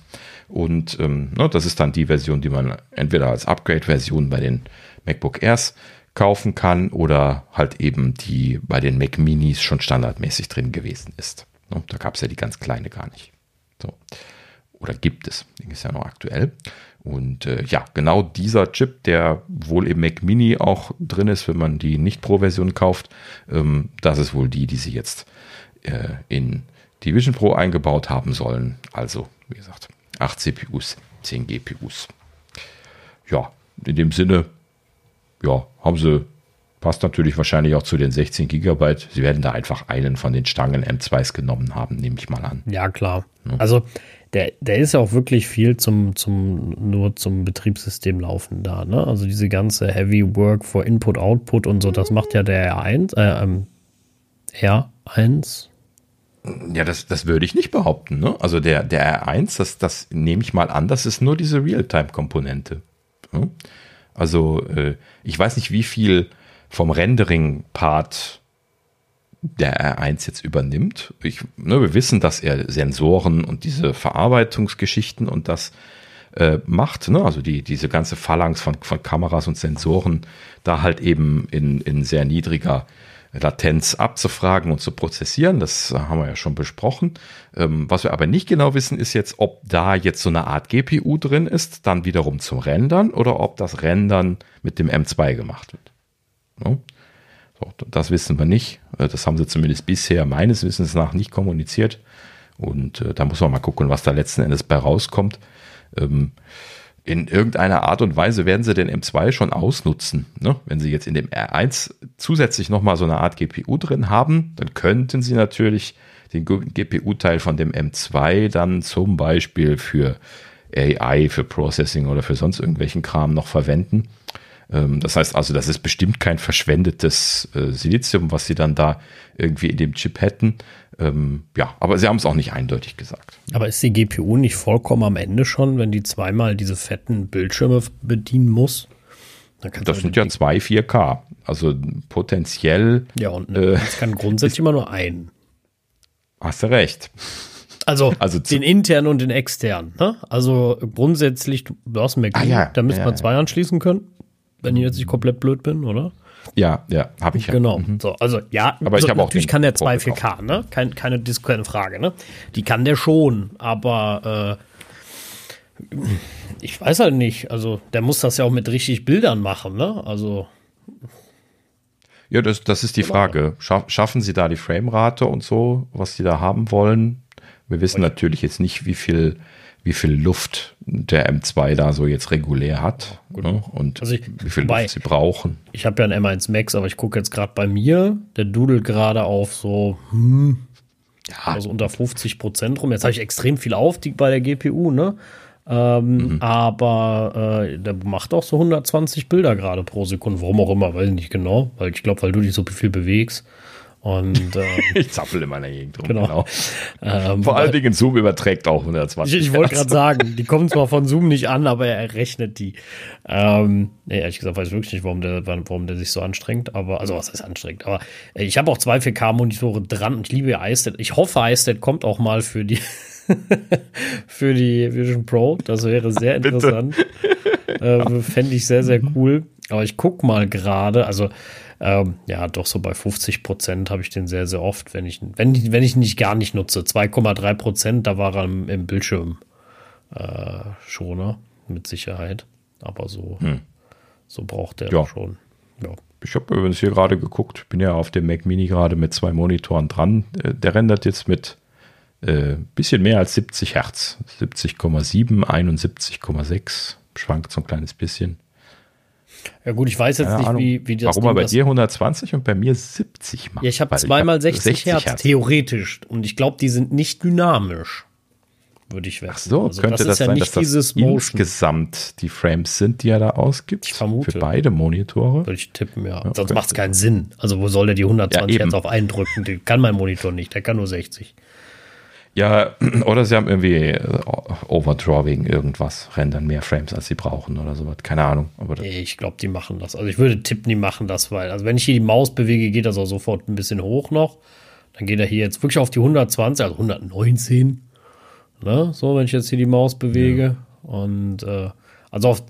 B: Und ähm, ne, das ist dann die Version, die man entweder als Upgrade-Version bei den MacBook Airs kaufen kann oder halt eben die bei den Mac Minis schon standardmäßig drin gewesen ist. Ne? Da gab es ja die ganz kleine gar nicht. So. Oder gibt es, die ist ja noch aktuell. Und äh, ja, genau dieser Chip, der wohl im Mac Mini auch drin ist, wenn man die Nicht-Pro-Version kauft, ähm, das ist wohl die, die sie jetzt äh, in die Vision Pro eingebaut haben sollen. Also, wie gesagt, 8 CPUs, 10 GPUs. Ja, in dem Sinne, ja, haben sie Passt natürlich wahrscheinlich auch zu den 16 Gigabyte. Sie werden da einfach einen von den Stangen M2s genommen haben, nehme ich mal an.
A: Ja, klar. Ja. Also der, der ist ja auch wirklich viel zum, zum, nur zum Betriebssystem laufen da, ne? Also diese ganze Heavy Work for Input, Output und so, das macht ja der R1, äh, ähm, R1.
B: Ja, das, das würde ich nicht behaupten, ne? Also der, der R1, das, das nehme ich mal an, das ist nur diese Realtime-Komponente. Ne? Also, äh, ich weiß nicht, wie viel vom Rendering-Part der R1 jetzt übernimmt. Ich, ne, wir wissen, dass er Sensoren und diese Verarbeitungsgeschichten und das äh, macht, ne? also die, diese ganze Phalanx von, von Kameras und Sensoren da halt eben in, in sehr niedriger Latenz abzufragen und zu prozessieren. Das haben wir ja schon besprochen. Ähm, was wir aber nicht genau wissen, ist jetzt, ob da jetzt so eine Art GPU drin ist, dann wiederum zum Rendern oder ob das Rendern mit dem M2 gemacht wird. Das wissen wir nicht. Äh, das haben sie zumindest bisher meines Wissens nach nicht kommuniziert. Und äh, da muss man mal gucken, was da letzten Endes bei rauskommt. In irgendeiner Art und Weise werden sie den M2 schon ausnutzen. Ne? Wenn sie jetzt in dem R1 zusätzlich nochmal so eine Art GPU drin haben, dann könnten sie natürlich den GPU-Teil von dem M2 dann zum Beispiel für AI, für Processing oder für sonst irgendwelchen Kram noch verwenden. Ähm, das heißt also, das ist bestimmt kein verschwendetes äh, Silizium, was sie dann da irgendwie in dem Chip hätten. Ähm, ja, aber sie haben es auch nicht eindeutig gesagt.
A: Aber ist die GPU nicht vollkommen am Ende schon, wenn die zweimal diese fetten Bildschirme bedienen muss?
B: Das sind ja zwei 4K. Also potenziell.
A: Ja, und ne, äh, es kann grundsätzlich immer nur einen.
B: Hast du recht.
A: Also, also den internen und den externen. Ne? Also grundsätzlich, du hast einen Mac, ah, ja, da müsste ja, man zwei ja. anschließen können, wenn ich jetzt nicht komplett blöd bin, oder?
B: Ja, ja, habe ich ja.
A: Genau. Mhm. So, also ja,
B: aber ich
A: so,
B: habe
A: auch natürlich kann der 2 4K, ne? Kein, keine, keine Frage, ne? Die kann der schon, aber äh, ich weiß halt nicht. Also der muss das ja auch mit richtig Bildern machen, ne? Also
B: ja, das, das ist die genau. Frage. Schaffen Sie da die Framerate und so, was Sie da haben wollen? Wir wissen natürlich jetzt nicht, wie viel wie viel Luft der M2 da so jetzt regulär hat ne? und also ich, wie viel Luft sie brauchen.
A: Ich habe ja einen M1 Max, aber ich gucke jetzt gerade bei mir, der dudelt gerade auf so hm, ja. also unter 50 Prozent rum. Jetzt habe ich extrem viel auf die, bei der GPU, ne? Ähm, mhm. Aber äh, der macht auch so 120 Bilder gerade pro Sekunde. Warum auch immer, weiß ich nicht genau. Weil ich glaube, weil du dich so viel bewegst. Und, ähm,
B: ich zappel in meiner Gegend rum.
A: Genau. genau.
B: Ähm, Vor allen Dingen Zoom überträgt auch 120.
A: Ich, ich wollte gerade sagen, die kommen zwar von Zoom nicht an, aber er rechnet die. Ähm, nee, ehrlich gesagt weiß ich wirklich nicht, warum der, warum der sich so anstrengt. Aber also was heißt anstrengt? Aber äh, ich habe auch zwei 4K-Monitore dran und ich liebe iStat. Ich hoffe, iStat kommt auch mal für die für die Vision Pro. Das wäre sehr interessant. äh, Fände ich sehr, sehr cool. Aber ich guck mal gerade, also ähm, ja, doch so bei 50 Prozent habe ich den sehr, sehr oft, wenn ich, wenn, wenn ich nicht gar nicht nutze. 2,3 Prozent, da war er im, im Bildschirm äh, Schoner, mit Sicherheit. Aber so, hm. so braucht er ja. schon.
B: Ja. Ich habe übrigens hier gerade geguckt, bin ja auf dem Mac Mini gerade mit zwei Monitoren dran. Äh, der rendert jetzt mit äh, bisschen mehr als 70 Hertz. 70,7, 71,6. Schwankt so ein kleines bisschen.
A: Ja gut, ich weiß jetzt Keine nicht, wie, wie
B: das Warum er bei dir 120 und bei mir 70
A: macht. Ja, ich habe zweimal 60, 60 Hertz, Hertz, theoretisch. Und ich glaube, die sind nicht dynamisch. Würde ich wetten. Ach
B: so, also könnte das, das ja sein, dass das insgesamt die Frames sind, die er da ausgibt?
A: Ich vermute.
B: Für beide Monitore?
A: Würde ich tippen, ja. ja Sonst macht es keinen Sinn. Also wo soll der die 120 ja, Hertz auf eindrücken? Den kann mein Monitor nicht, der kann nur 60.
B: Ja, oder sie haben irgendwie äh, Overdrawing irgendwas, rendern mehr Frames, als sie brauchen oder sowas. Keine Ahnung.
A: Aber ich glaube, die machen das. Also ich würde tippen, die machen das, weil, also wenn ich hier die Maus bewege, geht das auch sofort ein bisschen hoch noch. Dann geht er hier jetzt wirklich auf die 120, also 119. Ne? So, wenn ich jetzt hier die Maus bewege. Ja. Und äh, also auf,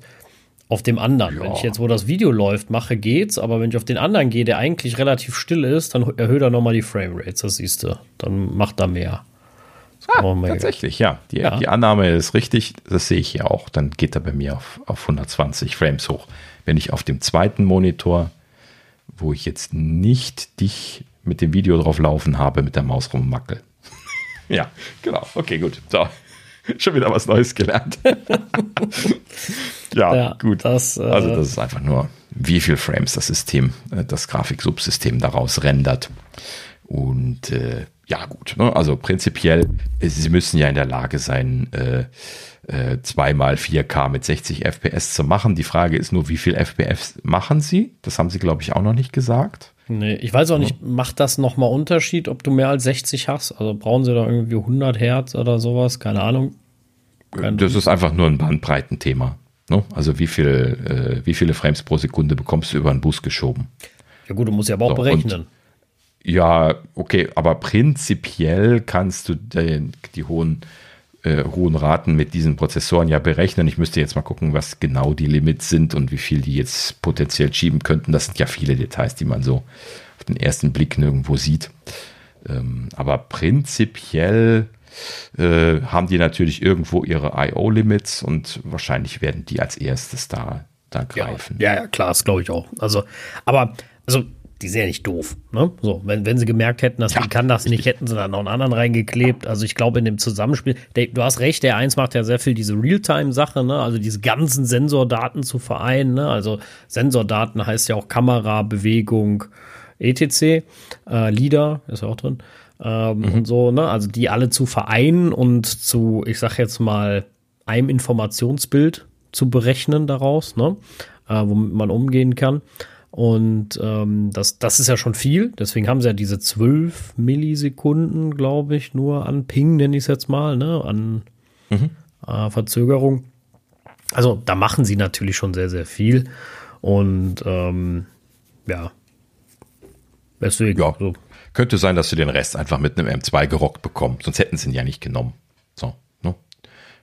A: auf dem anderen. Ja. Wenn ich jetzt, wo das Video läuft, mache, geht's. Aber wenn ich auf den anderen gehe, der eigentlich relativ still ist, dann erhöht er nochmal die Framerates, das siehst du. Dann macht er mehr.
B: Ah, tatsächlich, ja. Die, ja. die Annahme ist richtig. Das sehe ich hier auch. Dann geht er bei mir auf, auf 120 Frames hoch. Wenn ich auf dem zweiten Monitor, wo ich jetzt nicht dich mit dem Video drauf laufen habe, mit der Maus rummackel. ja, genau. Okay, gut. So. Schon wieder was Neues gelernt. ja, ja, gut. Das, äh, also das ist einfach nur, wie viel Frames das System, äh, das Grafiksubsystem daraus rendert. Und äh, ja, gut. Ne? Also prinzipiell, sie müssen ja in der Lage sein, äh, äh, zweimal 4K mit 60 FPS zu machen. Die Frage ist nur, wie viel FPS machen sie? Das haben sie, glaube ich, auch noch nicht gesagt.
A: Nee, ich weiß auch nicht, macht das nochmal Unterschied, ob du mehr als 60 hast? Also brauchen sie da irgendwie 100 Hertz oder sowas? Keine Ahnung.
B: Keine das ist einfach nur ein Bandbreitenthema. Ne? Also wie, viel, äh, wie viele Frames pro Sekunde bekommst du über einen Bus geschoben?
A: Ja gut, du musst ja aber auch so, berechnen.
B: Ja, okay, aber prinzipiell kannst du die, die hohen, äh, hohen Raten mit diesen Prozessoren ja berechnen. Ich müsste jetzt mal gucken, was genau die Limits sind und wie viel die jetzt potenziell schieben könnten. Das sind ja viele Details, die man so auf den ersten Blick nirgendwo sieht. Ähm, aber prinzipiell äh, haben die natürlich irgendwo ihre IO-Limits und wahrscheinlich werden die als erstes da, da greifen.
A: Ja, ja, klar, das glaube ich auch. Also, aber, also, die sind ja nicht doof. Ne? So, wenn, wenn sie gemerkt hätten, dass ja, die kann das nicht, hätten sie dann noch einen anderen reingeklebt. Also ich glaube, in dem Zusammenspiel, der, du hast recht, der eins macht ja sehr viel diese Realtime-Sache, ne? Also diese ganzen Sensordaten zu vereinen, ne? Also Sensordaten heißt ja auch Kamera, Bewegung, etc. Äh, LIDAR ist ja auch drin. Ähm, mhm. Und so, ne? Also die alle zu vereinen und zu, ich sag jetzt mal, einem Informationsbild zu berechnen daraus, ne? Äh, womit man umgehen kann. Und ähm, das, das ist ja schon viel. Deswegen haben sie ja diese 12 Millisekunden, glaube ich, nur an Ping, nenne ich es jetzt mal, ne? an mhm. äh, Verzögerung. Also da machen sie natürlich schon sehr, sehr viel. Und ähm, ja,
B: deswegen. Ja, so. Könnte sein, dass sie den Rest einfach mit einem M2 gerockt bekommen. Sonst hätten sie ihn ja nicht genommen. So, ne?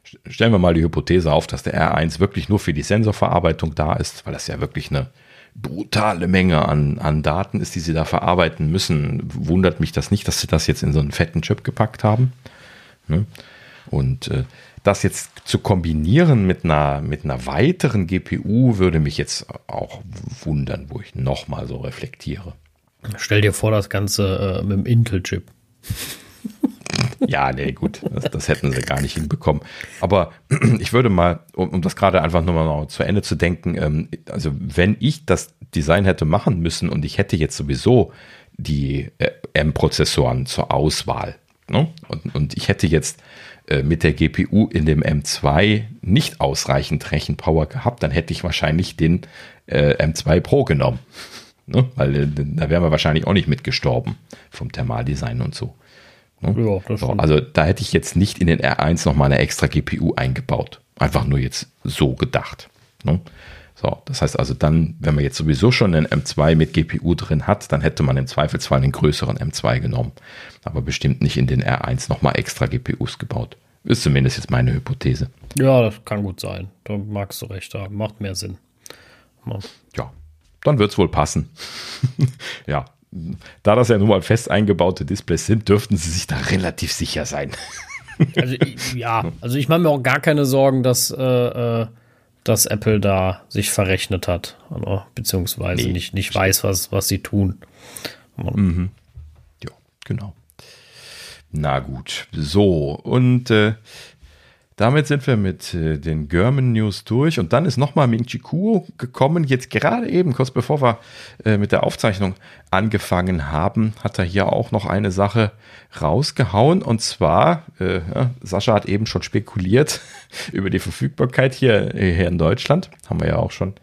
B: Stellen wir mal die Hypothese auf, dass der R1 wirklich nur für die Sensorverarbeitung da ist, weil das ja wirklich eine brutale Menge an, an Daten ist, die sie da verarbeiten müssen, wundert mich das nicht, dass sie das jetzt in so einen fetten Chip gepackt haben. Ne? Und äh, das jetzt zu kombinieren mit einer, mit einer weiteren GPU würde mich jetzt auch wundern, wo ich nochmal so reflektiere.
A: Stell dir vor, das Ganze äh, mit dem Intel-Chip.
B: Ja, nee, gut, das, das, hätten sie gar nicht hinbekommen. Aber ich würde mal, um, um das gerade einfach nur mal zu Ende zu denken, ähm, also wenn ich das Design hätte machen müssen und ich hätte jetzt sowieso die äh, M-Prozessoren zur Auswahl ne? und, und ich hätte jetzt äh, mit der GPU in dem M2 nicht ausreichend Rechenpower gehabt, dann hätte ich wahrscheinlich den äh, M2 Pro genommen. Ne? Weil äh, da wären wir wahrscheinlich auch nicht mitgestorben vom Thermaldesign und so. Ne? Ja, so, also da hätte ich jetzt nicht in den R1 nochmal eine extra GPU eingebaut. Einfach nur jetzt so gedacht. Ne? So, das heißt also dann, wenn man jetzt sowieso schon einen M2 mit GPU drin hat, dann hätte man im Zweifelsfall einen größeren M2 genommen. Aber bestimmt nicht in den R1 nochmal extra GPUs gebaut. Ist zumindest jetzt meine Hypothese.
A: Ja, das kann gut sein. Da magst du recht haben. Macht mehr Sinn.
B: Ja, ja dann wird es wohl passen. ja, da das ja nun mal fest eingebaute Displays sind, dürften sie sich da relativ sicher sein.
A: also ja, also ich mache mir auch gar keine Sorgen, dass, äh, äh, dass Apple da sich verrechnet hat, also, beziehungsweise nee, nicht, nicht weiß, was, was sie tun.
B: Mhm. Ja, genau. Na gut, so und äh, damit sind wir mit äh, den German News durch. Und dann ist nochmal Ming Chi Kuo gekommen. Jetzt gerade eben, kurz bevor wir äh, mit der Aufzeichnung angefangen haben, hat er hier auch noch eine Sache rausgehauen. Und zwar, äh, ja, Sascha hat eben schon spekuliert über die Verfügbarkeit hier, äh, hier in Deutschland, haben wir ja auch schon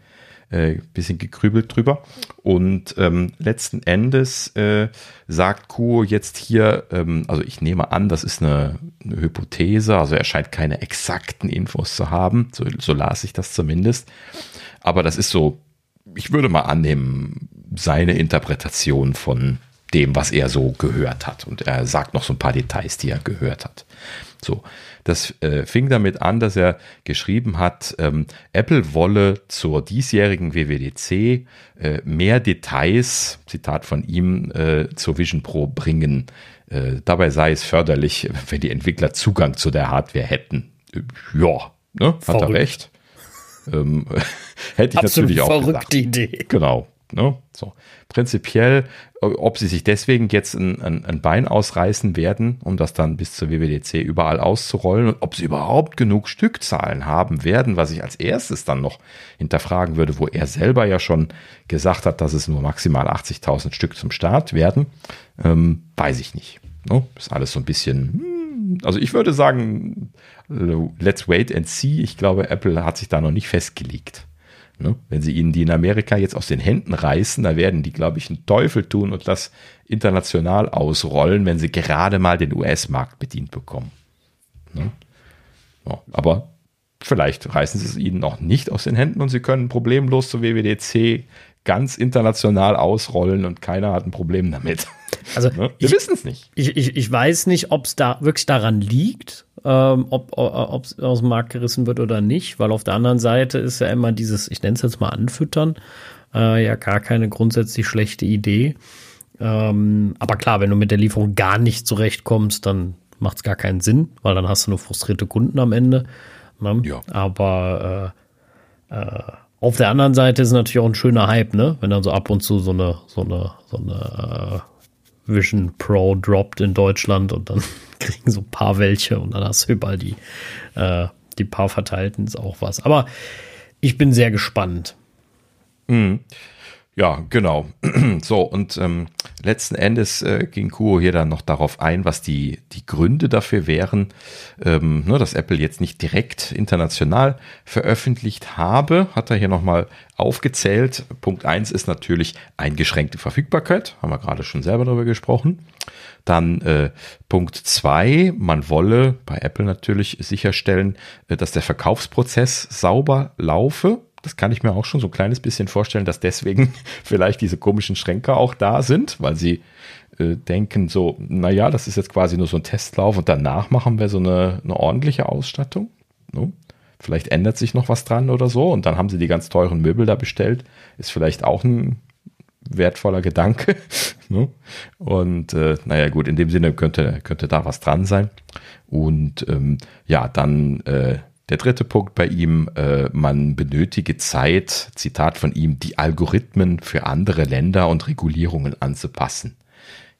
B: äh, bisschen gekrübelt drüber. Und ähm, letzten Endes äh, sagt Kuo jetzt hier, ähm, also ich nehme an, das ist eine, eine, Hypothese, also er scheint keine exakten Infos zu haben, so, so las ich das zumindest. Aber das ist so, ich würde mal annehmen, seine Interpretation von dem, was er so gehört hat. Und er sagt noch so ein paar Details, die er gehört hat. So, das äh, fing damit an, dass er geschrieben hat, ähm, Apple wolle zur diesjährigen WWDC äh, mehr Details, Zitat von ihm, äh, zur Vision Pro bringen. Äh, dabei sei es förderlich, wenn die Entwickler Zugang zu der Hardware hätten. Äh, ja, ne? hat er recht. Ähm, hätte ich Absolut natürlich auch verrückte gesagt. Idee. Genau. Ne? So. Prinzipiell, äh, ob sie sich deswegen jetzt ein, ein, ein, Bein ausreißen werden, um das dann bis zur WWDC überall auszurollen und ob sie überhaupt genug Stückzahlen haben werden, was ich als erstes dann noch hinterfragen würde, wo er selber ja schon gesagt hat, dass es nur maximal 80.000 Stück zum Start werden, ähm, weiß ich nicht. Ne? Ist alles so ein bisschen, hm, also ich würde sagen, let's wait and see. Ich glaube, Apple hat sich da noch nicht festgelegt. Ne? Wenn sie ihnen die in Amerika jetzt aus den Händen reißen, da werden die, glaube ich, einen Teufel tun und das international ausrollen, wenn sie gerade mal den US-Markt bedient bekommen. Ne? Ja, aber vielleicht reißen sie es ihnen noch nicht aus den Händen und sie können problemlos zur WWDC ganz international ausrollen und keiner hat ein Problem damit.
A: Also ne? wir wissen es nicht. Ich, ich, ich weiß nicht, ob es da wirklich daran liegt, ähm, ob es aus dem Markt gerissen wird oder nicht, weil auf der anderen Seite ist ja immer dieses, ich nenne es jetzt mal anfüttern, äh, ja gar keine grundsätzlich schlechte Idee. Ähm, aber klar, wenn du mit der Lieferung gar nicht zurechtkommst, dann macht es gar keinen Sinn, weil dann hast du nur frustrierte Kunden am Ende. Ne? Ja. Aber äh, äh, auf der anderen Seite ist es natürlich auch ein schöner Hype, ne? Wenn dann so ab und zu so eine, so eine, so eine äh, Vision Pro droppt in Deutschland und dann kriegen so ein paar welche und dann hast du überall die, äh, die paar verteilten, ist auch was. Aber ich bin sehr gespannt.
B: Mhm. Ja, genau. so, und ähm, letzten Endes äh, ging Kuo hier dann noch darauf ein, was die, die Gründe dafür wären, ähm, ne, dass Apple jetzt nicht direkt international veröffentlicht habe, hat er hier nochmal aufgezählt. Punkt eins ist natürlich eingeschränkte Verfügbarkeit, haben wir gerade schon selber darüber gesprochen. Dann äh, Punkt zwei, man wolle bei Apple natürlich sicherstellen, äh, dass der Verkaufsprozess sauber laufe. Das kann ich mir auch schon so ein kleines bisschen vorstellen, dass deswegen vielleicht diese komischen Schränke auch da sind, weil sie äh, denken so, naja, das ist jetzt quasi nur so ein Testlauf und danach machen wir so eine, eine ordentliche Ausstattung. No? Vielleicht ändert sich noch was dran oder so und dann haben sie die ganz teuren Möbel da bestellt. Ist vielleicht auch ein wertvoller Gedanke. ne? Und äh, naja, gut, in dem Sinne könnte, könnte da was dran sein. Und ähm, ja, dann äh, der dritte Punkt bei ihm, äh, man benötige Zeit, Zitat von ihm, die Algorithmen für andere Länder und Regulierungen anzupassen.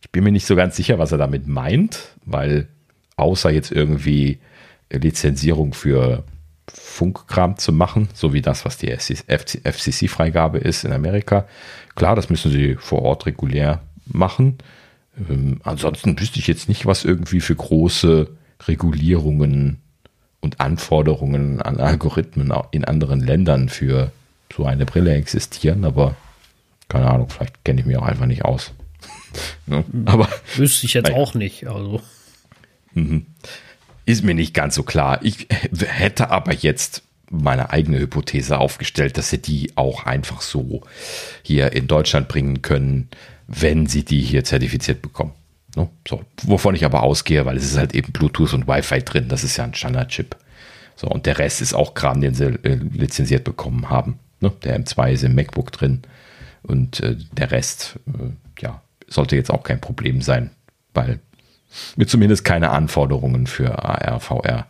B: Ich bin mir nicht so ganz sicher, was er damit meint, weil außer jetzt irgendwie Lizenzierung für Funkkram zu machen, so wie das, was die FCC-Freigabe ist in Amerika. Klar, das müssen sie vor Ort regulär machen. Ähm, ansonsten wüsste ich jetzt nicht, was irgendwie für große Regulierungen und Anforderungen an Algorithmen in anderen Ländern für so eine Brille existieren, aber keine Ahnung, vielleicht kenne ich mich auch einfach nicht aus.
A: ne? Aber wüsste ich jetzt auch nicht, also.
B: Mhm. Ist mir nicht ganz so klar. Ich hätte aber jetzt meine eigene Hypothese aufgestellt, dass sie die auch einfach so hier in Deutschland bringen können, wenn sie die hier zertifiziert bekommen. Ne? So, wovon ich aber ausgehe, weil es ist halt eben Bluetooth und Wi-Fi drin, das ist ja ein Standardchip. So, und der Rest ist auch Kram, den sie äh, lizenziert bekommen haben. Ne? Der M2 ist im MacBook drin und äh, der Rest, äh, ja, sollte jetzt auch kein Problem sein, weil mir zumindest keine Anforderungen für AR, VR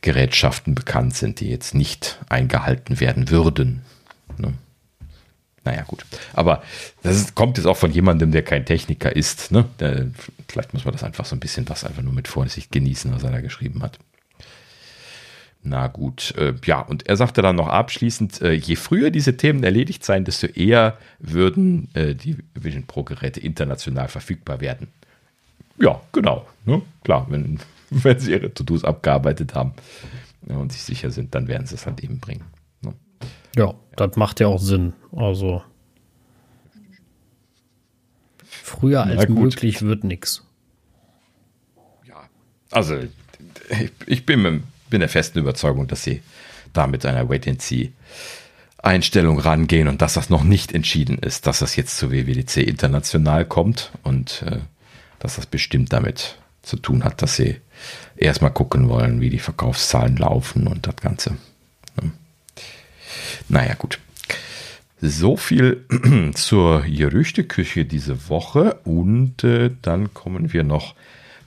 B: Gerätschaften bekannt sind, die jetzt nicht eingehalten werden würden. Ne? Naja, gut. Aber das ist, kommt jetzt auch von jemandem, der kein Techniker ist. Ne? Der, vielleicht muss man das einfach so ein bisschen was einfach nur mit Vorsicht genießen, was er da geschrieben hat. Na gut, äh, ja, und er sagte dann noch abschließend, äh, je früher diese Themen erledigt seien, desto eher würden äh, die Vision Pro Geräte international verfügbar werden. Ja, genau. Ne? Klar, wenn, wenn sie ihre To-Dos abgearbeitet haben ja, und sich sicher sind, dann werden sie es halt eben bringen. Ne?
A: Ja, das macht ja auch Sinn. Also früher als möglich wird nichts.
B: Ja, also ich, ich bin, bin der festen Überzeugung, dass sie da mit einer Wait-and-See Einstellung rangehen und dass das noch nicht entschieden ist, dass das jetzt zur WWDC international kommt und äh, dass das bestimmt damit zu tun hat, dass sie erstmal gucken wollen, wie die Verkaufszahlen laufen und das Ganze. Naja, gut. So viel zur Gerüchteküche diese Woche und äh, dann kommen wir noch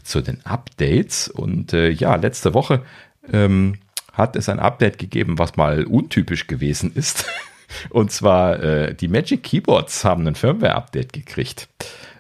B: zu den Updates. Und äh, ja, letzte Woche ähm, hat es ein Update gegeben, was mal untypisch gewesen ist. Und zwar äh, die Magic Keyboards haben ein Firmware-Update gekriegt.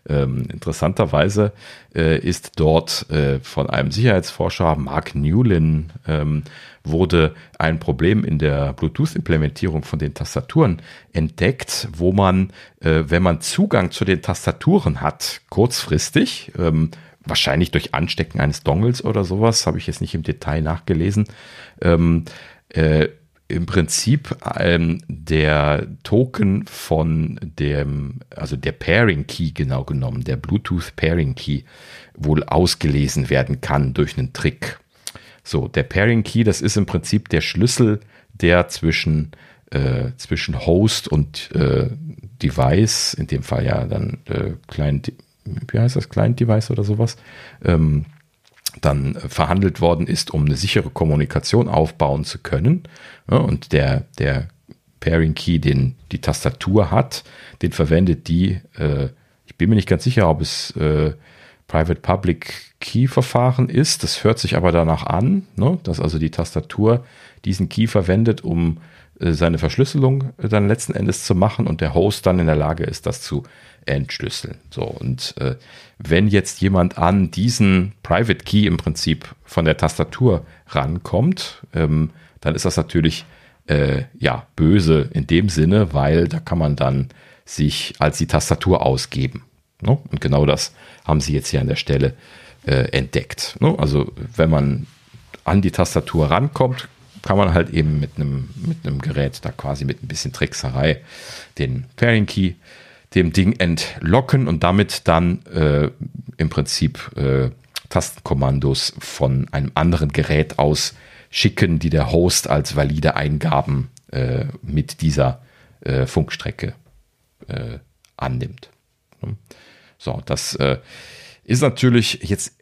B: Ähm, interessanterweise äh, ist dort äh, von einem Sicherheitsforscher, Mark Newlin, ähm, wurde ein Problem in der Bluetooth-Implementierung von den Tastaturen entdeckt, wo man, äh, wenn man Zugang zu den Tastaturen hat, kurzfristig, ähm, wahrscheinlich durch Anstecken eines Dongles oder sowas, habe ich jetzt nicht im Detail nachgelesen, ähm, äh, im Prinzip ähm, der Token von dem, also der Pairing Key genau genommen, der Bluetooth Pairing Key wohl ausgelesen werden kann durch einen Trick. So, der Pairing Key, das ist im Prinzip der Schlüssel, der zwischen, äh, zwischen Host und äh, Device, in dem Fall ja dann äh, Client, wie heißt das, Client Device oder sowas, ähm, dann verhandelt worden ist, um eine sichere Kommunikation aufbauen zu können. Ja, und der, der Pairing Key, den die Tastatur hat, den verwendet die äh, ich bin mir nicht ganz sicher, ob es äh, Private Public Key Verfahren ist. Das hört sich aber danach an, ne, dass also die Tastatur diesen Key verwendet, um äh, seine Verschlüsselung äh, dann letzten Endes zu machen und der Host dann in der Lage ist, das zu entschlüsseln. So, und äh, wenn jetzt jemand an diesen Private Key im Prinzip von der Tastatur rankommt, ähm, dann ist das natürlich äh, ja böse in dem Sinne, weil da kann man dann sich als die Tastatur ausgeben. Ne? Und genau das haben sie jetzt hier an der Stelle äh, entdeckt. Ne? Also wenn man an die Tastatur rankommt, kann man halt eben mit einem, mit einem Gerät da quasi mit ein bisschen Trickserei den Pairing Key dem Ding entlocken und damit dann äh, im Prinzip äh, Tastenkommandos von einem anderen Gerät aus schicken, die der Host als valide Eingaben äh, mit dieser äh, Funkstrecke äh, annimmt. So, das äh, ist natürlich jetzt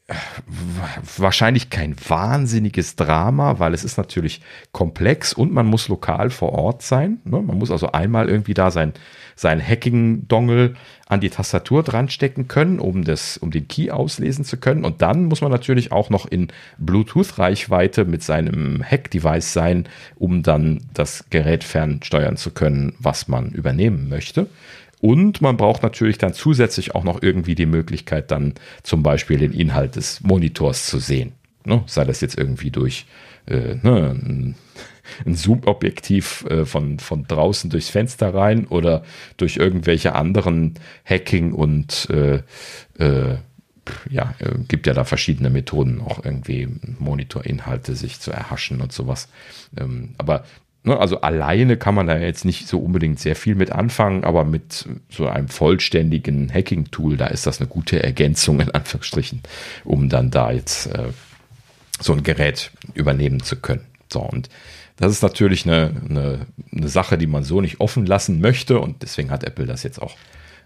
B: wahrscheinlich kein wahnsinniges Drama, weil es ist natürlich komplex und man muss lokal vor Ort sein. Ne? Man muss also einmal irgendwie da sein, sein Hacking-Dongle an die Tastatur dran stecken können, um, das, um den Key auslesen zu können. Und dann muss man natürlich auch noch in Bluetooth-Reichweite mit seinem Hack-Device sein, um dann das Gerät fernsteuern zu können, was man übernehmen möchte. Und man braucht natürlich dann zusätzlich auch noch irgendwie die Möglichkeit, dann zum Beispiel den Inhalt des Monitors zu sehen. Ne? Sei das jetzt irgendwie durch äh, ne, ein, Zoom-Objektiv äh, von, von draußen durchs Fenster rein oder durch irgendwelche anderen Hacking und äh, äh, ja, äh, gibt ja da verschiedene Methoden, auch irgendwie Monitorinhalte sich zu erhaschen und sowas. Ähm, aber Ne, also alleine kann man da jetzt nicht so unbedingt sehr viel mit anfangen, aber mit so einem vollständigen Hacking-Tool, da ist das eine gute Ergänzung in Anführungsstrichen, um dann da jetzt äh, so ein Gerät übernehmen zu können. So, und das ist natürlich eine, eine, eine, Sache, die man so nicht offen lassen möchte und deswegen hat Apple das jetzt auch,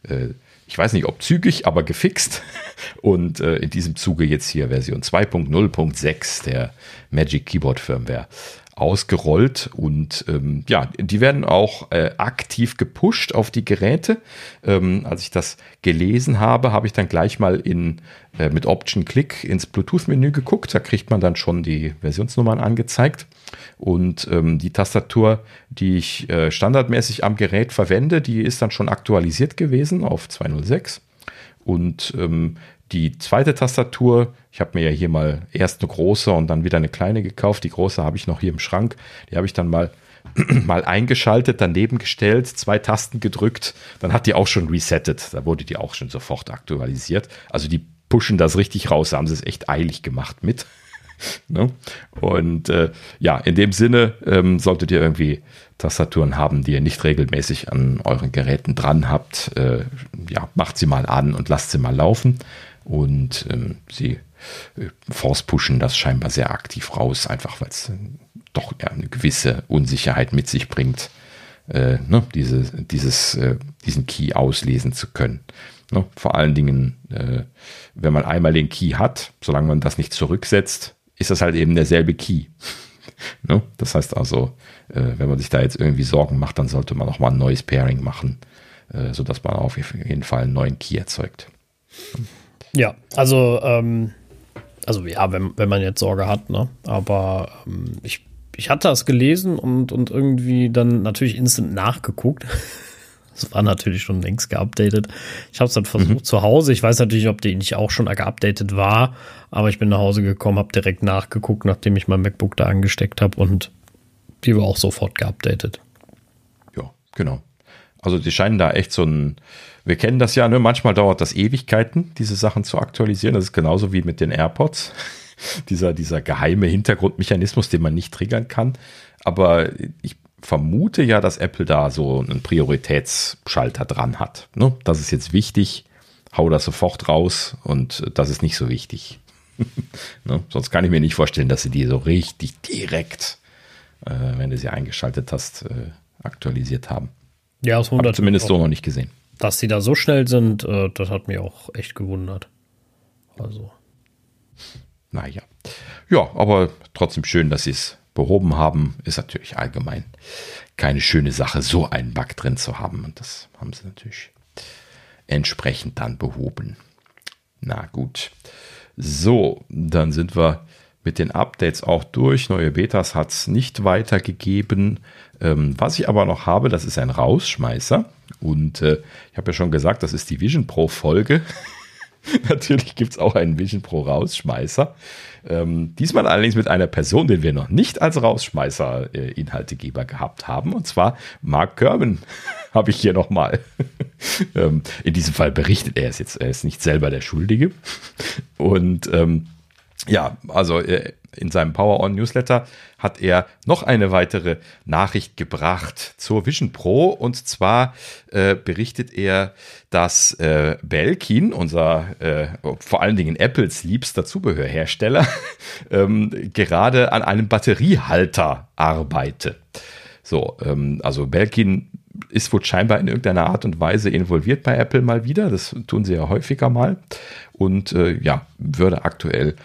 B: äh, ich weiß nicht, ob zügig, aber gefixt und äh, in diesem Zuge jetzt hier Version 2.0.6 der Magic Keyboard Firmware ausgerollt und ähm, ja, die werden auch äh, aktiv gepusht auf die Geräte. Ähm, als ich das gelesen habe, habe ich dann gleich mal in äh, mit Option Click ins Bluetooth-Menü geguckt. Da kriegt man dann schon die Versionsnummern angezeigt. Und ähm, die Tastatur, die ich äh, standardmäßig am Gerät verwende, die ist dann schon aktualisiert gewesen auf 206. Und ähm, die zweite Tastatur, ich habe mir ja hier mal erst eine große und dann wieder eine kleine gekauft. Die große habe ich noch hier im Schrank. Die habe ich dann mal, mal eingeschaltet, daneben gestellt, zwei Tasten gedrückt. Dann hat die auch schon resettet. Da wurde die auch schon sofort aktualisiert. Also die pushen das richtig raus. Da haben sie es echt eilig gemacht mit. ne? Und äh, ja, in dem Sinne ähm, solltet ihr irgendwie Tastaturen haben, die ihr nicht regelmäßig an euren Geräten dran habt. Äh, ja, macht sie mal an und lasst sie mal laufen und ähm, sie äh, force pushen das scheinbar sehr aktiv raus, einfach weil es äh, doch ja, eine gewisse Unsicherheit mit sich bringt, äh, ne, diese, dieses, äh, diesen Key auslesen zu können. Ne, vor allen Dingen, äh, wenn man einmal den Key hat, solange man das nicht zurücksetzt, ist das halt eben derselbe Key. ne? Das heißt also, äh, wenn man sich da jetzt irgendwie Sorgen macht, dann sollte man auch mal ein neues Pairing machen, sodass man auf jeden Fall einen neuen Key erzeugt.
A: Ja, also, ähm, also ja, wenn, wenn man jetzt Sorge hat, ne? Aber ähm, ich, ich hatte das gelesen und, und irgendwie dann natürlich instant nachgeguckt. Das war natürlich schon längst geupdatet. Ich habe es dann versucht mhm. zu Hause. Ich weiß natürlich, ob die nicht auch schon geupdatet war, aber ich bin nach Hause gekommen, habe direkt nachgeguckt, nachdem ich mein MacBook da angesteckt habe und die war auch sofort geupdatet.
B: Ja, genau. Also die scheinen da echt so ein wir kennen das ja, ne? manchmal dauert das Ewigkeiten, diese Sachen zu aktualisieren. Das ist genauso wie mit den AirPods. dieser, dieser geheime Hintergrundmechanismus, den man nicht triggern kann. Aber ich vermute ja, dass Apple da so einen Prioritätsschalter dran hat. Ne? Das ist jetzt wichtig, hau das sofort raus und das ist nicht so wichtig. ne? Sonst kann ich mir nicht vorstellen, dass sie die so richtig direkt, äh, wenn du sie eingeschaltet hast, äh, aktualisiert haben.
A: Ja, aus 100
B: Hab zumindest so noch nicht gesehen.
A: Dass sie da so schnell sind, äh, das hat mich auch echt gewundert. Also.
B: Naja. Ja, aber trotzdem schön, dass sie es behoben haben. Ist natürlich allgemein keine schöne Sache, so einen Bug drin zu haben. Und das haben sie natürlich entsprechend dann behoben. Na gut. So, dann sind wir mit den Updates auch durch. Neue Betas hat es nicht weitergegeben. Ähm, was ich aber noch habe, das ist ein Rausschmeißer. Und äh, ich habe ja schon gesagt, das ist die Vision Pro Folge. Natürlich gibt es auch einen Vision Pro Rausschmeißer. Ähm, diesmal allerdings mit einer Person, den wir noch nicht als Rausschmeißer-Inhaltegeber äh, gehabt haben. Und zwar Mark Kerman habe ich hier nochmal. ähm, in diesem Fall berichtet er es jetzt. Er ist nicht selber der Schuldige. Und ähm, ja, also äh, in seinem Power On Newsletter hat er noch eine weitere Nachricht gebracht zur Vision Pro. Und zwar äh, berichtet er, dass äh, Belkin, unser äh, vor allen Dingen Apples liebster Zubehörhersteller, ähm, gerade an einem Batteriehalter arbeite. So, ähm, also Belkin ist wohl scheinbar in irgendeiner Art und Weise involviert bei Apple mal wieder. Das tun sie ja häufiger mal. Und äh, ja, würde aktuell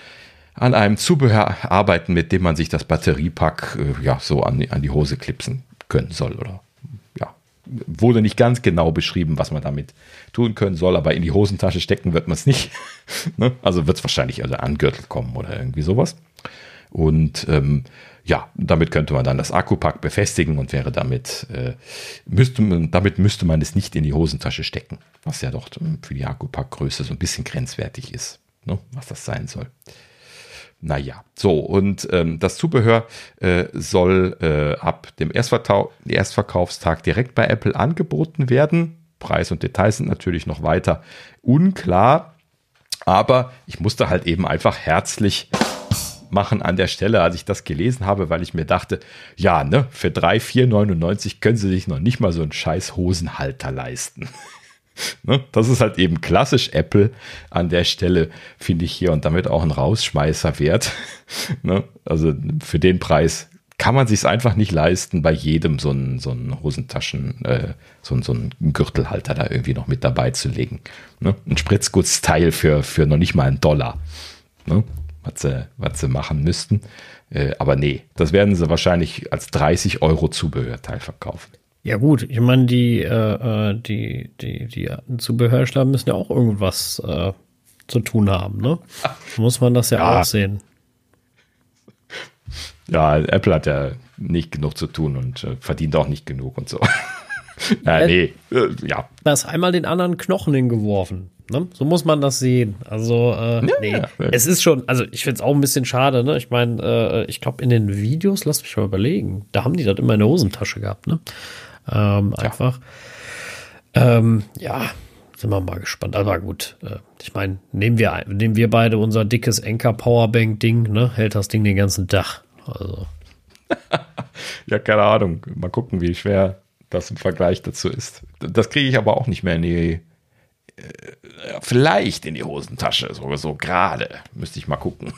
B: an einem Zubehör arbeiten, mit dem man sich das Batteriepack äh, ja so an, an die Hose klipsen können soll oder ja wurde nicht ganz genau beschrieben, was man damit tun können soll, aber in die Hosentasche stecken wird man es nicht. ne? Also wird es wahrscheinlich also an Gürtel kommen oder irgendwie sowas. Und ähm, ja, damit könnte man dann das Akkupack befestigen und wäre damit, äh, müsste man, damit müsste man es nicht in die Hosentasche stecken, was ja doch für die Akkupackgröße so ein bisschen grenzwertig ist, ne, was das sein soll. Naja, so und ähm, das Zubehör äh, soll äh, ab dem Erstverkau Erstverkaufstag direkt bei Apple angeboten werden. Preis und Details sind natürlich noch weiter unklar, aber ich musste halt eben einfach herzlich machen an der Stelle, als ich das gelesen habe, weil ich mir dachte, ja, ne, für 3, 4,99 können sie sich noch nicht mal so einen scheiß Hosenhalter leisten. Ne? Das ist halt eben klassisch Apple an der Stelle, finde ich hier und damit auch ein Rausschmeißer wert. Ne? Also für den Preis kann man sich einfach nicht leisten, bei jedem so einen, so einen Hosentaschen, äh, so, so einen Gürtelhalter da irgendwie noch mit dabei zu legen. Ne? Ein Spritzgutsteil für, für noch nicht mal einen Dollar. Ne? Was, sie, was sie machen müssten. Äh, aber nee, das werden sie wahrscheinlich als 30 Euro Zubehörteil verkaufen.
A: Ja gut, ich meine, die, äh, äh die, die, die Zubehörhersteller müssen ja auch irgendwas äh, zu tun haben, ne? Muss man das ja, ja, auch sehen.
B: Ja, Apple hat ja nicht genug zu tun und äh, verdient auch nicht genug und so. ja, nee,
A: äh, ja. Da ist einmal den anderen Knochen hingeworfen. Ne? So muss man das sehen. Also, äh, ja, nee. Ja. Es ist schon, also ich finde es auch ein bisschen schade, ne? Ich meine, äh, ich glaube, in den Videos, lass mich mal überlegen, da haben die das immer in der Hosentasche gehabt, ne? Ähm, ja. Einfach. Ähm, ja, sind wir mal gespannt. Aber gut, äh, ich meine, nehmen wir, nehmen wir beide unser dickes Enker Powerbank Ding, ne? Hält das Ding den ganzen Tag. Also.
B: ja, keine Ahnung. Mal gucken, wie schwer das im Vergleich dazu ist. Das kriege ich aber auch nicht mehr in die, äh, vielleicht in die Hosentasche, so, so gerade. Müsste ich mal gucken.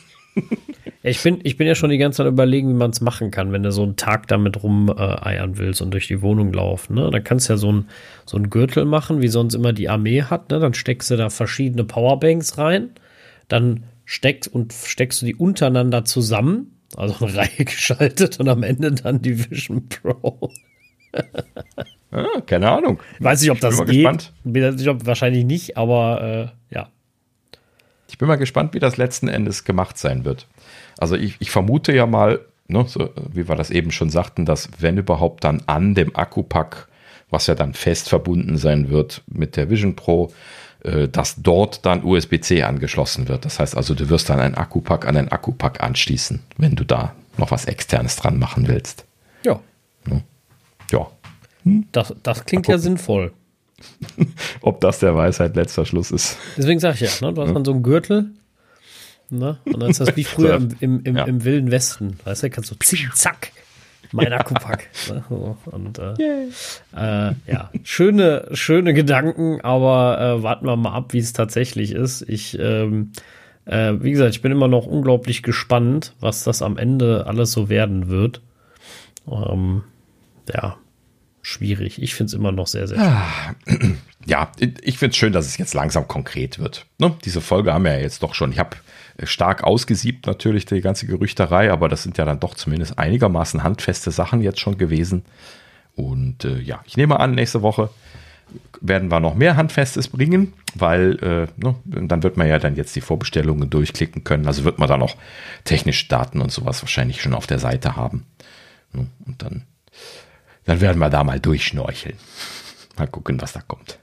A: Ich bin, ich bin ja schon die ganze Zeit überlegen, wie man es machen kann, wenn du so einen Tag damit rumeiern äh, willst und durch die Wohnung laufen. Ne? Dann kannst du ja so ein, so ein Gürtel machen, wie sonst immer die Armee hat. Ne? Dann steckst du da verschiedene Powerbanks rein. Dann steckst und steckst du die untereinander zusammen, also eine Reihe geschaltet und am Ende dann die Vision Pro.
B: ah, keine Ahnung.
A: Weiß nicht, ob das geht. Gespannt. Bin, ich glaub, wahrscheinlich nicht, aber äh, ja.
B: Ich bin mal gespannt, wie das letzten Endes gemacht sein wird. Also ich, ich vermute ja mal, ne, so, wie wir das eben schon sagten, dass wenn überhaupt dann an dem Akkupack, was ja dann fest verbunden sein wird mit der Vision Pro, äh, dass dort dann USB-C angeschlossen wird. Das heißt also, du wirst dann ein Akkupack an ein Akkupack anschließen, wenn du da noch was externes dran machen willst.
A: Ja. Ne? Ja. Hm? Das, das klingt ja sinnvoll.
B: Ob das der Weisheit letzter Schluss ist.
A: Deswegen sage ich ja, ne? du hast dann so einen Gürtel, Ne? Und dann ist das wie früher im, im, im, ja. im, Wilden Westen. Weißt du, kannst du zing, zack, mein Akkupack. ne? so, und äh, äh, ja, schöne, schöne Gedanken, aber äh, warten wir mal ab, wie es tatsächlich ist. Ich, ähm, äh, wie gesagt, ich bin immer noch unglaublich gespannt, was das am Ende alles so werden wird. Ähm, ja, schwierig. Ich finde es immer noch sehr, sehr
B: schwierig. Ja, ich finde es schön, dass es jetzt langsam konkret wird. Ne? Diese Folge haben wir ja jetzt doch schon. Ich habe stark ausgesiebt natürlich die ganze Gerüchterei, aber das sind ja dann doch zumindest einigermaßen handfeste Sachen jetzt schon gewesen. Und äh, ja, ich nehme an, nächste Woche werden wir noch mehr Handfestes bringen, weil äh, ne, dann wird man ja dann jetzt die Vorbestellungen durchklicken können. Also wird man da noch technische Daten und sowas wahrscheinlich schon auf der Seite haben. Ne, und dann, dann werden wir da mal durchschnorcheln. Mal gucken, was da kommt.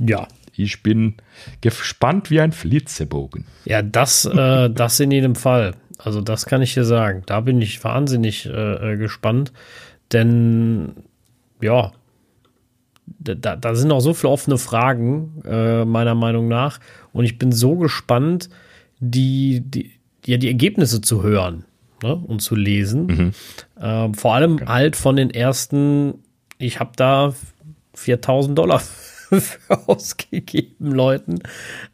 A: Ja.
B: Ich bin gespannt wie ein Flitzebogen.
A: Ja, das, äh, das in jedem Fall. Also das kann ich dir sagen. Da bin ich wahnsinnig äh, äh gespannt. Denn ja, da, da sind noch so viele offene Fragen, äh, meiner Meinung nach. Und ich bin so gespannt, die, die, ja, die Ergebnisse zu hören ne, und zu lesen. Mhm. Ähm, vor allem okay. halt von den ersten, ich habe da 4000 Dollar für ausgegeben, Leuten,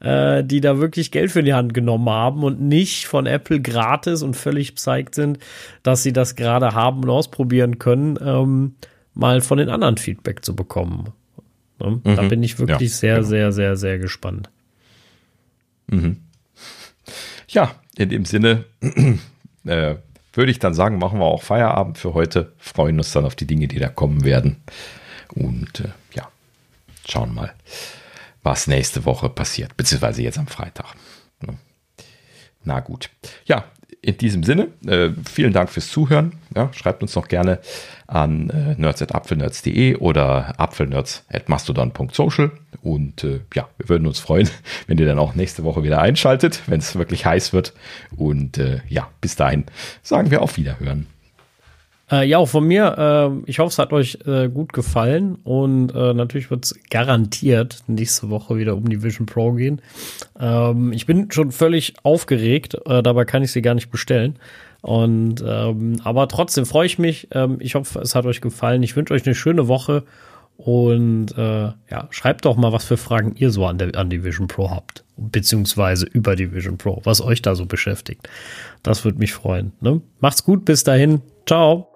A: äh, die da wirklich Geld für die Hand genommen haben und nicht von Apple gratis und völlig psyched sind, dass sie das gerade haben und ausprobieren können. Ähm, mal von den anderen Feedback zu bekommen. Ne? Mhm. Da bin ich wirklich ja, sehr, genau. sehr, sehr, sehr gespannt.
B: Mhm. Ja, in dem Sinne äh, würde ich dann sagen, machen wir auch Feierabend für heute, freuen uns dann auf die Dinge, die da kommen werden. Und äh, ja, schauen mal, was nächste Woche passiert, beziehungsweise jetzt am Freitag. Ne? Na gut. Ja, in diesem Sinne, äh, vielen Dank fürs Zuhören. Ja, schreibt uns noch gerne an äh, nerds.apfelnerds.de oder apfelnerds.mastodon.social. Und äh, ja, wir würden uns freuen, wenn ihr dann auch nächste Woche wieder einschaltet, wenn es wirklich heiß wird. Und äh, ja, bis dahin sagen wir auf Wiederhören.
A: Äh, ja, auch von mir. Äh, ich hoffe, es hat euch äh, gut gefallen und äh, natürlich wird es garantiert nächste Woche wieder um die Vision Pro gehen. Ähm, ich bin schon völlig aufgeregt, äh, dabei kann ich sie gar nicht bestellen. Und ähm, aber trotzdem freue ich mich. Ähm, ich hoffe, es hat euch gefallen. Ich wünsche euch eine schöne Woche und äh, ja, schreibt doch mal, was für Fragen ihr so an, der, an die Vision Pro habt, beziehungsweise über die Vision Pro, was euch da so beschäftigt. Das würde mich freuen. Ne? Macht's gut, bis dahin. Ciao.